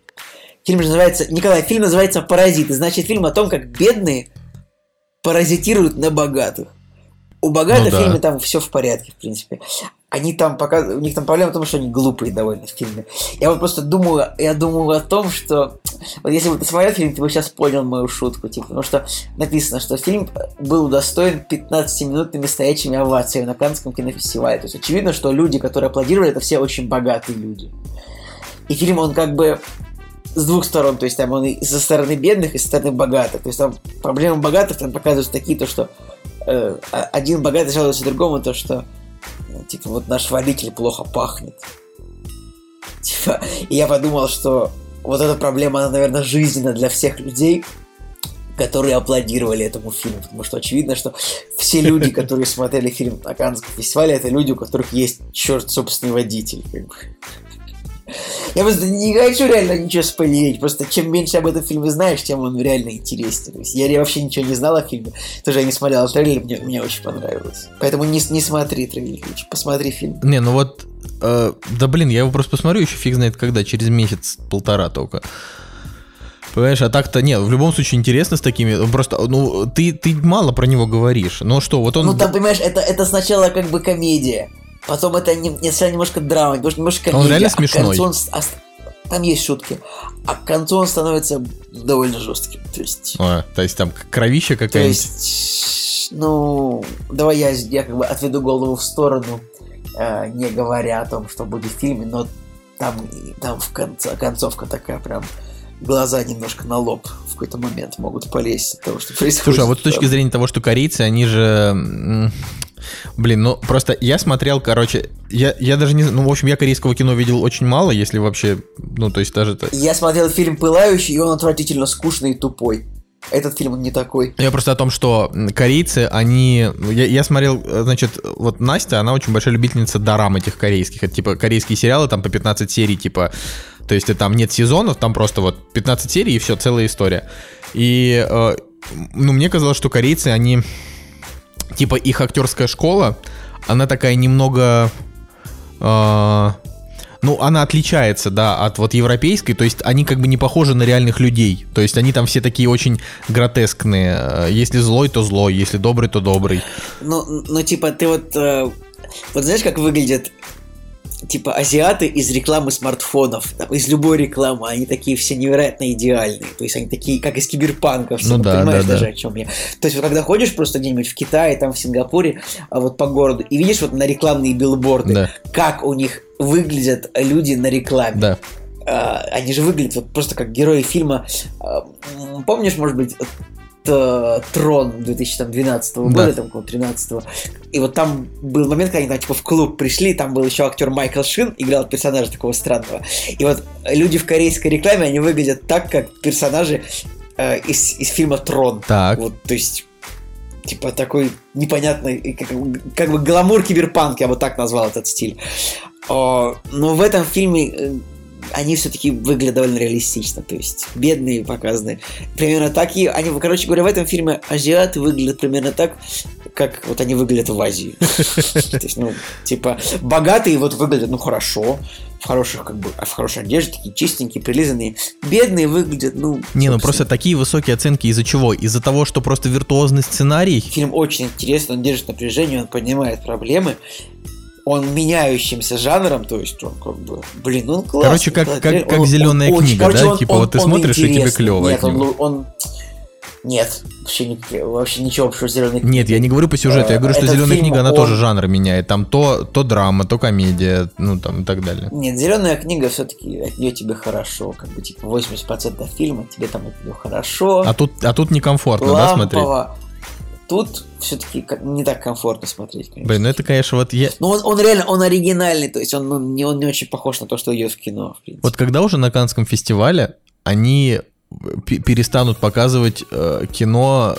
Фильм же называется... Николай, фильм называется «Паразиты». Значит, фильм о том, как бедные паразитируют на богатых. У богатых Ну да. в фильме там все в порядке, в принципе. Они там пока... У них там проблема в том, что они глупые довольно в фильме. Я вот просто думаю, я думаю о том, что... Вот если бы ты смотрел фильм, ты бы сейчас понял мою шутку. Типа, потому что написано, что фильм был удостоен 15-минутными стоячими овациями на Каннском кинофестивале. То есть очевидно, что люди, которые аплодировали, это все очень богатые люди. И фильм, он как бы с двух сторон, то есть там он и со стороны бедных, и со стороны богатых. То есть там проблемы богатых там показываются такие, то что э, а- один богатый жалуется другому, то что ну, типа вот наш водитель плохо пахнет. Типа, и я подумал, что вот эта проблема, она, наверное, жизненна для всех людей, которые аплодировали этому фильму, потому что очевидно, что все люди, которые смотрели фильм на Каннском фестивале, это люди, у которых есть черт собственный водитель. как бы. Я просто не хочу реально ничего спойлерить, просто чем меньше об этом фильме знаешь, тем он реально интереснее. То есть я вообще ничего не знал о фильме, тоже я не смотрел трейлер, мне, мне очень понравилось. Поэтому не, не смотри трейлер, посмотри фильм. Не, ну вот, э, да блин, я его просто посмотрю еще фиг знает когда, через месяц-полтора только. Понимаешь, а так-то нет, в любом случае интересно с такими, просто, ну, ты, ты мало про него говоришь, ну что, вот он... Ну там, понимаешь, это, это сначала как бы комедия, потом это не, не сначала немножко драма, немножко комедия. Он реально а смешной? он ост- там есть шутки, а к концу он становится довольно жестким. То есть... А, то есть там кровища То какая-нибудь. есть, ну, давай я, я как бы отведу голову в сторону, э, не говоря о том, что будет в фильме, но там, там в конце, концовка такая прям, глаза немножко на лоб в какой-то момент могут полезть от того, что происходит. Слушай, а вот с точки зрения того, что корейцы, они же... Блин, ну просто я смотрел, короче, я, я даже не ну, в общем, я корейского кино видел очень мало, если вообще, ну, то есть даже... это- Я смотрел фильм «Пылающий», и он отвратительно скучный и тупой. Этот фильм он не такой. Я просто о том, что корейцы, они... Я, я смотрел, э, значит, вот Настя, она очень большая любительница дорам этих корейских. Это типа корейские сериалы, там по 15 серий, типа... То есть там нет сезонов, там просто вот 15 серий и все, целая история. И, э, ну, мне казалось, что корейцы, они... Типа их актерская школа, она такая немного... э, ну, она отличается, да, от вот европейской, то есть они как бы не похожи на реальных людей. То есть они там все такие очень гротескные. Э, Если злой, то злой, если добрый, то добрый. Ну, ну типа, ты вот... э, вот знаешь, как выглядят типа азиаты из рекламы смартфонов, там, из любой рекламы, они такие все невероятно идеальные, то есть они такие, как из киберпанка, все, Ну да, понимаешь да, даже да. о чем я. То есть вот когда ходишь просто где-нибудь в Китае, там в Сингапуре, а вот по городу, и видишь вот на рекламные билборды, Да. как у них выглядят люди на рекламе. Да. А, они же выглядят вот просто как герои фильма. А, помнишь, может быть, т- Трон 2012 года, Да. там, какого 13 И вот там был момент, когда они там, типа, в клуб пришли, там был еще актер Майкл Шин, играл персонажа такого странного. И вот люди в корейской рекламе, они выглядят так, как персонажи э, из, из фильма Трон. Так. Вот, то есть, типа, такой непонятный, как, как бы гламур киберпанк, я бы так назвал этот стиль. О, но в этом фильме э, они все-таки выглядят довольно реалистично, то есть бедные показаны. Примерно так и они, короче говоря, в этом фильме азиаты выглядят примерно так, как вот они выглядят в Азии. То есть, ну, типа, богатые вот выглядят, ну, хорошо, в хороших, как бы, в хорошей одежде, такие чистенькие, прилизанные. Бедные выглядят, ну... Не, ну просто такие высокие оценки из-за чего? Из-за того, что просто виртуозный сценарий. Фильм очень интересный, он держит напряжение, он понимает проблемы. Он меняющимся жанром, то есть он как бы, блин, он классный. Короче, как- как- реально, как он- «Зелёная он очень- книга», короче, да? он- Типа он- вот ты он смотришь, и тебе интересный. клёво Нет, от он, лу- он- Нет, вообще, не- вообще ничего общего с зеленой Нет, я не говорю по сюжету, я говорю, что Этот зеленая фильм, книга, она он- тоже жанр меняет. Там то, то драма, то комедия, ну там и так далее. Нет, зеленая книга все-таки от нее тебе хорошо, как бы типа 80% фильма тебе там от нее хорошо. А тут, а тут некомфортно, да, смотреть? Тут все-таки не так комфортно смотреть, конечно. Блин, ну это, конечно, вот я... Ну, он, он реально, он оригинальный, то есть он, ну, не, он не очень похож на то, что идет в кино, в принципе. Вот когда уже на Канском фестивале они пе- перестанут показывать э, кино,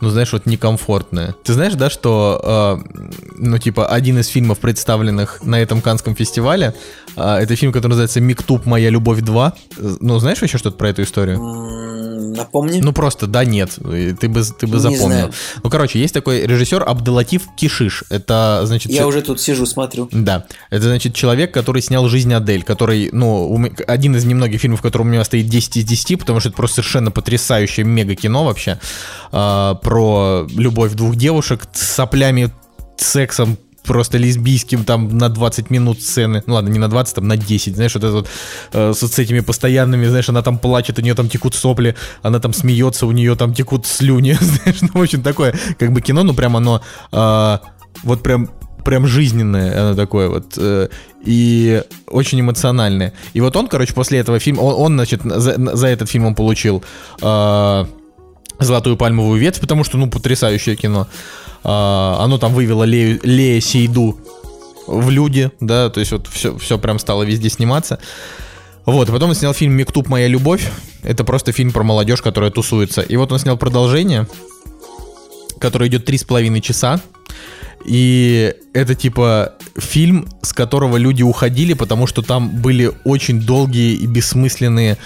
ну, знаешь, вот некомфортное. Ты знаешь, да, что, э, ну, типа, один из фильмов, представленных на этом Канском фестивале, э, это фильм, который называется «Миктуб. Моя любовь 2». Ну, знаешь вообще что-то про эту историю? Напомни. Ну просто да, нет, ты бы, ты бы Не запомнил. знаю. Ну короче, есть такой режиссер Абдалатив Кишиш. Это значит. Я чё- уже тут сижу, смотрю. Да, это значит человек, который снял «Жизнь Адель», который, ну, один из немногих фильмов, который у меня стоит 10 из 10, потому что это просто совершенно потрясающее мега-кино вообще, а, про любовь двух девушек с соплями, сексом, просто лесбийским, там на 20 минут сцены. Ну ладно, не на 20, там на 10, знаешь, вот это вот э, с, этими постоянными, знаешь, она там плачет, у нее там текут сопли, она там смеется, у нее там текут слюни, знаешь, ну очень такое, как бы кино, ну прям оно а, вот прям прям жизненное оно такое вот э, и очень эмоциональное. И вот он, короче, после этого фильма, он, он, значит, за, за этот фильм он получил э, золотую пальмовую ветвь, потому что, ну, потрясающее кино. А, оно там вывело Лею, Лея Сейду в люди, да, то есть вот все, все прям стало везде сниматься. Вот, потом он снял фильм «Мектуб. Моя любовь». Это просто фильм про молодежь, которая тусуется. И вот он снял продолжение, которое идет три с половиной часа. И это типа фильм, с которого люди уходили, потому что там были очень долгие и бессмысленные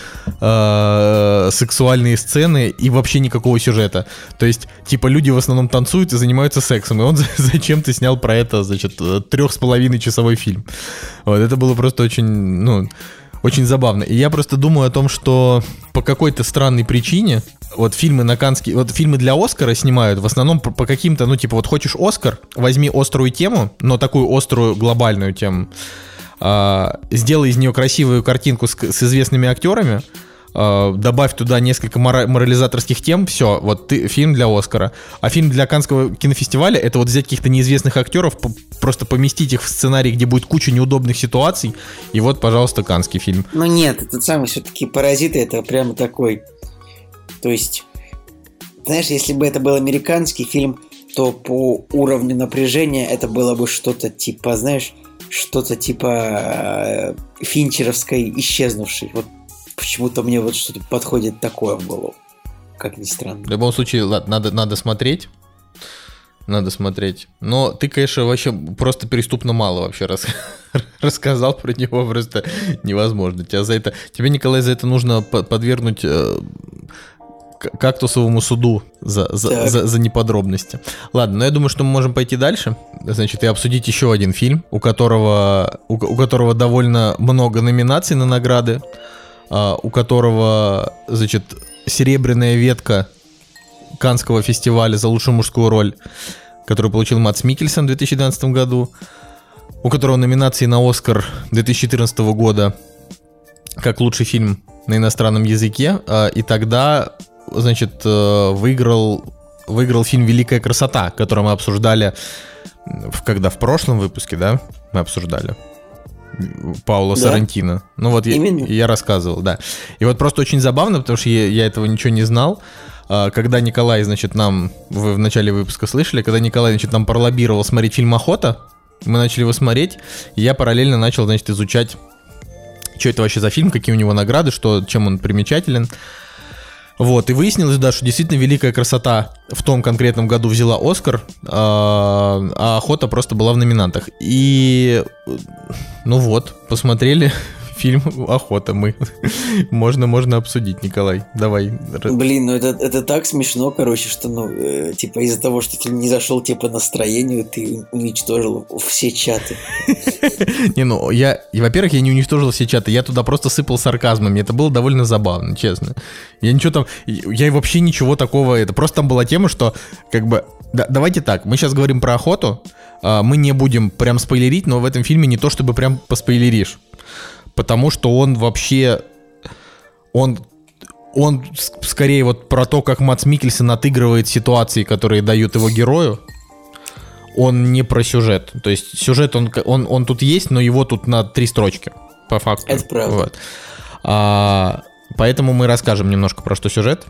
э, сексуальные сцены и вообще никакого сюжета. То есть, типа, люди в основном танцуют и занимаются сексом. И он за- зачем-то снял про это, значит, трех с половиной часовой фильм. Вот, это было просто очень, ну, очень забавно. И я просто думаю о том, что по какой-то странной причине вот фильмы на Канский, вот фильмы для Оскара снимают в основном по, по каким-то, ну типа вот хочешь Оскар, возьми острую тему, но такую острую глобальную тему, а, сделай из нее красивую картинку с, с известными актерами, а, добавь туда несколько мора- морализаторских тем, все, вот ты фильм для Оскара. А фильм для Канского кинофестиваля это вот взять каких-то неизвестных актеров, по- просто поместить их в сценарий, где будет куча неудобных ситуаций, и вот, пожалуйста, Канский фильм. Ну нет, этот самый все-таки паразиты это прямо такой. То есть, знаешь, если бы это был американский фильм, то по уровню напряжения это было бы что-то типа, знаешь, что-то типа э, финчеровской исчезнувшей. Вот почему-то мне вот что-то подходит такое в голову. Как ни странно. В любом случае, ладно, надо, надо смотреть. Надо смотреть. Но ты, конечно, вообще просто преступно мало вообще рас... рассказал про него, просто невозможно. Тебя за это, тебе, Николай, за это нужно подвергнуть э, кактусовому суду за, за, за, за неподробности. Ладно, но я думаю, что мы можем пойти дальше. Значит, и обсудить еще один фильм, у которого, у, у которого довольно много номинаций на награды, у которого, значит, серебряная ветка Канского фестиваля за лучшую мужскую роль, которую получил Мац Микельсон в 2012 году, у которого номинации на Оскар 2014 года как лучший фильм на иностранном языке, а, и тогда, значит, э, выиграл, выиграл фильм «Великая красота», который мы обсуждали, когда в прошлом выпуске, да, мы обсуждали. Паула да. Сарантино. Ну вот я, я рассказывал, да. И вот просто очень забавно, потому что я, я этого ничего не знал. А, когда Николай, значит, нам, вы в начале выпуска слышали, когда Николай, значит, нам пролоббировал смотреть фильм «Охота», мы начали его смотреть, и я параллельно начал, значит, изучать, что это вообще за фильм, какие у него награды, что, чем он примечателен. Вот, и выяснилось, да, что действительно великая красота в том конкретном году взяла Оскар, а, а охота просто была в номинантах. И, ну вот, посмотрели, фильм «Охота» мы. можно, можно обсудить, Николай. Давай. Блин, ну это, это так смешно, короче, что, ну, э, типа из-за того, что фильм не зашел по настроению, ты уничтожил все чаты. Не, ну, я, во-первых, я не уничтожил все чаты, я туда просто сыпал сарказмами, это было довольно забавно, честно. Я ничего там, я вообще ничего такого, это просто там была тема, что, как бы, да, давайте так, мы сейчас говорим про охоту, а, мы не будем прям спойлерить, но в этом фильме не то, чтобы прям поспойлеришь потому что он вообще, он он скорее вот про то, как Мац Микельсон отыгрывает ситуации, которые дают его герою. Он не про сюжет. То есть сюжет, он, он, он тут есть, но его тут на три строчки, по факту. Это правда. Вот. А, поэтому мы расскажем немножко про что сюжет.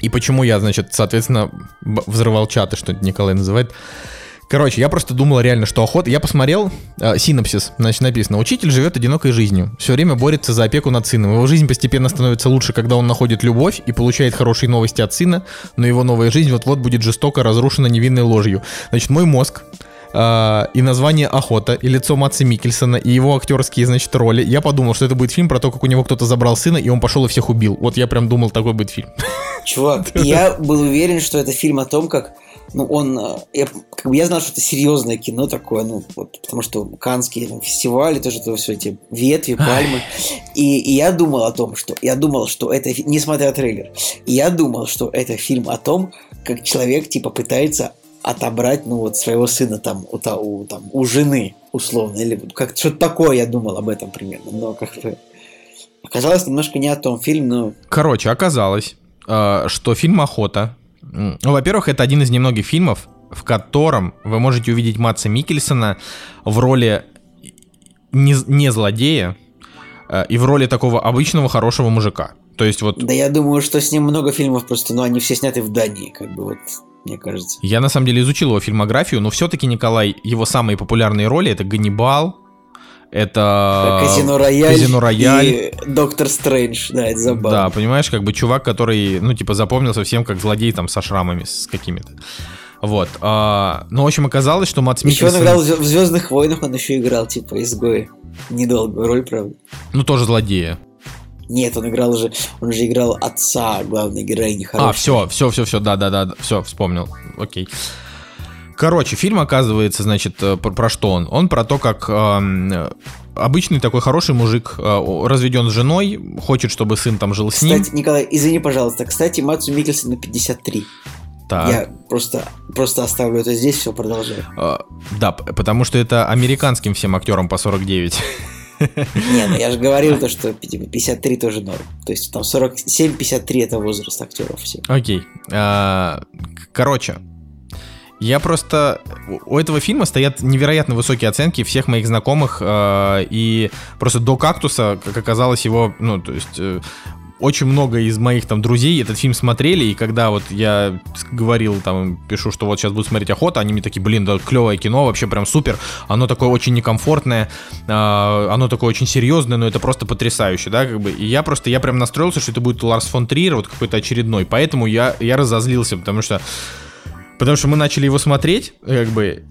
И почему я, значит, соответственно, взрывал чаты, что Николай называет. Короче, я просто думал реально, что охота... Я посмотрел э, синопсис, значит, написано. Учитель живет одинокой жизнью. Все время борется за опеку над сыном. Его жизнь постепенно становится лучше, когда он находит любовь и получает хорошие новости от сына, но его новая жизнь вот-вот будет жестоко разрушена невинной ложью. Значит, мой мозг Uh, и название «Охота», и лицо Матса Микельсона, и его актерские, значит, роли. Я подумал, что это будет фильм про то, как у него кто-то забрал сына, и он пошел и всех убил. Вот я прям думал, такой будет фильм. Чувак, я был уверен, что это фильм о том, как ну, он, э, я, как бы я знал, что это серьезное кино такое, ну, вот, потому что Канские там, фестивали, тоже это все эти ветви, пальмы. И, и я думал о том, что, я думал, что это, несмотря трейлер, я думал, что это фильм о том, как человек, типа, пытается отобрать, ну, вот, своего сына там у, у, там, у жены, условно, или как что-то такое я думал об этом примерно, но как бы оказалось немножко не о том фильм, но... Короче, оказалось, э, что фильм «Охота» Ну, во-первых, это один из немногих фильмов, в котором вы можете увидеть Матса Микельсона в роли не, не злодея э, и в роли такого обычного хорошего мужика. То есть вот... Да я думаю, что с ним много фильмов просто, но они все сняты в Дании, как бы вот мне кажется. Я на самом деле изучил его фильмографию, но все-таки Николай, его самые популярные роли это Ганнибал, это Казино Рояль, Казино Рояль и Доктор Стрэндж, да, это забавно. Да, понимаешь, как бы чувак, который, ну, типа, запомнился всем как злодей там со шрамами, с какими-то. Вот. А, ну, в общем, оказалось, что Матс Еще он играл в Звездных войнах, он еще играл, типа, изгоя. Недолгую роль, правда. Ну, тоже злодея. Нет, он играл уже, он же играл отца главной героини. Хорошей. А, все, все, все, все, да, да, да, все, вспомнил. Окей. Короче, фильм оказывается, значит, э, про, про что он? Он про то, как э, обычный такой хороший мужик э, разведен с женой, хочет, чтобы сын там жил с ним. Кстати, Николай, извини, пожалуйста. Кстати, Матсу Микельсон на 53. Так. Я просто, просто оставлю это здесь, все продолжаю. Э, да, потому что это американским всем актерам по 49. Не, ну я же говорил то, что 53 тоже норм. То есть там 47-53 это возраст актеров все. Окей. А, короче, я просто... У этого фильма стоят невероятно высокие оценки всех моих знакомых, э, и просто до «Кактуса», как оказалось, его, ну, то есть... Э, очень много из моих там друзей этот фильм смотрели, и когда вот я говорил, там, пишу, что вот сейчас буду смотреть «Охота», они мне такие, блин, да, клевое кино, вообще прям супер, оно такое очень некомфортное, э, оно такое очень серьезное, но это просто потрясающе, да, как бы, и я просто, я прям настроился, что это будет Ларс фон Триер, вот какой-то очередной, поэтому я, я разозлился, потому что, потому что мы начали его смотреть, как бы,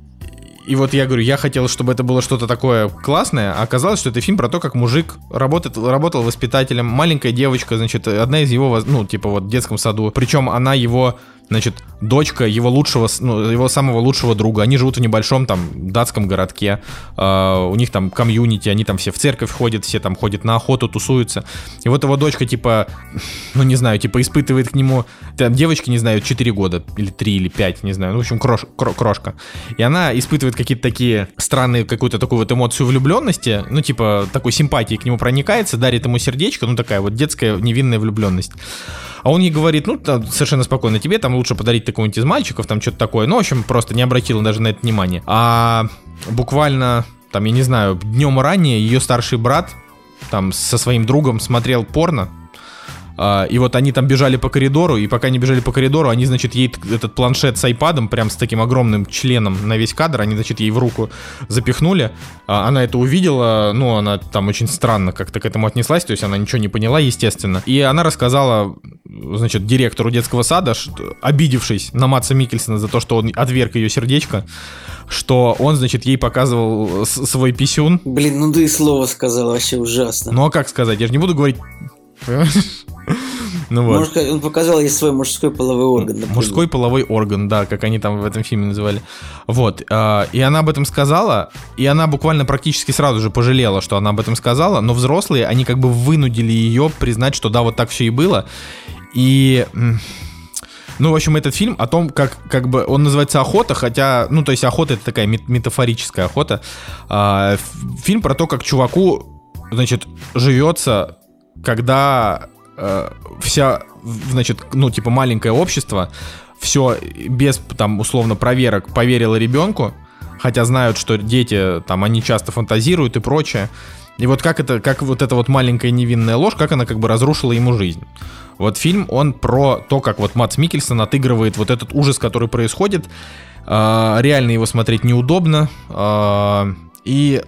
и вот я говорю, я хотел, чтобы это было что-то такое классное, а оказалось, что это фильм про то, как мужик работает, работал воспитателем, маленькая девочка, значит, одна из его, ну, типа вот в детском саду, причем она его значит, дочка его лучшего, ну, его самого лучшего друга. Они живут в небольшом там датском городке. Э, у них там комьюнити, они там все в церковь ходят, все там ходят на охоту, тусуются. И вот его дочка, типа, ну не знаю, типа испытывает к нему, там девочке, не знаю, 4 года, или 3, или 5, не знаю, ну в общем, крош, кро, крошка. И она испытывает какие-то такие странные, какую-то такую вот эмоцию влюбленности, ну типа такой симпатии к нему проникается, дарит ему сердечко, ну такая вот детская невинная влюбленность. А он ей говорит, ну, там, совершенно спокойно, тебе там лучше подарить такого-нибудь из мальчиков, там что-то такое. Ну, в общем, просто не обратил даже на это внимание. А буквально, там, я не знаю, днем ранее ее старший брат там со своим другом смотрел порно, и вот они там бежали по коридору, и пока они бежали по коридору, они, значит, ей этот планшет с айпадом, прям с таким огромным членом на весь кадр, они, значит, ей в руку запихнули. А, она это увидела, ну, она там очень странно как-то к этому отнеслась, то есть она ничего не поняла, естественно. И она рассказала, значит, директору детского сада, что, обидевшись на Матса Микельсона за то, что он отверг ее сердечко, что он, значит, ей показывал свой писюн. Блин, ну ты и слово сказал, вообще ужасно. Ну а как сказать? Я же не буду говорить ну вот. Может, он показал ей свой мужской половой орган. Например. Мужской половой орган, да, как они там в этом фильме называли. Вот. А, и она об этом сказала, и она буквально практически сразу же пожалела, что она об этом сказала, но взрослые, они как бы вынудили ее признать, что да, вот так все и было. И... Ну, в общем, этот фильм о том, как, как бы он называется «Охота», хотя, ну, то есть охота — это такая метафорическая охота. А, фильм про то, как чуваку, значит, живется когда э, вся, значит, ну, типа маленькое общество, все без, там, условно, проверок поверило ребенку, хотя знают, что дети, там, они часто фантазируют и прочее. И вот как это, как вот эта вот маленькая невинная ложь, как она как бы разрушила ему жизнь. Вот фильм, он про то, как вот Матс Микельсон отыгрывает вот этот ужас, который происходит. Э, реально его смотреть неудобно. Э, и,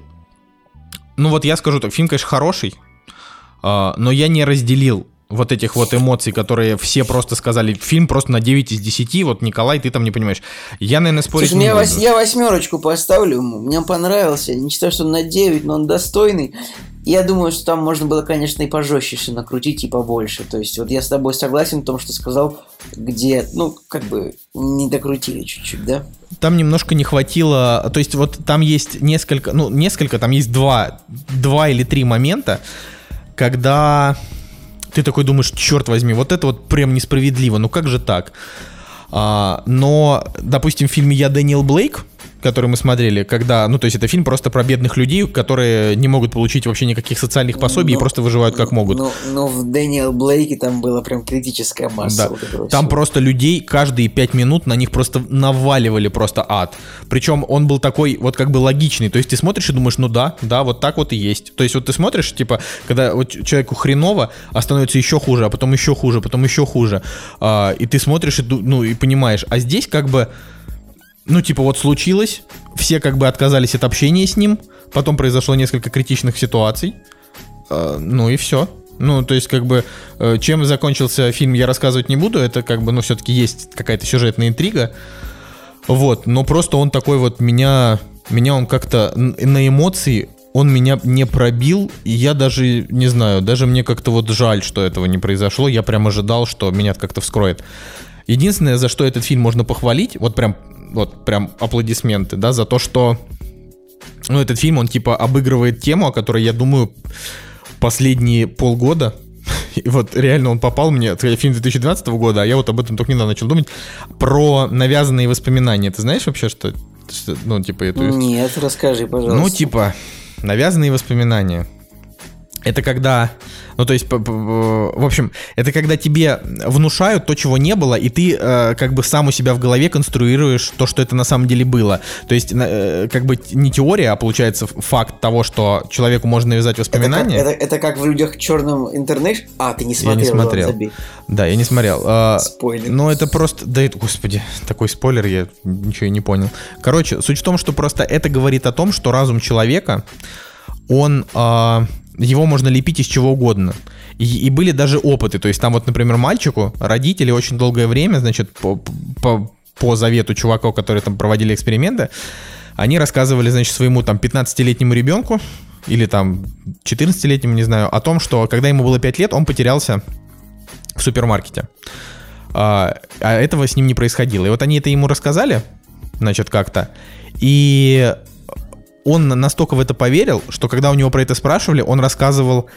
ну вот я скажу так, фильм, конечно, хороший, но я не разделил вот этих вот эмоций, которые все просто сказали, фильм просто на 9 из 10, вот, Николай, ты там не понимаешь. Я, наверное, спорить Слушай, не я, буду. я восьмерочку поставлю, мне понравился, не считаю, что он на 9, но он достойный. Я думаю, что там можно было, конечно, и пожестче все накрутить, и побольше. То есть, вот я с тобой согласен в том, что сказал, где, ну, как бы, не докрутили чуть-чуть, да? Там немножко не хватило, то есть, вот там есть несколько, ну, несколько, там есть два, два или три момента, когда ты такой думаешь, черт возьми, вот это вот прям несправедливо, ну как же так? А, но, допустим, в фильме «Я Дэниел Блейк», который мы смотрели, когда, ну, то есть это фильм просто про бедных людей, которые не могут получить вообще никаких социальных пособий но, и ну, просто выживают как могут. Но, ну, но ну, в Дэниел Блейке там была прям критическая масса. Да. Вот там просто людей каждые пять минут на них просто наваливали просто ад. Причем он был такой вот как бы логичный, то есть ты смотришь и думаешь, ну да, да, вот так вот и есть. То есть вот ты смотришь, типа, когда вот человеку хреново, а становится еще хуже, а потом еще хуже, потом еще хуже, а, и ты смотришь и, ну, и понимаешь, а здесь как бы ну, типа, вот случилось, все как бы отказались от общения с ним, потом произошло несколько критичных ситуаций, э, ну и все. Ну, то есть, как бы, э, чем закончился фильм, я рассказывать не буду, это как бы, ну, все-таки есть какая-то сюжетная интрига, вот, но просто он такой вот меня, меня он как-то на эмоции он меня не пробил, и я даже, не знаю, даже мне как-то вот жаль, что этого не произошло. Я прям ожидал, что меня как-то вскроет. Единственное, за что этот фильм можно похвалить, вот прям вот прям аплодисменты, да, за то, что ну, этот фильм, он типа обыгрывает тему, о которой, я думаю, последние полгода и вот реально он попал мне, это фильм 2012 года, а я вот об этом только недавно начал думать, про навязанные воспоминания. Ты знаешь вообще, что, что ну, типа, эту... Нет, расскажи, пожалуйста. Ну, типа, навязанные воспоминания. Это когда, ну то есть, в общем, это когда тебе внушают то, чего не было, и ты э, как бы сам у себя в голове конструируешь то, что это на самом деле было. То есть, э, как бы не теория, а получается факт того, что человеку можно навязать воспоминания. Это как, это, это как в людях черном интернете. А, ты не смотрел. Я не смотрел. Да, я не смотрел. А, спойлер. Но это просто, да, это, господи, такой спойлер, я ничего и не понял. Короче, суть в том, что просто это говорит о том, что разум человека, он э, его можно лепить из чего угодно. И, и были даже опыты, то есть там вот, например, мальчику родители очень долгое время, значит, по, по, по завету чуваков, которые там проводили эксперименты, они рассказывали, значит, своему там 15-летнему ребенку, или там 14-летнему, не знаю, о том, что когда ему было 5 лет, он потерялся в супермаркете. А, а этого с ним не происходило. И вот они это ему рассказали, значит, как-то. И он настолько в это поверил, что когда у него про это спрашивали, он рассказывал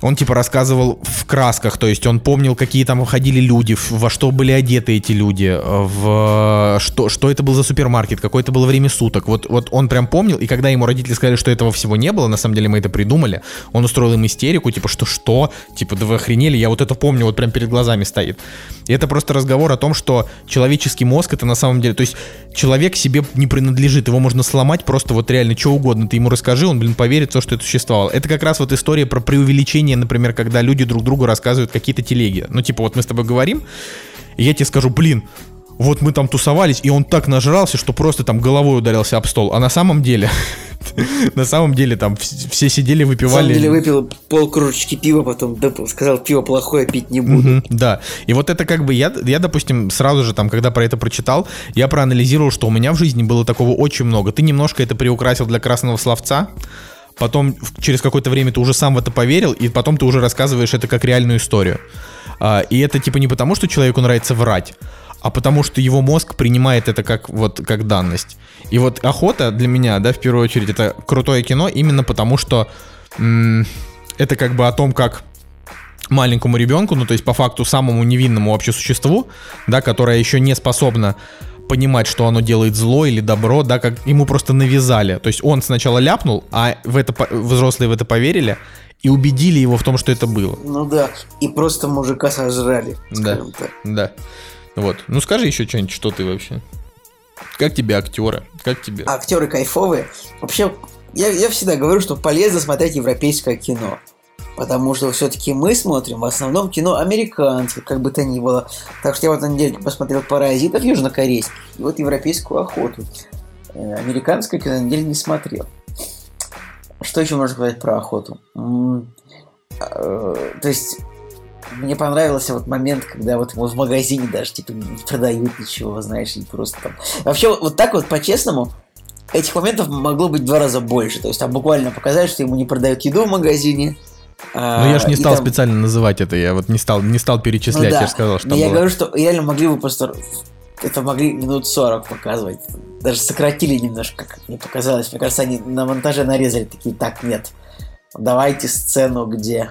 он типа рассказывал в красках, то есть он помнил, какие там ходили люди, во что были одеты эти люди, в что, что это был за супермаркет, какое это было время суток. Вот, вот он прям помнил, и когда ему родители сказали, что этого всего не было, на самом деле мы это придумали, он устроил им истерику, типа, что что, типа, да вы охренели, я вот это помню, вот прям перед глазами стоит. И это просто разговор о том, что человеческий мозг это на самом деле, то есть человек себе не принадлежит, его можно сломать просто вот реально что угодно, ты ему расскажи, он, блин, поверит в то, что это существовало. Это как раз вот история про преувеличение общение, например, когда люди друг другу рассказывают какие-то телеги. Ну, типа, вот мы с тобой говорим, и я тебе скажу, блин, вот мы там тусовались, и он так нажрался, что просто там головой ударился об стол. А на самом деле, на самом деле там все сидели, выпивали. На самом деле выпил пол кружечки пива, потом сказал, пиво плохое, пить не буду. да, и вот это как бы я, я, допустим, сразу же там, когда про это прочитал, я проанализировал, что у меня в жизни было такого очень много. Ты немножко это приукрасил для красного словца, потом через какое-то время ты уже сам в это поверил, и потом ты уже рассказываешь это как реальную историю. А, и это типа не потому, что человеку нравится врать, а потому что его мозг принимает это как вот как данность. И вот охота для меня, да, в первую очередь, это крутое кино именно потому, что м- это как бы о том, как маленькому ребенку, ну то есть по факту самому невинному вообще существу, да, которое еще не способно понимать, что оно делает зло или добро, да, как ему просто навязали. То есть он сначала ляпнул, а в это, взрослые в это поверили и убедили его в том, что это было. Ну да, и просто мужика сожрали, да, так. Да, вот. Ну скажи еще что-нибудь, что ты вообще? Как тебе актеры? Как тебе? Актеры кайфовые. Вообще, я, я всегда говорю, что полезно смотреть европейское кино потому что все-таки мы смотрим в основном кино американское, как бы то ни было. Так что я в этом неделе посмотрел «Паразитов» южнокорейский и вот «Европейскую охоту». Э, американское кино неделю не смотрел. Что еще можно сказать про охоту? Э, то есть мне понравился вот момент, когда вот его в магазине даже типа не продают ничего, знаешь, и просто там. Вообще вот, вот так вот по-честному этих моментов могло быть в два раза больше. То есть там буквально показать, что ему не продают еду в магазине, ну я же не стал там... специально называть это, я вот не стал, не стал перечислять, ну, да. я же сказал, что Но было. я говорю, что реально могли бы просто... Это могли минут 40 показывать. Даже сократили немножко, как мне показалось. Мне кажется, они на монтаже нарезали такие, так, нет, давайте сцену, где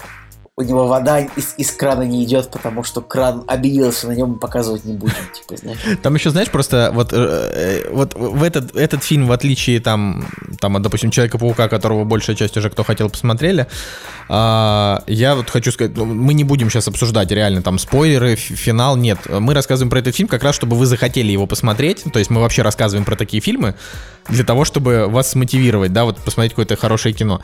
у него вода из, из крана не идет, потому что кран обиделся, на нем показывать не будем. Типа, знаешь. Там еще, знаешь, просто вот, э, э вот в этот, этот фильм, в отличие там, там, допустим, Человека-паука, которого большая часть уже кто хотел посмотрели, э, я вот хочу сказать, ну, мы не будем сейчас обсуждать реально там спойлеры, финал, нет. Мы рассказываем про этот фильм как раз, чтобы вы захотели его посмотреть, то есть мы вообще рассказываем про такие фильмы для того, чтобы вас смотивировать, да, вот посмотреть какое-то хорошее кино.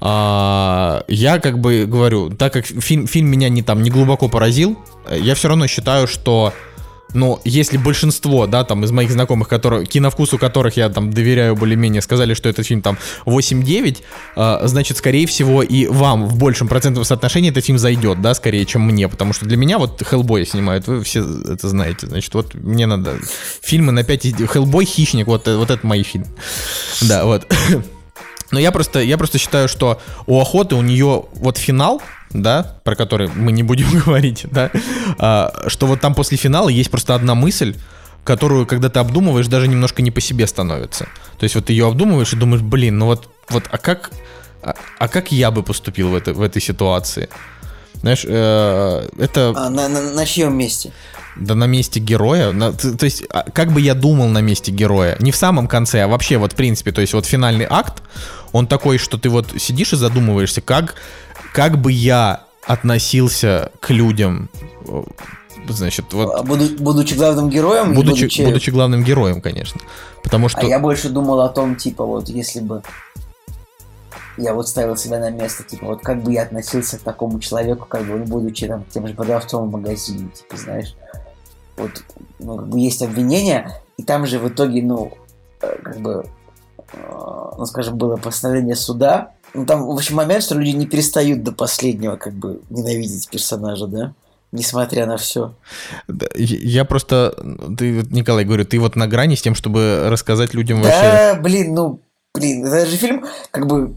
А, я как бы говорю, так как фильм, фильм меня не там не глубоко поразил, я все равно считаю, что но если большинство, да, там, из моих знакомых, которые, киновкусу которых я там доверяю более-менее, сказали, что этот фильм там 8-9, э, значит, скорее всего, и вам в большем процентном соотношении этот фильм зайдет, да, скорее, чем мне, потому что для меня вот Хеллбой снимают, вы все это знаете, значит, вот мне надо фильмы на 5, Хеллбой, Хищник, вот, вот это мои фильмы, да, вот. Но я просто, я просто считаю, что у охоты у нее вот финал, да, про который мы не будем говорить, да, а, что вот там после финала есть просто одна мысль, которую, когда ты обдумываешь, даже немножко не по себе становится. То есть вот ты ее обдумываешь и думаешь, блин, ну вот, вот а как, а, а как я бы поступил в, это, в этой ситуации? Знаешь, э, это... А, на, на, на чьем месте? Да на месте героя, на- то есть, а, как бы я думал на месте героя, не в самом конце, а вообще вот в принципе, то есть вот финальный акт, он такой, что ты вот сидишь и задумываешься, как, как бы я относился к людям, значит, вот. А буду- будучи главным героем, и будучи, будучи главным героем, конечно, потому что... А я больше думал о том, типа, вот если бы я вот ставил себя на место, типа, вот как бы я относился к такому человеку, как бы будучи там тем же продавцом в магазине, типа, знаешь, вот, ну, как бы есть обвинение, и там же в итоге, ну, э, как бы, э, ну, скажем, было постановление суда, ну, там, в общем, момент, что люди не перестают до последнего, как бы, ненавидеть персонажа, да, несмотря на все. Да, я просто, ты, Николай, говорю, ты вот на грани с тем, чтобы рассказать людям вообще... Да, блин, ну, блин, это же фильм, как бы,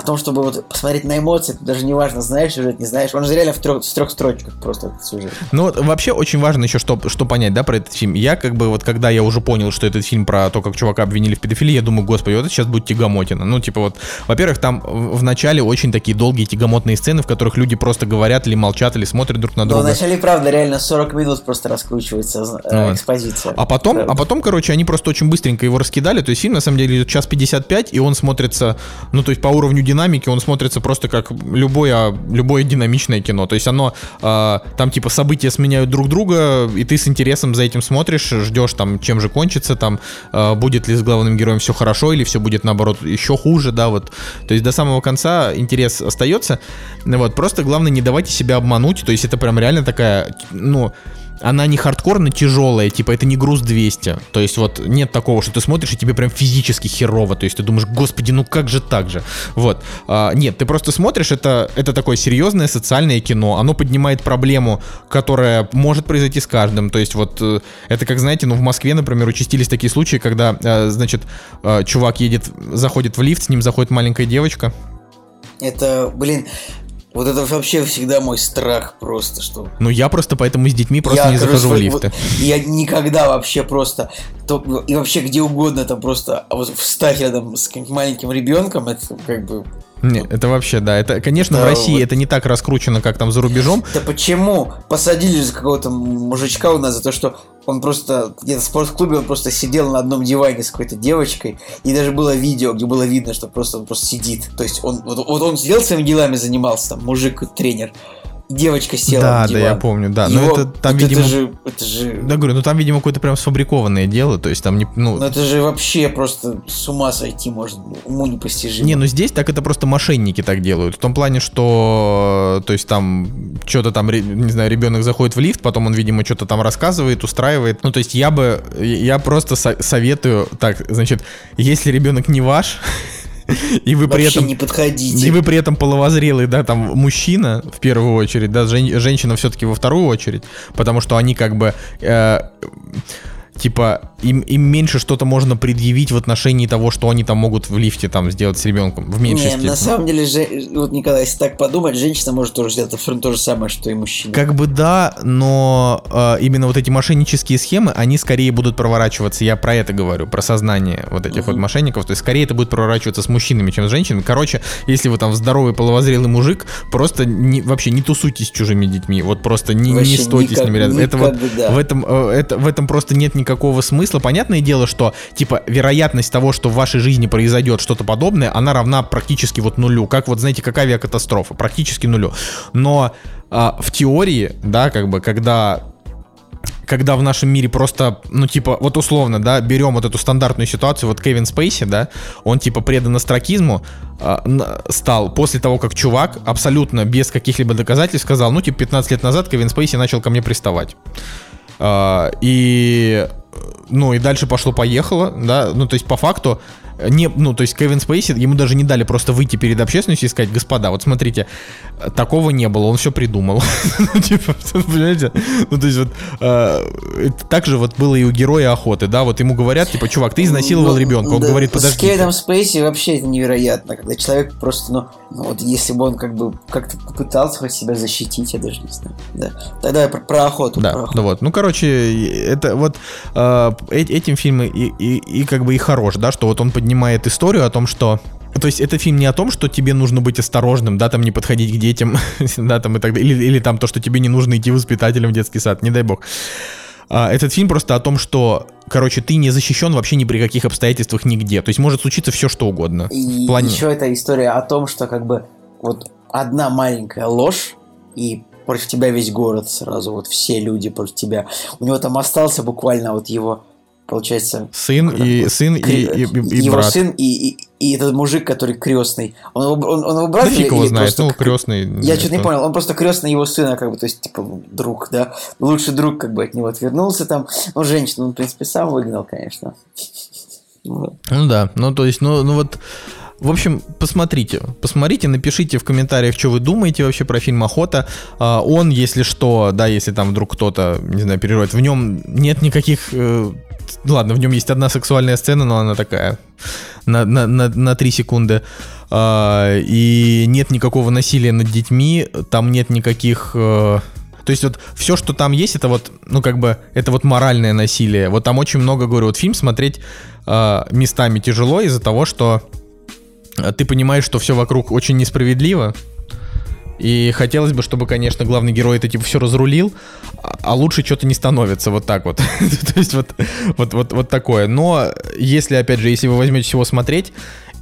о том, чтобы вот посмотреть на эмоции, это даже не важно, знаешь сюжет, не знаешь. Он же реально в трех, в трех строчках просто этот сюжет. Ну вот вообще очень важно еще что, что понять, да, про этот фильм. Я как бы вот когда я уже понял, что этот фильм про то, как чувака обвинили в педофилии, я думаю, господи, вот это сейчас будет тягомотина. Ну типа вот, во-первых, там в начале очень такие долгие тягомотные сцены, в которых люди просто говорят или молчат, или смотрят друг на Но друга. вначале, правда, реально 40 минут просто раскручивается э, Вот. экспозиция. А потом, Правда. а потом, короче, они просто очень быстренько его раскидали. То есть фильм на самом деле идет час 55, и он смотрится, ну, то есть по уровню динамики он смотрится просто как любое, любое динамичное кино. То есть оно, а, там типа события сменяют друг друга, и ты с интересом за этим смотришь, ждешь там, чем же кончится, там, а, будет ли с главным героем все хорошо, или все будет наоборот еще хуже, да, вот. То есть до самого конца интерес остается. Вот, просто главное не давайте себя обмануть. То есть это прям реально такая, ну, она не хардкорно тяжелая, типа это не груз 200. То есть вот нет такого, что ты смотришь и тебе прям физически херово. То есть ты думаешь, господи, ну как же так же? Вот. А, нет, ты просто смотришь, это, это такое серьезное социальное кино. Оно поднимает проблему, которая может произойти с каждым. То есть вот э, это как, знаете, ну в Москве, например, участились такие случаи, когда, э, значит, э, чувак едет, заходит в лифт, с ним заходит маленькая девочка. Это, блин, вот это вообще всегда мой страх просто, что... Ну я просто поэтому с детьми просто я, не короче, захожу в лифты. вот я никогда вообще просто... то- и вообще где угодно там просто... А вот встать рядом с каким-нибудь маленьким ребенком, это как бы... Нет, это вообще, да. Это, конечно, в Да, России вот. это не так раскручено, как там за рубежом. Да почему? Посадили же какого-то мужичка у нас за то, что он просто где-то в спортклубе, он просто сидел на одном диване с какой-то девочкой, и даже было видео, где было видно, что просто он просто сидит. То есть он вот, вот он сидел своими делами занимался, там мужик тренер, девочка села да, да, диван. я помню, да. Но Его- это там, вот видимо. это же, это же, Да, говорю, ну там, видимо, какое-то прям сфабрикованное дело. То есть там не. Ну, ну это же вообще просто с ума сойти можно, уму непостижимо. Не, ну здесь так это просто мошенники так делают. В том плане, что, то есть там что-то там, не знаю, ребенок заходит в лифт, потом он, видимо, что-то там рассказывает, устраивает. Ну, то есть я бы, я просто со- советую, так, значит, если ребенок не ваш, и вы при этом... не подходите. И вы при этом половозрелый, да, там мужчина в первую очередь, да, жен- женщина все-таки во вторую очередь, потому что они как бы э, типа им, им меньше что-то можно предъявить в отношении того, что они там могут в лифте там сделать с ребенком в меньшей Не, степени. на самом деле, же, вот, Николай, если так подумать, женщина может тоже сделать абсолютно то же самое, что и мужчина. Как бы да, но э, именно вот эти мошеннические схемы, они скорее будут проворачиваться, я про это говорю, про сознание вот этих вот мошенников, то есть скорее это будет проворачиваться с мужчинами, чем с женщинами. Короче, если вы там здоровый половозрелый мужик, просто не, вообще не тусуйтесь с чужими детьми, вот просто не, не стойте с никак- ними рядом. Это никак вот бы да. в этом, э, это, в этом просто нет никакого смысла. Понятное дело, что типа вероятность того, что в вашей жизни произойдет что-то подобное, она равна практически вот нулю. Как вот знаете, как авиакатастрофа, практически нулю. Но а, в теории, да, как бы, когда когда в нашем мире просто, ну, типа, вот условно, да, берем вот эту стандартную ситуацию, вот Кевин Спейси, да, он, типа, предан астракизму н- стал после того, как чувак абсолютно без каких-либо доказательств сказал, ну, типа, 15 лет назад Кевин Спейси начал ко мне приставать. А, и, ну, и дальше пошло-поехало, да, ну, то есть, по факту, не, ну, то есть Кевин Спейси, ему даже не дали просто выйти перед общественностью и сказать, господа, вот смотрите, такого не было, он все придумал. Ну, типа, понимаете? Ну, то есть вот э, так же вот было и у героя охоты, да, вот ему говорят, типа, чувак, ты изнасиловал Ну, ребенка, он говорит, С подожди. Кевином Спейси вообще это невероятно, когда человек просто, ну, ну, вот если бы он как бы как-то попытался хоть себя защитить, я даже не знаю. Да. Тогда про, про охоту. Да, про охоту. да вот. Ну, короче, это вот э, э- этим фильмы и, и, и как бы и хорош, да, что вот он поднимает историю о том, что То есть это фильм не о том, что тебе нужно быть осторожным, да, там не подходить к детям, да, там и так далее, или, или там то, что тебе не нужно идти воспитателем в детский сад, не дай бог. А, этот фильм просто о том, что, короче, ты не защищен вообще ни при каких обстоятельствах нигде. То есть может случиться все, что угодно. И плане- еще эта история о том, что как бы вот одна маленькая ложь, и против тебя весь город сразу, вот все люди против тебя. У него там остался буквально вот его, получается, Сын и сын и, и, и- и его брат. сын и, и, и этот мужик, который крестный. Он, его- он, он его брат Да или- фиг его или знает, просто ну, крестный. Я что-то не понял, он просто крестный его сына, как бы, то есть, типа, друг, да? Лучший друг, как бы, от него отвернулся там. Ну, женщину он, в принципе, сам выгнал, конечно. Ну да, ну то есть, ну, ну вот, в общем, посмотрите, посмотрите, напишите в комментариях, что вы думаете вообще про фильм «Охота». А, он, если что, да, если там вдруг кто-то, не знаю, переживает, в нем нет никаких... э, ладно, в нем есть одна сексуальная сцена, но она такая на, на, на, на 3 секунды. А, и нет никакого насилия над детьми, там нет никаких... э, то есть вот все, что там есть, это вот, ну как бы, это вот моральное насилие. Вот там очень много, говорю, вот фильм смотреть э, местами тяжело из-за того, что э, ты понимаешь, что все вокруг очень несправедливо. И хотелось бы, чтобы, конечно, главный герой это типа все разрулил, а лучше что-то не становится вот так вот. То есть вот, вот, вот, вот такое. Но если, опять же, если вы возьмете его смотреть,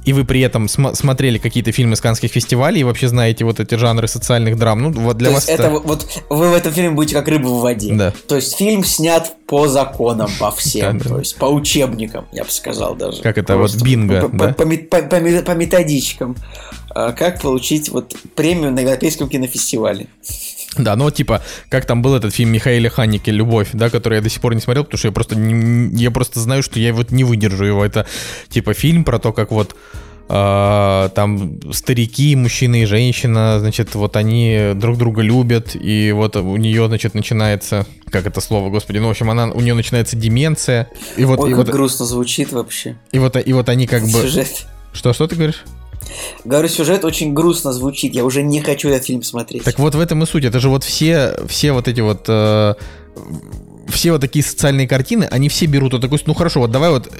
и вы при этом см- смотрели какие-то фильмы с канских фестивалей и вообще знаете вот эти жанры социальных драм, ну вот для То вас есть это вот, вы в этом фильме будете как рыба в воде. Да. То есть фильм снят по законам, по всем. То есть по учебникам, я бы сказал даже. Как это, вот бинго, по методичкам. А, Как получить вот премию на Европейском кинофестивале. Да, ну вот типа, как там был этот фильм Михаила Ханики «Любовь», да, который я до сих пор не смотрел, потому что я просто, не- я просто знаю, что я вот не выдержу его. Это типа фильм про то, как вот а, там старики, мужчина и женщина, значит, вот они друг друга любят, и вот у нее, значит, начинается, как это слово, господи, ну, в общем, она, у нее начинается деменция, и вот, Ой, и как вот, грустно звучит вообще. и вот, и вот они как бы... Сюжет. Что, что ты говоришь? Говорю, сюжет очень грустно звучит. Я уже не хочу этот фильм смотреть. Так вот в этом и суть. Это же вот все, все вот эти вот... э, все вот такие социальные картины, они все берут вот такой... Ну хорошо, вот давай вот... э,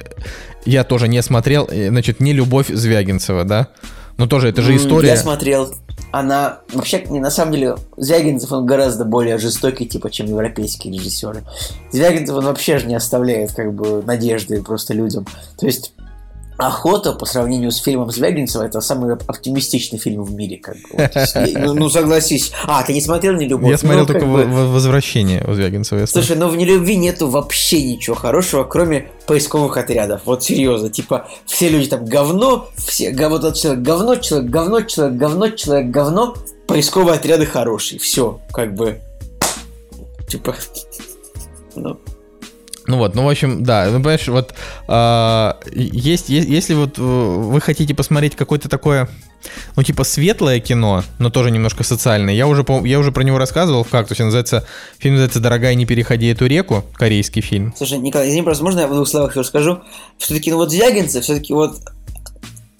Я тоже не смотрел, э, значит, не «Любовь» Звягинцева, да? Но тоже это же история... Я смотрел. Она вообще, не, на самом деле, Звягинцев, он гораздо более жестокий, типа, чем европейские режиссеры. Звягинцев, он вообще же не оставляет, как бы, надежды просто людям. То есть, Охота по сравнению с фильмом Звягинцева это самый оп- оптимистичный фильм в мире, как бы. Вот, ну, ну, согласись. А, ты не смотрел «Не любовь»? Я смотрел Ну, только бы- «Возвращение» у Звягинцева. Слушай, ну в нелюбви нету вообще ничего хорошего, кроме поисковых отрядов. Вот серьезно, типа, все люди там говно, все, вот этот человек говно, человек говно, человек говно, человек говно, поисковые отряды хорошие. Все, как бы. Типа. Ну, Ну вот, ну в общем, да, ну понимаешь, вот а, есть, есть, если вот э, вы хотите посмотреть какое-то такое, ну типа светлое кино, но тоже немножко социальное, я уже, я уже про него рассказывал в «Кактусе», называется, фильм называется «Дорогая, не переходи эту реку», корейский фильм. слушай, Николай, извини, просто можно я в двух словах еще скажу? Все-таки, ну вот Звягинцев, все-таки вот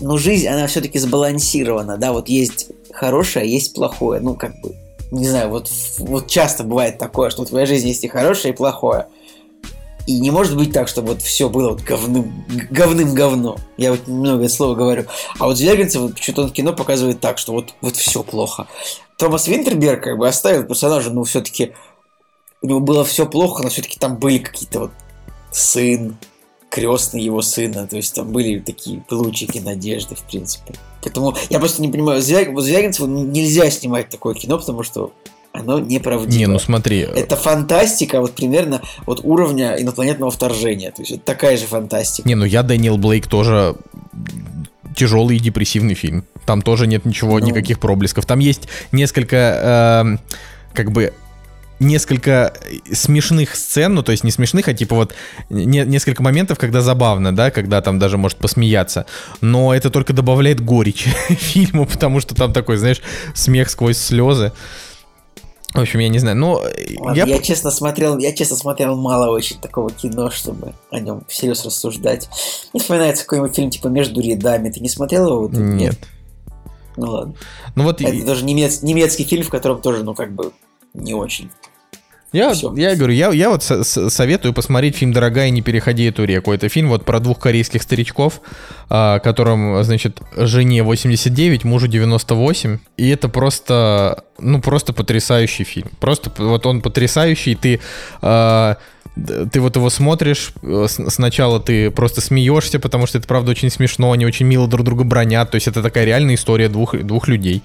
ну, жизнь, она все-таки сбалансирована, да, вот есть хорошее, а есть плохое, ну, как бы, не знаю, вот, вот часто бывает такое, что в твоей жизни есть и хорошее, и плохое. И не может быть так, чтобы вот все было вот говным, говным говно. Я вот много это слово говорю. А вот Звягинцев, вот что-то он кино показывает так, что вот, вот все плохо. Томас Винтерберг как бы оставил персонажа, ну, все-таки у него было все плохо, но все-таки там были какие-то вот сын, крестный его сына, то есть там были такие лучики надежды, в принципе. Поэтому я просто не понимаю, Звягинцеву нельзя снимать такое кино, потому что оно неправдиво. Не, ну смотри, Это фантастика вот примерно вот уровня инопланетного вторжения. То есть это такая же фантастика. не, ну я Дэниел Блейк тоже тяжелый и депрессивный фильм. Там тоже нет ничего, Ну. никаких проблесков. Там есть несколько, эм, как бы, несколько смешных сцен, ну то есть не смешных, а типа вот не- несколько моментов, когда забавно, да, когда там даже может посмеяться. Но это только добавляет горечь фильму, потому что там такой, знаешь, смех сквозь слезы. В общем, я не знаю. Ну, Ладно, я, я... честно смотрел, я честно смотрел мало очень такого кино, чтобы о нем всерьез рассуждать. Не вспоминается какой-нибудь фильм типа «Между рядами». Ты не смотрел его? Вот? Нет. Ну ладно. Ну вот Это тоже немец- немецкий фильм, в котором тоже, ну как бы, не очень. Я, я говорю, я, я вот со- советую посмотреть фильм «Дорогая, не переходи эту реку». Это фильм вот про двух корейских старичков, а, которым, значит, жене 89, мужу 98. И это просто, ну, просто потрясающий фильм. Просто вот он потрясающий. Ты, а, ты вот его смотришь, э, сначала ты просто смеешься, потому что это, правда, очень смешно, они очень мило друг друга бронят. То есть это такая реальная история двух, двух людей.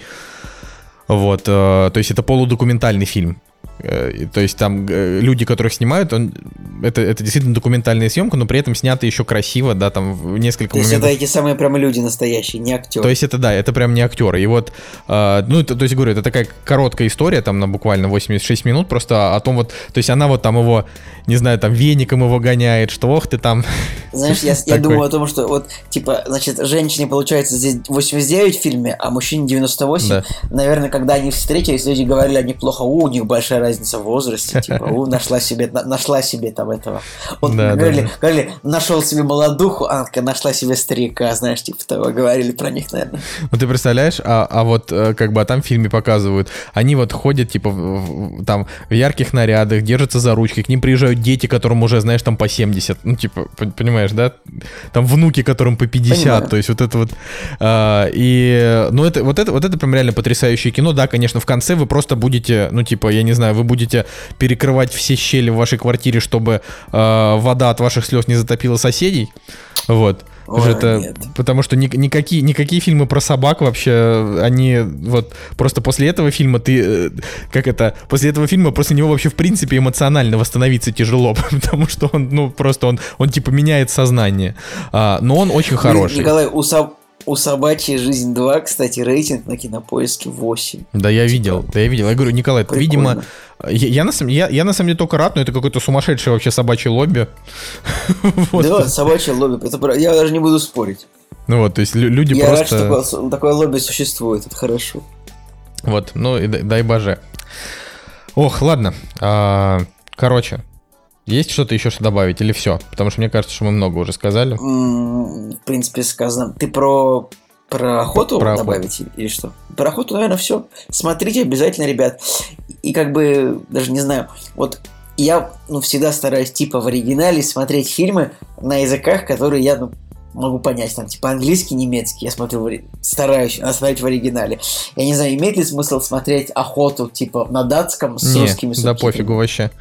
Вот, э, то есть это полудокументальный фильм. Э, То есть там э, люди, которых снимают, он, это, это действительно документальная съемка, но при этом снято еще красиво, да, там в несколько То есть это моментов. эти самые прямо люди настоящие, не актеры. То есть это да, это прям не актеры. И вот, э, ну, это, то есть говорю, это такая короткая история, там на буквально 86 минут, просто о том вот, то есть она вот там его, не знаю, там веником его гоняет, что ох ты там. Знаешь, я, я думаю о том, что вот, типа, значит, женщине получается здесь 89 в фильме, а мужчине 98. Да. Наверное, когда они встретились, люди говорили, они плохо, у, у них большая разница в возрасте, типа, у, нашла себе, на- нашла себе там этого. Вот Да, говорили, да. говорили, нашел себе молодуху, а такая, нашла себе старика, знаешь, типа того, говорили про них, наверное. Ну ты представляешь, а, а вот э, как бы а там в фильме показывают, они вот ходят типа в- в- там в ярких нарядах, держатся за ручки, к ним приезжают дети, которым уже, знаешь, там по 70, ну типа, пон- понимаешь, да? Там внуки, которым по 50, Понимаю. то есть вот это вот. а, и, ну это, вот это, вот это прям реально потрясающее кино, да, конечно, в конце вы просто будете, ну типа, я не знаю, вы будете перекрывать все щели в вашей квартире, чтобы э, вода от ваших слез не затопила соседей, вот. Ой, это, нет. потому что ни- никакие, никакие фильмы про собак вообще, они вот просто после этого фильма ты, э, как это, после этого фильма после него вообще в принципе эмоционально восстановиться тяжело, потому что он, ну просто он, он типа меняет сознание, А, но он очень хороший. Николай, у, со- у собачьей жизнь 2, кстати, рейтинг на кинопоиске 8. Да, я видел, да, я видел. Я говорю, Николай, Прикольно. видимо, я, я на самом, я, я на самом деле только рад, но это какое-то сумасшедшее вообще собачье лобби. Вот. Да, собачье лобби, это я даже не буду спорить. Ну вот, то есть лю- люди Я рад, просто... что такое, такое лобби существует, это хорошо. Вот, ну и дай, дай боже. Ох, ладно. А, короче, есть что-то еще что добавить или все? Потому что мне кажется, что мы много уже сказали. В принципе, сказано. Ты про про охоту Про охоту. добавить или что? Про охоту, наверное, все. Смотрите обязательно, ребят. И как бы, даже не знаю, вот я ну, всегда стараюсь типа в оригинале смотреть фильмы на языках, которые я ну, могу понять. Там типа английский, немецкий. Я смотрю, в стараюсь а, смотреть в оригинале. Я не знаю, имеет ли смысл смотреть охоту типа на датском с Не, русскими да субтитрами? пофигу вообще.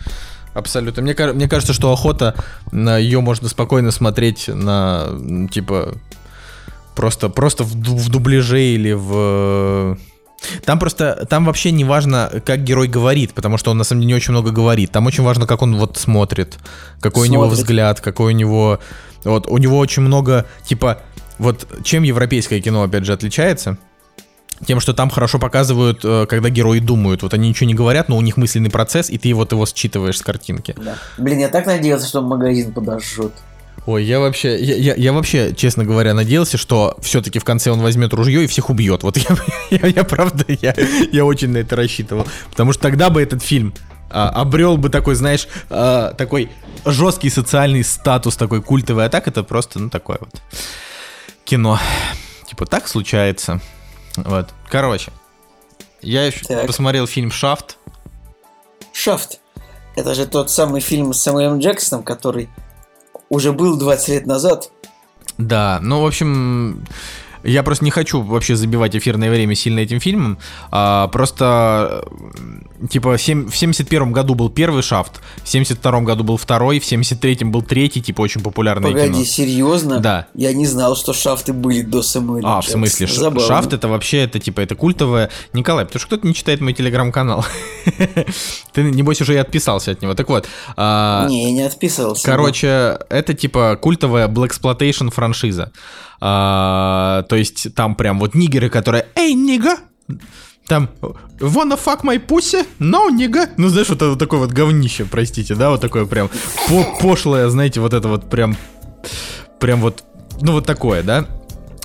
Абсолютно. Мне, мне кажется, что охота, на ее можно спокойно смотреть на, типа, просто, просто в, в дубляже или в... Там просто, там вообще не важно, как герой говорит, потому что он на самом деле не очень много говорит. Там очень важно, как он вот смотрит, какой у него Смотрит. взгляд, какой у него... Вот, у него очень много, типа, вот чем европейское кино, опять же, отличается? Тем, что там хорошо показывают, э, когда герои думают. Вот они ничего не говорят, но у них мысленный процесс, и ты вот его считываешь с картинки. Да. Блин, я так надеялся, что магазин подожжет. Ой, я вообще, я, я- я вообще, честно говоря, надеялся, что все-таки в конце он возьмет ружье и всех убьет. Вот я, я, я правда, я, я очень на это рассчитывал. Потому что тогда бы этот фильм а, обрел бы такой, знаешь, а, такой жесткий социальный статус, такой культовый. А так это просто, ну, такое вот кино. Типа, так случается. Вот. Короче, я еще Так. посмотрел фильм «Шафт». Шафт. Это же тот самый фильм с Самуэлем Джексоном, который уже был 20 лет назад. Да, ну, в общем, я просто не хочу вообще забивать эфирное время сильно этим фильмом. А, просто, типа, сем- в 71 году был первый «Шафт», в 72 году был второй, в 73 был третий, типа, очень популярное Погоди, кино. серьезно? Да. Я не знал, что шафты были до Самуэля А, в смысле, Забавно. «Шафт» это вообще, это типа, это культовое... Николай, потому что кто-то не читает мой телеграм-канал. Ты, небось, уже и отписался от него. Так вот, а, Не, я не отписывался. Короче, это типа культовая Blaxploitation франшиза. А, то есть там прям вот нигеры, которые «Эй, нига!» Там «Wanna fuck my pussy? No, нига!» Ну, знаешь, вот, это вот такое вот говнище, простите, да? Вот такое прям по- пошлое, знаете, вот это вот прям... Прям вот... Ну, вот такое, да?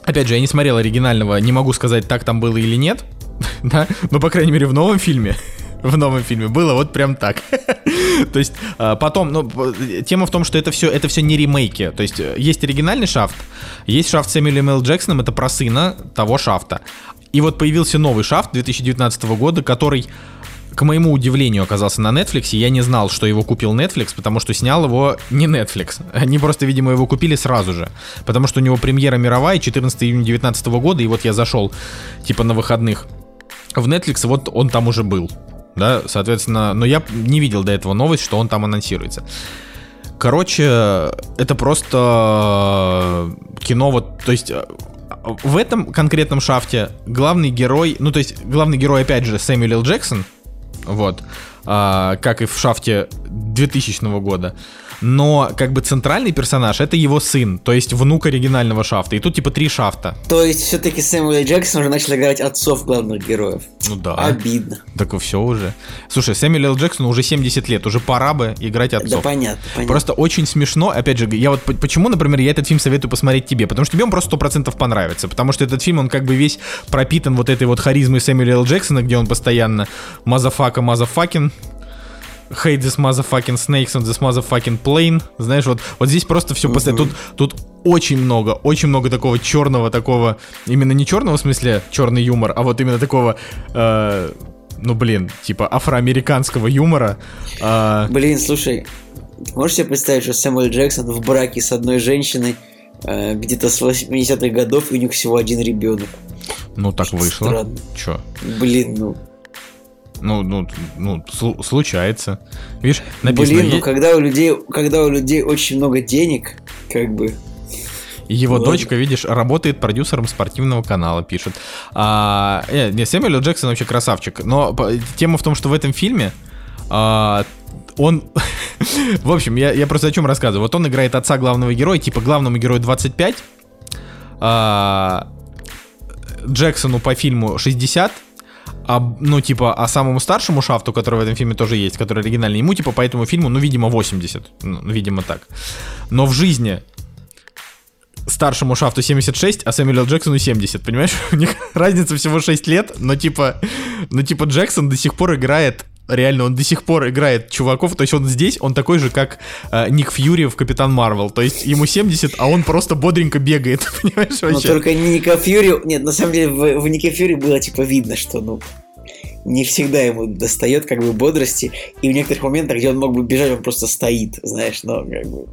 Опять же, я не смотрел оригинального, не могу сказать, так там было или нет, да? Но, по крайней мере, в новом фильме в новом фильме было вот прям так. То есть а, потом, ну, тема в том, что это все, это все не ремейки. То есть э, есть оригинальный шафт, есть шафт с Сэмюэлем Л. Джексоном, это про сына того шафта. И вот появился новый шафт 2019 года, который к моему удивлению, оказался на Netflix. Я не знал, что его купил Netflix, потому что снял его не Netflix. Они просто, видимо, его купили сразу же. Потому что у него премьера мировая 14 июня 2019 года, и вот я зашел, типа, на выходных в Netflix, вот он там уже был. Да, соответственно, но я не видел до этого новость, что он там анонсируется. Короче, это просто кино вот, то есть в этом конкретном шафте главный герой, ну то есть главный герой опять же Сэмюэл Л. Джексон, вот, а, как и в шафте 2000 года но как бы центральный персонаж это его сын, то есть внук оригинального шафта. И тут типа три шафта. То есть все-таки Сэмюэл Джексон уже начал играть отцов главных героев. Ну да. Обидно. Так все уже. Слушай, Сэмюэл Джексон уже 70 лет, уже пора бы играть отцов. Да понятно, понятно. Просто очень смешно, опять же, я вот почему, например, я этот фильм советую посмотреть тебе, потому что тебе он просто 100% понравится, потому что этот фильм, он как бы весь пропитан вот этой вот харизмой Сэмюэла Джексона, где он постоянно motherfucker, motherfucking, hate this motherfucking snakes on this motherfucking plane. Знаешь, вот, вот здесь просто все постоянно. Тут, тут очень много, очень много такого черного, такого, именно не черного в смысле черный юмор, а вот именно такого, э, ну блин, типа афроамериканского юмора. Э, блин, слушай, можешь себе представить, что Сэмюэл Джексон в браке с одной женщиной э, где-то с 80-х годов, и у них всего один ребенок. Ну так вышло. Странно. Чё? Блин, ну ну, ну, ну, случается. Видишь, написано... Блин, ну когда у людей, когда у людей очень много денег, как бы... Его Ладно. дочка, видишь, работает продюсером спортивного канала, пишет. А, э, не, Сэмюэл Джексон вообще красавчик. Но тема в том, что в этом фильме а, он... в общем, я, я просто о чем рассказываю. Вот он играет отца главного героя, типа главному герою 25, а, Джексону по фильму 60, а, ну, типа, а самому старшему шафту, который в этом фильме тоже есть, который оригинальный, ему, типа, по этому фильму, ну, видимо, 80. Ну, видимо, так. Но в жизни старшему шафту 76, а Сэмюэлю Джексону 70, понимаешь? У них разница всего 6 лет, но типа, но типа Джексон до сих пор играет реально он до сих пор играет чуваков, то есть он здесь, он такой же, как э, Ник Фьюри в Капитан Марвел, то есть ему 70, а он просто бодренько бегает, понимаешь вообще? Но только Ника Фьюри, нет, на самом деле в, в Нике Фьюри было типа видно, что, ну, не всегда ему достает как бы бодрости, и в некоторых моментах, где он мог бы бежать, он просто стоит, знаешь, но как бы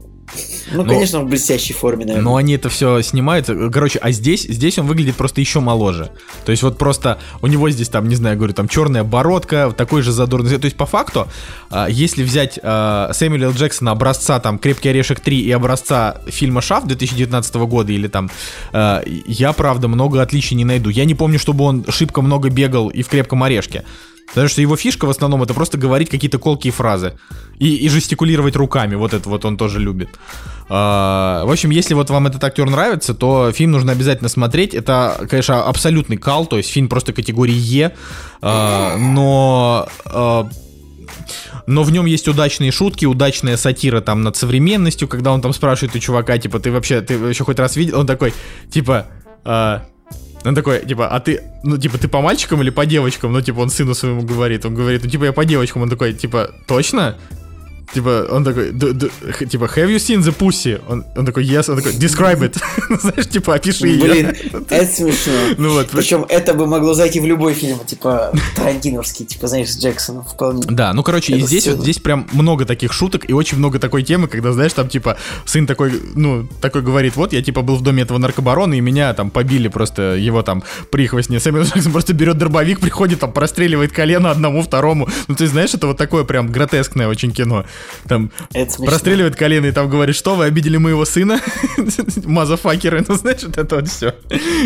ну, но, конечно, в блестящей форме, наверное. Но они это все снимают. Короче, а здесь, здесь он выглядит просто еще моложе. То есть вот просто у него здесь там, не знаю, говорю, там черная бородка, такой же задорный. То есть по факту, а, если взять а, Сэмюэля Джексона образца там «Крепкий орешек 3» и образца фильма «Шаф» 2019 года или там, а, я, правда, много отличий не найду. Я не помню, чтобы он шибко много бегал и в «Крепком орешке». Потому что его фишка в основном это просто говорить какие-то колкие фразы. И, и жестикулировать руками. Вот это вот он тоже любит. А, в общем, если вот вам этот актер нравится, то фильм нужно обязательно смотреть. Это, конечно, абсолютный кал, то есть фильм просто категории Е. А, но... А, но в нем есть удачные шутки, удачная сатира там над современностью, когда он там спрашивает у чувака, типа, ты вообще, ты вообще хоть раз видел? Он такой, типа, а, он такой, типа, а ты, ну, типа, ты по мальчикам или по девочкам? Ну, типа, он сыну своему говорит. Он говорит, ну, типа, я по девочкам. Он такой, типа, точно? Типа, он такой, типа, have you seen the pussy? Он, он такой, yes, он такой, describe it. Знаешь, типа, опиши ее. Блин, это смешно. Ну вот. Причем это бы могло зайти в любой фильм, типа, Тарантиновский, типа, знаешь, с Джексоном вполне. Да, ну, короче, и здесь вот, здесь прям много таких шуток и очень много такой темы, когда, знаешь, там, типа, сын такой, ну, такой говорит, вот, я, типа, был в доме этого наркобарона, и меня там побили просто его там прихвостни. Сэмюэл Джексон просто берет дробовик, приходит, там, простреливает колено одному, второму. Ну, ты знаешь, это вот такое прям гротескное очень кино там простреливает колено и там говорит, что вы обидели моего сына, мазафакеры, ну знаешь, вот это вот все.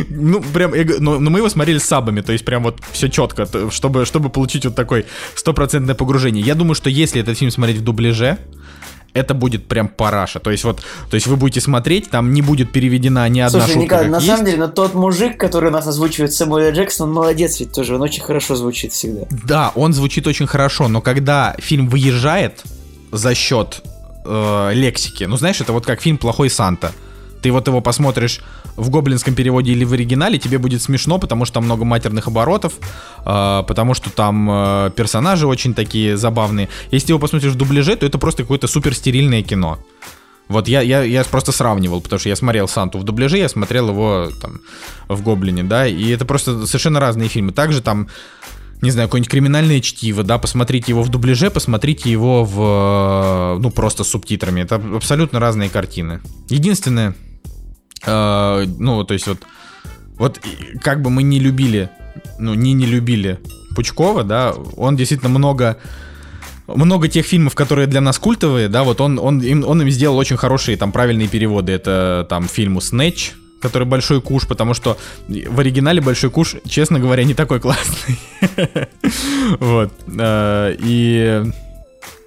Ну, прям, но, но мы его смотрели с сабами, то есть прям вот все четко, чтобы, чтобы получить вот такой стопроцентное погружение. Я думаю, что если этот фильм смотреть в дубляже, это будет прям параша. То есть вот, то есть вы будете смотреть, там не будет переведена ни одна Слушай, шутка. Николай, на есть. самом деле, но тот мужик, который нас озвучивает Сэмюэл Джексон, он молодец ведь тоже, он очень хорошо звучит всегда. Да, он звучит очень хорошо, но когда фильм выезжает, за счет э, лексики. Ну, знаешь, это вот как фильм «Плохой Санта». Ты вот его посмотришь в гоблинском переводе или в оригинале, тебе будет смешно, потому что там много матерных оборотов, э, потому что там э, персонажи очень такие забавные. Если ты его посмотришь в дубляже, то это просто какое-то супер стерильное кино. Вот я, я, я просто сравнивал, потому что я смотрел Санту в дубляже, я смотрел его там в Гоблине, да, и это просто совершенно разные фильмы. Также там не знаю, какое-нибудь криминальное чтиво, да, посмотрите его в дубляже, посмотрите его в, ну, просто с субтитрами. Это абсолютно разные картины. Единственное, э, ну, то есть вот, вот как бы мы не любили, ну, не не любили Пучкова, да, он действительно много много тех фильмов, которые для нас культовые, да, вот он, он, им, он им сделал очень хорошие там правильные переводы. Это там фильму «Снэч», который большой куш, потому что в оригинале большой куш, честно говоря, не такой классный. Вот. Э, и...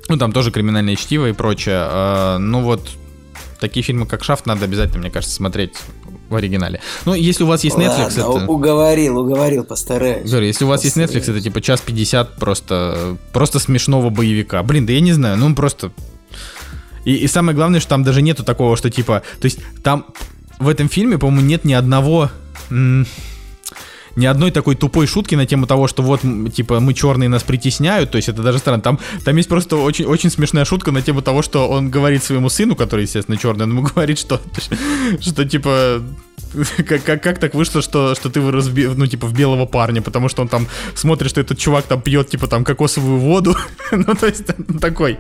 Ну, там тоже криминальное чтиво и прочее. Э, ну, вот такие фильмы, как «Шафт», надо обязательно, мне кажется, смотреть в оригинале. Ну, если у вас есть Netflix, Ладно, это... уговорил, уговорил, постараюсь. Говорю, если у вас есть Netflix, это типа час 50 просто, просто смешного боевика. Блин, да я не знаю, ну просто... И, и самое главное, что там даже нету такого, что типа... То есть там в этом фильме, по-моему, нет ни одного ни одной такой тупой шутки на тему того, что вот, типа, мы черные нас притесняют, то есть это даже странно. Там, там есть просто очень, очень смешная шутка на тему того, что он говорит своему сыну, который, естественно, черный, он ему говорит, что, что типа, как, как, как так вышло, что, что ты вырос, ну, типа, в белого парня, потому что он там смотрит, что этот чувак там пьет, типа, там, кокосовую воду, ну, то есть, такой,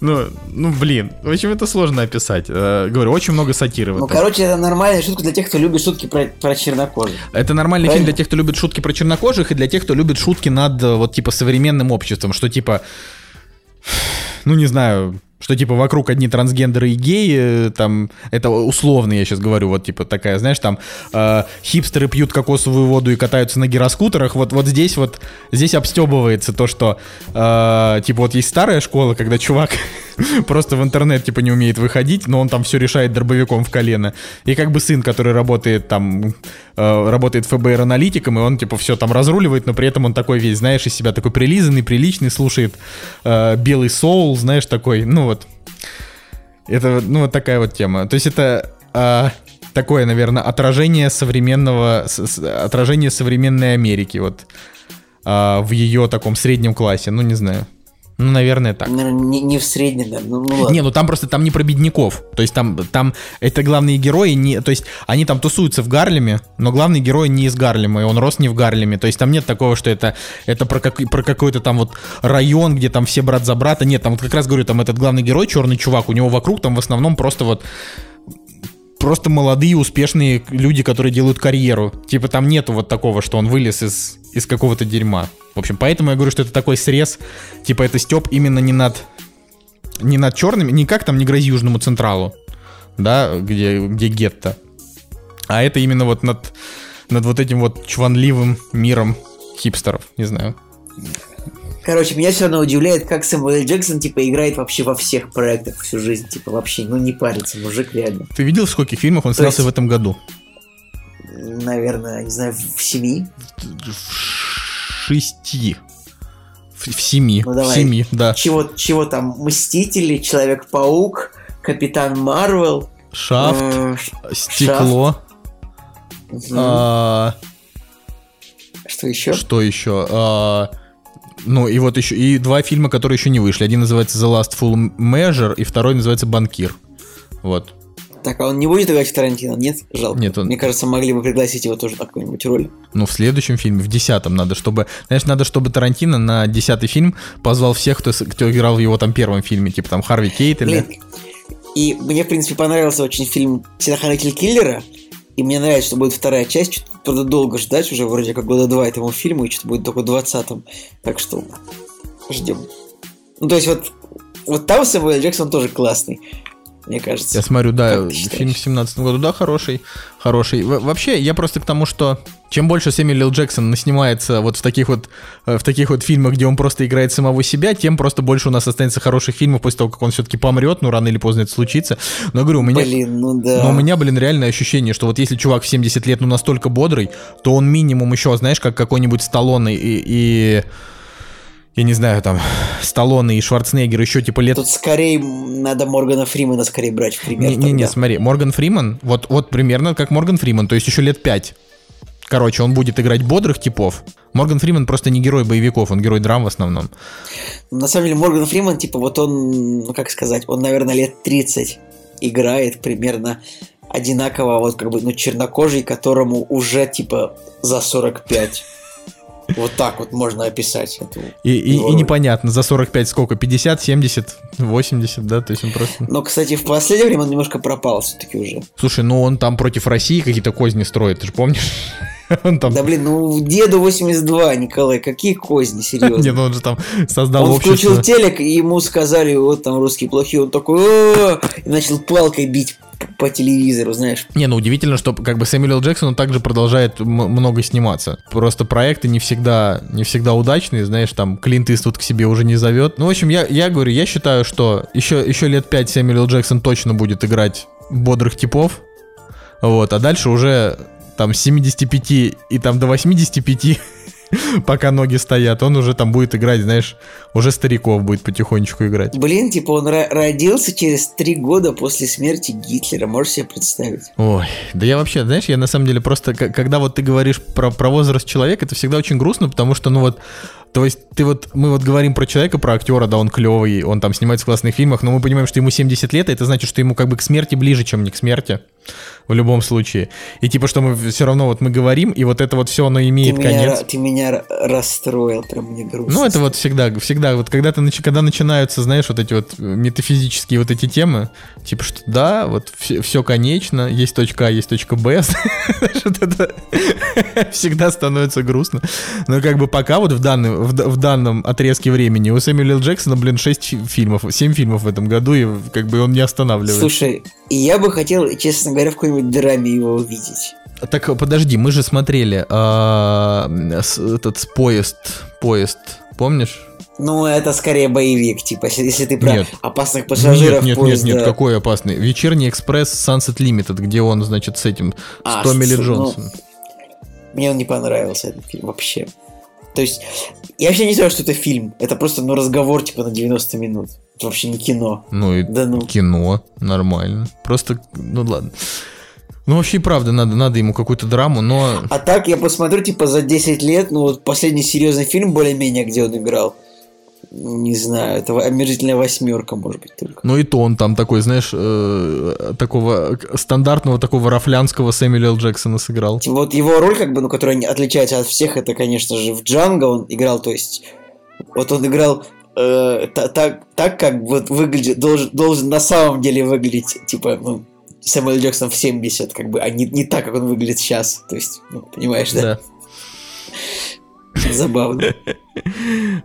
ну, ну, блин, в общем, это сложно описать, э, говорю, очень много сатиры. Ну, короче, это нормальная шутка для тех, кто любит шутки про, про чернокожих. Это нормальный фильм для тех, кто любит шутки про чернокожих, и для тех, кто любит шутки над, вот, типа, современным обществом, что, типа, ну, не знаю, что типа вокруг одни трансгендеры и геи, э, там, это условно я сейчас говорю, вот типа такая, знаешь, там э, хипстеры пьют кокосовую воду и катаются на гироскутерах, вот, вот здесь вот, здесь обстебывается то, что, э, типа вот есть старая школа, когда чувак просто в интернет, типа, не умеет выходить, но он там все решает дробовиком в колено, и как бы сын, который работает там, э, работает ФБР аналитиком, и он, типа, все там разруливает, но при этом он такой весь, знаешь, из себя такой прилизанный, приличный, слушает э, белый соул, знаешь, такой, ну, вот. Это, ну, вот такая вот тема. То есть это а, такое, наверное, отражение современного, отражение современной Америки, вот, а, в ее таком среднем классе, ну, не знаю. Ну, наверное, так. Не, не в среднем, да. Ну, ну, ладно. Не, ну там просто там не про бедняков. То есть там, там это главные герои, не, то есть они там тусуются в Гарлеме, но главный герой не из Гарлема, и он рос не в Гарлеме. То есть там нет такого, что это, это про, как, про какой-то там вот район, где там все брат за брата. Нет, там вот как раз говорю, там этот главный герой, черный чувак, у него вокруг там в основном просто вот просто молодые, успешные люди, которые делают карьеру. Типа там нету вот такого, что он вылез из, из какого-то дерьма. В общем, поэтому я говорю, что это такой срез, типа это Степ именно не над не над черными, не как там не грози Южному Централу, да, где, где гетто, а это именно вот над, над вот этим вот чванливым миром хипстеров, не знаю. Короче, меня все равно удивляет, как Сэмюэл Джексон, типа, играет вообще во всех проектах всю жизнь. Типа, вообще, ну, не парится, мужик реально. Ты видел, в скольких фильмах он То снялся есть, в этом году? Наверное, не знаю, в семи? В шести. В, в семи. Ну, давай. В семи, да. Чего, чего там? Мстители, Человек-паук, Капитан Марвел. Шафт, э, стекло. Шафт. А, что еще? Что еще? А, ну, и вот еще, и два фильма, которые еще не вышли. Один называется The Last Full Measure, и второй называется Банкир. Вот. Так, а он не будет играть в Тарантино? Нет? Жалко. Нет, он... Мне кажется, могли бы пригласить его тоже на какую-нибудь роль. Ну, в следующем фильме, в десятом надо, чтобы... Знаешь, надо, чтобы Тарантино на десятый фильм позвал всех, кто, кто играл в его там первом фильме, типа там Харви Кейт или... Блин. И мне, в принципе, понравился очень фильм «Телохранитель киллера», и мне нравится, что будет вторая часть. Правда, долго ждать, уже вроде как года два этому фильму, и что-то будет только в 20-м. Так что ждем. Ну, то есть вот, вот там Сэмюэл Джексон тоже классный мне кажется. Я смотрю, да, фильм в 17 году, да, хороший, хороший. Во вообще, я просто к тому, что чем больше Сэмюэл Джексон снимается вот в таких вот, э, в таких вот фильмах, где он просто играет самого себя, тем просто больше у нас останется хороших фильмов после того, как он все-таки помрет, ну, рано или поздно это случится. Но говорю, у меня... Блин, ну да. Но у меня, блин, реальное ощущение, что вот если чувак в 70 лет, ну, настолько бодрый, то он минимум еще, знаешь, как какой-нибудь Сталлоне и... и я не знаю, там, Сталлоне и Шварценеггер еще типа лет... Тут скорее надо Моргана Фримана скорее брать в пример. Не-не, смотри, Морган Фриман, вот, вот примерно как Морган Фриман, то есть еще лет пять. Короче, он будет играть бодрых типов. Морган Фриман просто не герой боевиков, он герой драм в основном. На самом деле, Морган Фриман, типа, вот он, ну как сказать, он, наверное, лет 30 играет примерно одинаково, вот как бы, ну, чернокожий, которому уже, типа, за 45. Вот так вот можно описать эту. И, и, и непонятно, за 45 сколько? 50, 70, 80, да? То есть он просто... Но, кстати, в последнее время он немножко пропал все-таки уже. Слушай, ну он там против России какие-то козни строит, ты же помнишь? Он там... Да блин, ну деду 82, Николай, какие козни, серьезно. Не, ну он же там создал Он включил телек, и ему сказали, вот там русские плохие, он такой, и начал палкой бить по телевизору, знаешь. Не, ну удивительно, что как бы Сэмюэл. Джексон он также продолжает много сниматься. Просто проекты не всегда, не всегда удачные, знаешь, там Клинт Иствуд к себе уже не зовет. Ну, в общем, я, я говорю, я считаю, что еще, еще лет 5 Сэмюэл. Джексон точно будет играть бодрых типов. Вот, а дальше уже там с 75 и там до 85 пока ноги стоят, он уже там будет играть, знаешь, уже стариков будет потихонечку играть. Блин, типа он ро- родился через три года после смерти Гитлера, можешь себе представить? Ой, да я вообще, знаешь, я на самом деле просто, когда вот ты говоришь про, про возраст человека, это всегда очень грустно, потому что, ну вот, то есть ты вот, мы вот говорим про человека, про актера, да, он клевый, он там снимается в классных фильмах, но мы понимаем, что ему 70 лет, и это значит, что ему как бы к смерти ближе, чем не к смерти, в любом случае. И типа, что мы все равно вот мы говорим, и вот это вот все, оно Ты имеет меня, конец. ра- ты меня расстроил, прям мне грустно. Ну, это вот всегда, всегда, вот когда, ты, когда начинаются, знаешь, вот эти вот метафизические вот эти темы, типа, что да, вот все, конечно, есть точка А, есть точка Б, это всегда становится грустно. Но как бы пока вот в, данный, в, в данном отрезке времени у Сэмюэля. Джексона, блин, 6 фильмов, 7 фильмов в этом году, и как бы он не останавливается. Слушай, я бы хотел, честно говоря, в какой-нибудь драме его увидеть. Так, подожди, мы же смотрели а, с- этот поезд, поезд, помнишь? Ну, это скорее боевик, типа, если, если ты про Нет. опасных пассажиров Нет, нет, поезда. нет, нет, какой опасный. Вечерний экспресс Sunset Limited, где он, значит, с этим, А, с Томми Ли ну, Джонсом. Мне он не понравился, этот фильм, вообще. То есть, я вообще не знаю, что это фильм. Это просто, ну, разговор, типа, на 90 минут. Это вообще не кино. Ну и Да ну. кино, нормально. Просто, ну ладно. Ну вообще и правда, надо, надо ему какую-то драму, но... А так, я посмотрю, типа, за 10 лет, ну, вот последний серьезный фильм, более-менее, где он играл. Не знаю, это омерзительная восьмерка, может быть, только. Ну и то он там такой, знаешь, э, такого стандартного такого рафлянского Сэмюэля. Джексона сыграл. Вот его роль, как бы, ну, которая отличается от всех, это, конечно же, в Джанго он играл, то есть, вот он играл э, та- так, так, как вот выглядит, должен, должен на самом деле выглядеть, типа, ну, Сэмюэл Джексон в 70, как бы, а не, не так, как он выглядит сейчас. То есть, ну, понимаешь, да? Да. Забавно.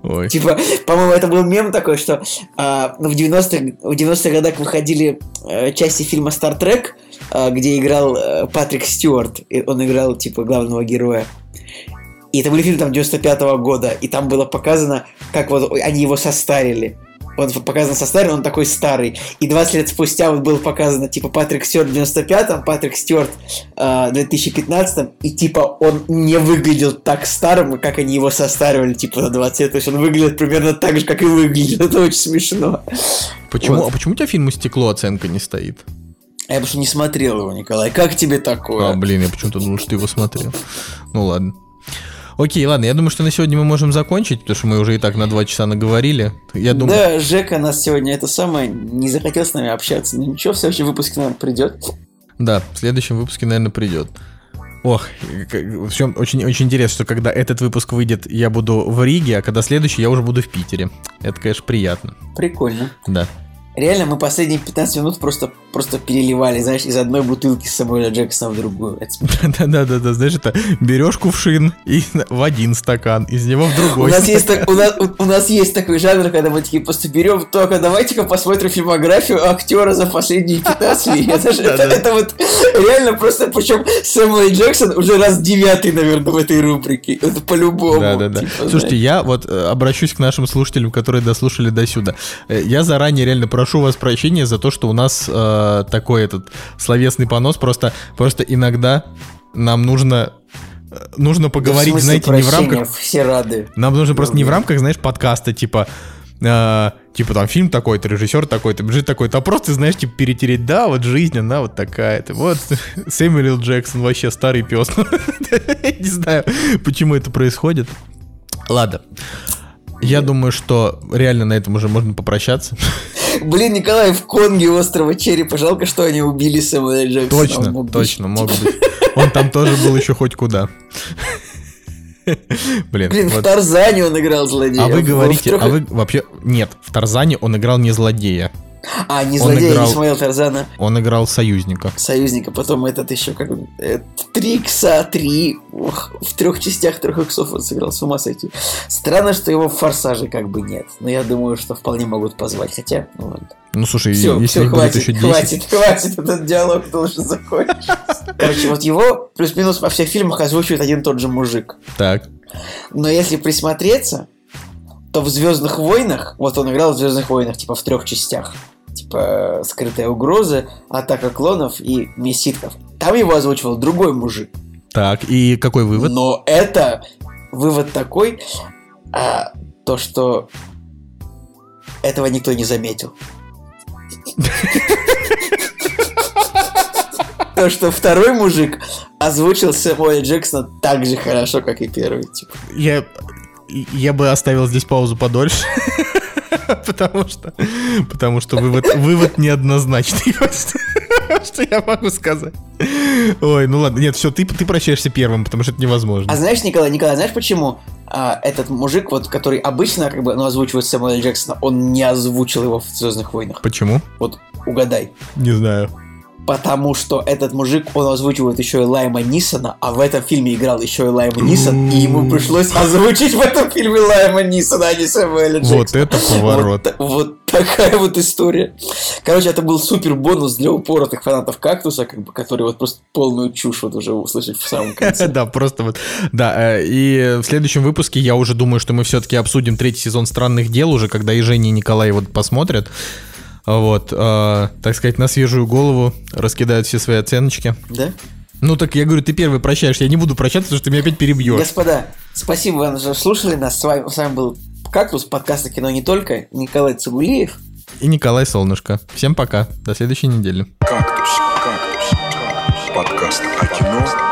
Ой. Типа, по-моему, это был мем такой, что а, в 90-х в 90-х годах выходили э, части фильма Star Trek, а, где играл э, Патрик Стюарт. И он играл, типа, главного героя. И это были фильмы там 95-го года. И там было показано, как вот они его состарили. Он показан состарен, он такой старый. И 20 лет спустя вот было показано, типа, Патрик Стюарт в 95-м, Патрик Стюарт э, в 2015-м, и, типа, он не выглядел так старым, как они его состаривали, типа, на 20 лет. То есть он выглядит примерно так же, как и выглядит. Это очень смешно. Почему, Вот. а почему у тебя фильму «Стекло» оценка не стоит? А я просто не смотрел его, Николай. Как тебе такое? А, блин, я почему-то думал, что ты его смотрел. Ну ладно. Окей, ладно, я думаю, что на сегодня мы можем закончить, потому что мы уже и так на два часа наговорили. Я думаю, Да, Жека нас сегодня это самое не захотел с нами общаться. Ну ничего, в следующем выпуске, наверное, придет. Да, в следующем выпуске, наверное, придет. Ох, как- в чем очень, очень интересно, что когда этот выпуск выйдет, я буду в Риге, а когда следующий, я уже буду в Питере. Это, конечно, приятно. Прикольно. Да. Реально, мы последние 15 минут просто, просто переливали, знаешь, из одной бутылки Самуэля Джексона в другую. Да-да-да, знаешь, это берешь кувшин и в один стакан, из него в У другой. нас, есть, так- у, нас, у- у нас есть такой жанр, когда мы такие просто берем, только давайте-ка посмотрим фильмографию актера за последние 15 лет. Это, же- это, это вот реально просто, причем Сэмюэл Джексон уже раз девятый, наверное, в этой рубрике. Это по-любому. Да, да, да. типа, Слушайте, знаешь. я вот э, обращусь к нашим слушателям, которые дослушали до сюда. Э, Я заранее реально прошу вас прощения за то, что у нас э, такой этот словесный понос. Просто, просто иногда нам нужно э, нужно Да поговорить, смысле знаете, не в рамках. Все рады. Нам нужно просто не в рамках, знаешь, подкаста, типа. э, типа там фильм такой-то, режиссер такой-то, бюджет такой-то, а просто, знаешь, типа перетереть, да, вот жизнь, она вот такая-то. Вот Сэмюэл. Джексон вообще старый пес. Не знаю, почему это происходит. Ладно. Я думаю, что реально на этом уже можно попрощаться. Блин, Николай, в Конге острова Черепа. Жалко, что они убили Сэмюэля Джексона. Он Точно, мог быть- точно, мог быть. Он там тоже был еще хоть куда. Блин, Блин, в вот. Тарзане он играл злодея. А вы В- в говорите, а вы вообще... Нет, в Тарзане он играл не злодея. А, не злодея, играл- не смотрел Тарзана. Он играл союзника. Союзника, потом этот еще как э, три икса, три, ух, в трех частях трех иксов он сыграл, с ума сойти. Странно, что его в форсаже как бы нет, но я думаю, что вполне могут позвать, хотя, ну ладно. Ну, слушай, Все, если все, хватит, еще 10... хватит, хватит, этот диалог должен закончиться. Короче, вот его плюс-минус во всех фильмах озвучивает один тот же мужик. Так, Но если присмотреться, то в Звездных войнах, вот он играл в Звездных войнах, типа в трех частях. Типа скрытая угроза, атака клонов и месситков. Там его озвучивал другой мужик. так, и какой вывод? Но это вывод такой, а, то что этого никто не заметил. То, что второй мужик озвучил Сэмуэля Джексона так же хорошо, как и первый. Типа. Я, я бы оставил здесь паузу подольше. Потому что, потому что вывод, вывод неоднозначный. Что я могу сказать? Ой, ну ладно, нет, все, ты, ты прощаешься первым, потому что это невозможно. А знаешь, Николай, Николай, знаешь почему а, этот мужик, вот, который обычно как бы, ну, озвучивает Сэмуэля Джексона, он не озвучил его в Звездных войнах? Почему? Вот угадай. Не знаю. Потому что этот мужик, он озвучивает еще и Лайма Нисона, а в этом фильме играл еще и Лайма Нисон, и ему пришлось озвучить в этом фильме Лайма Нисона, а не Сэмюэля Джексона. Вот это поворот. Вот, вот такая вот история. Короче, это был супер бонус для упоротых фанатов кактуса, как бы, которые вот просто полную чушь вот уже услышать в самом конце. Да, просто вот. Да, э, и в следующем выпуске я уже думаю, что мы все-таки обсудим третий сезон странных дел уже, когда и Женя, и Николай вот посмотрят. Вот, э, так сказать, на свежую голову раскидают все свои оценочки. Да? Ну так я говорю, ты первый прощаешь, я не буду прощаться, потому что ты меня опять перебьешь. Господа, спасибо вам, что слушали нас. С вами, с вами был Кактус, подкаст о кино не только, Николай Цугулиев. И Николай Солнышко. Всем пока, до следующей недели. Кактус, кактус, кактус. Подкаст о кино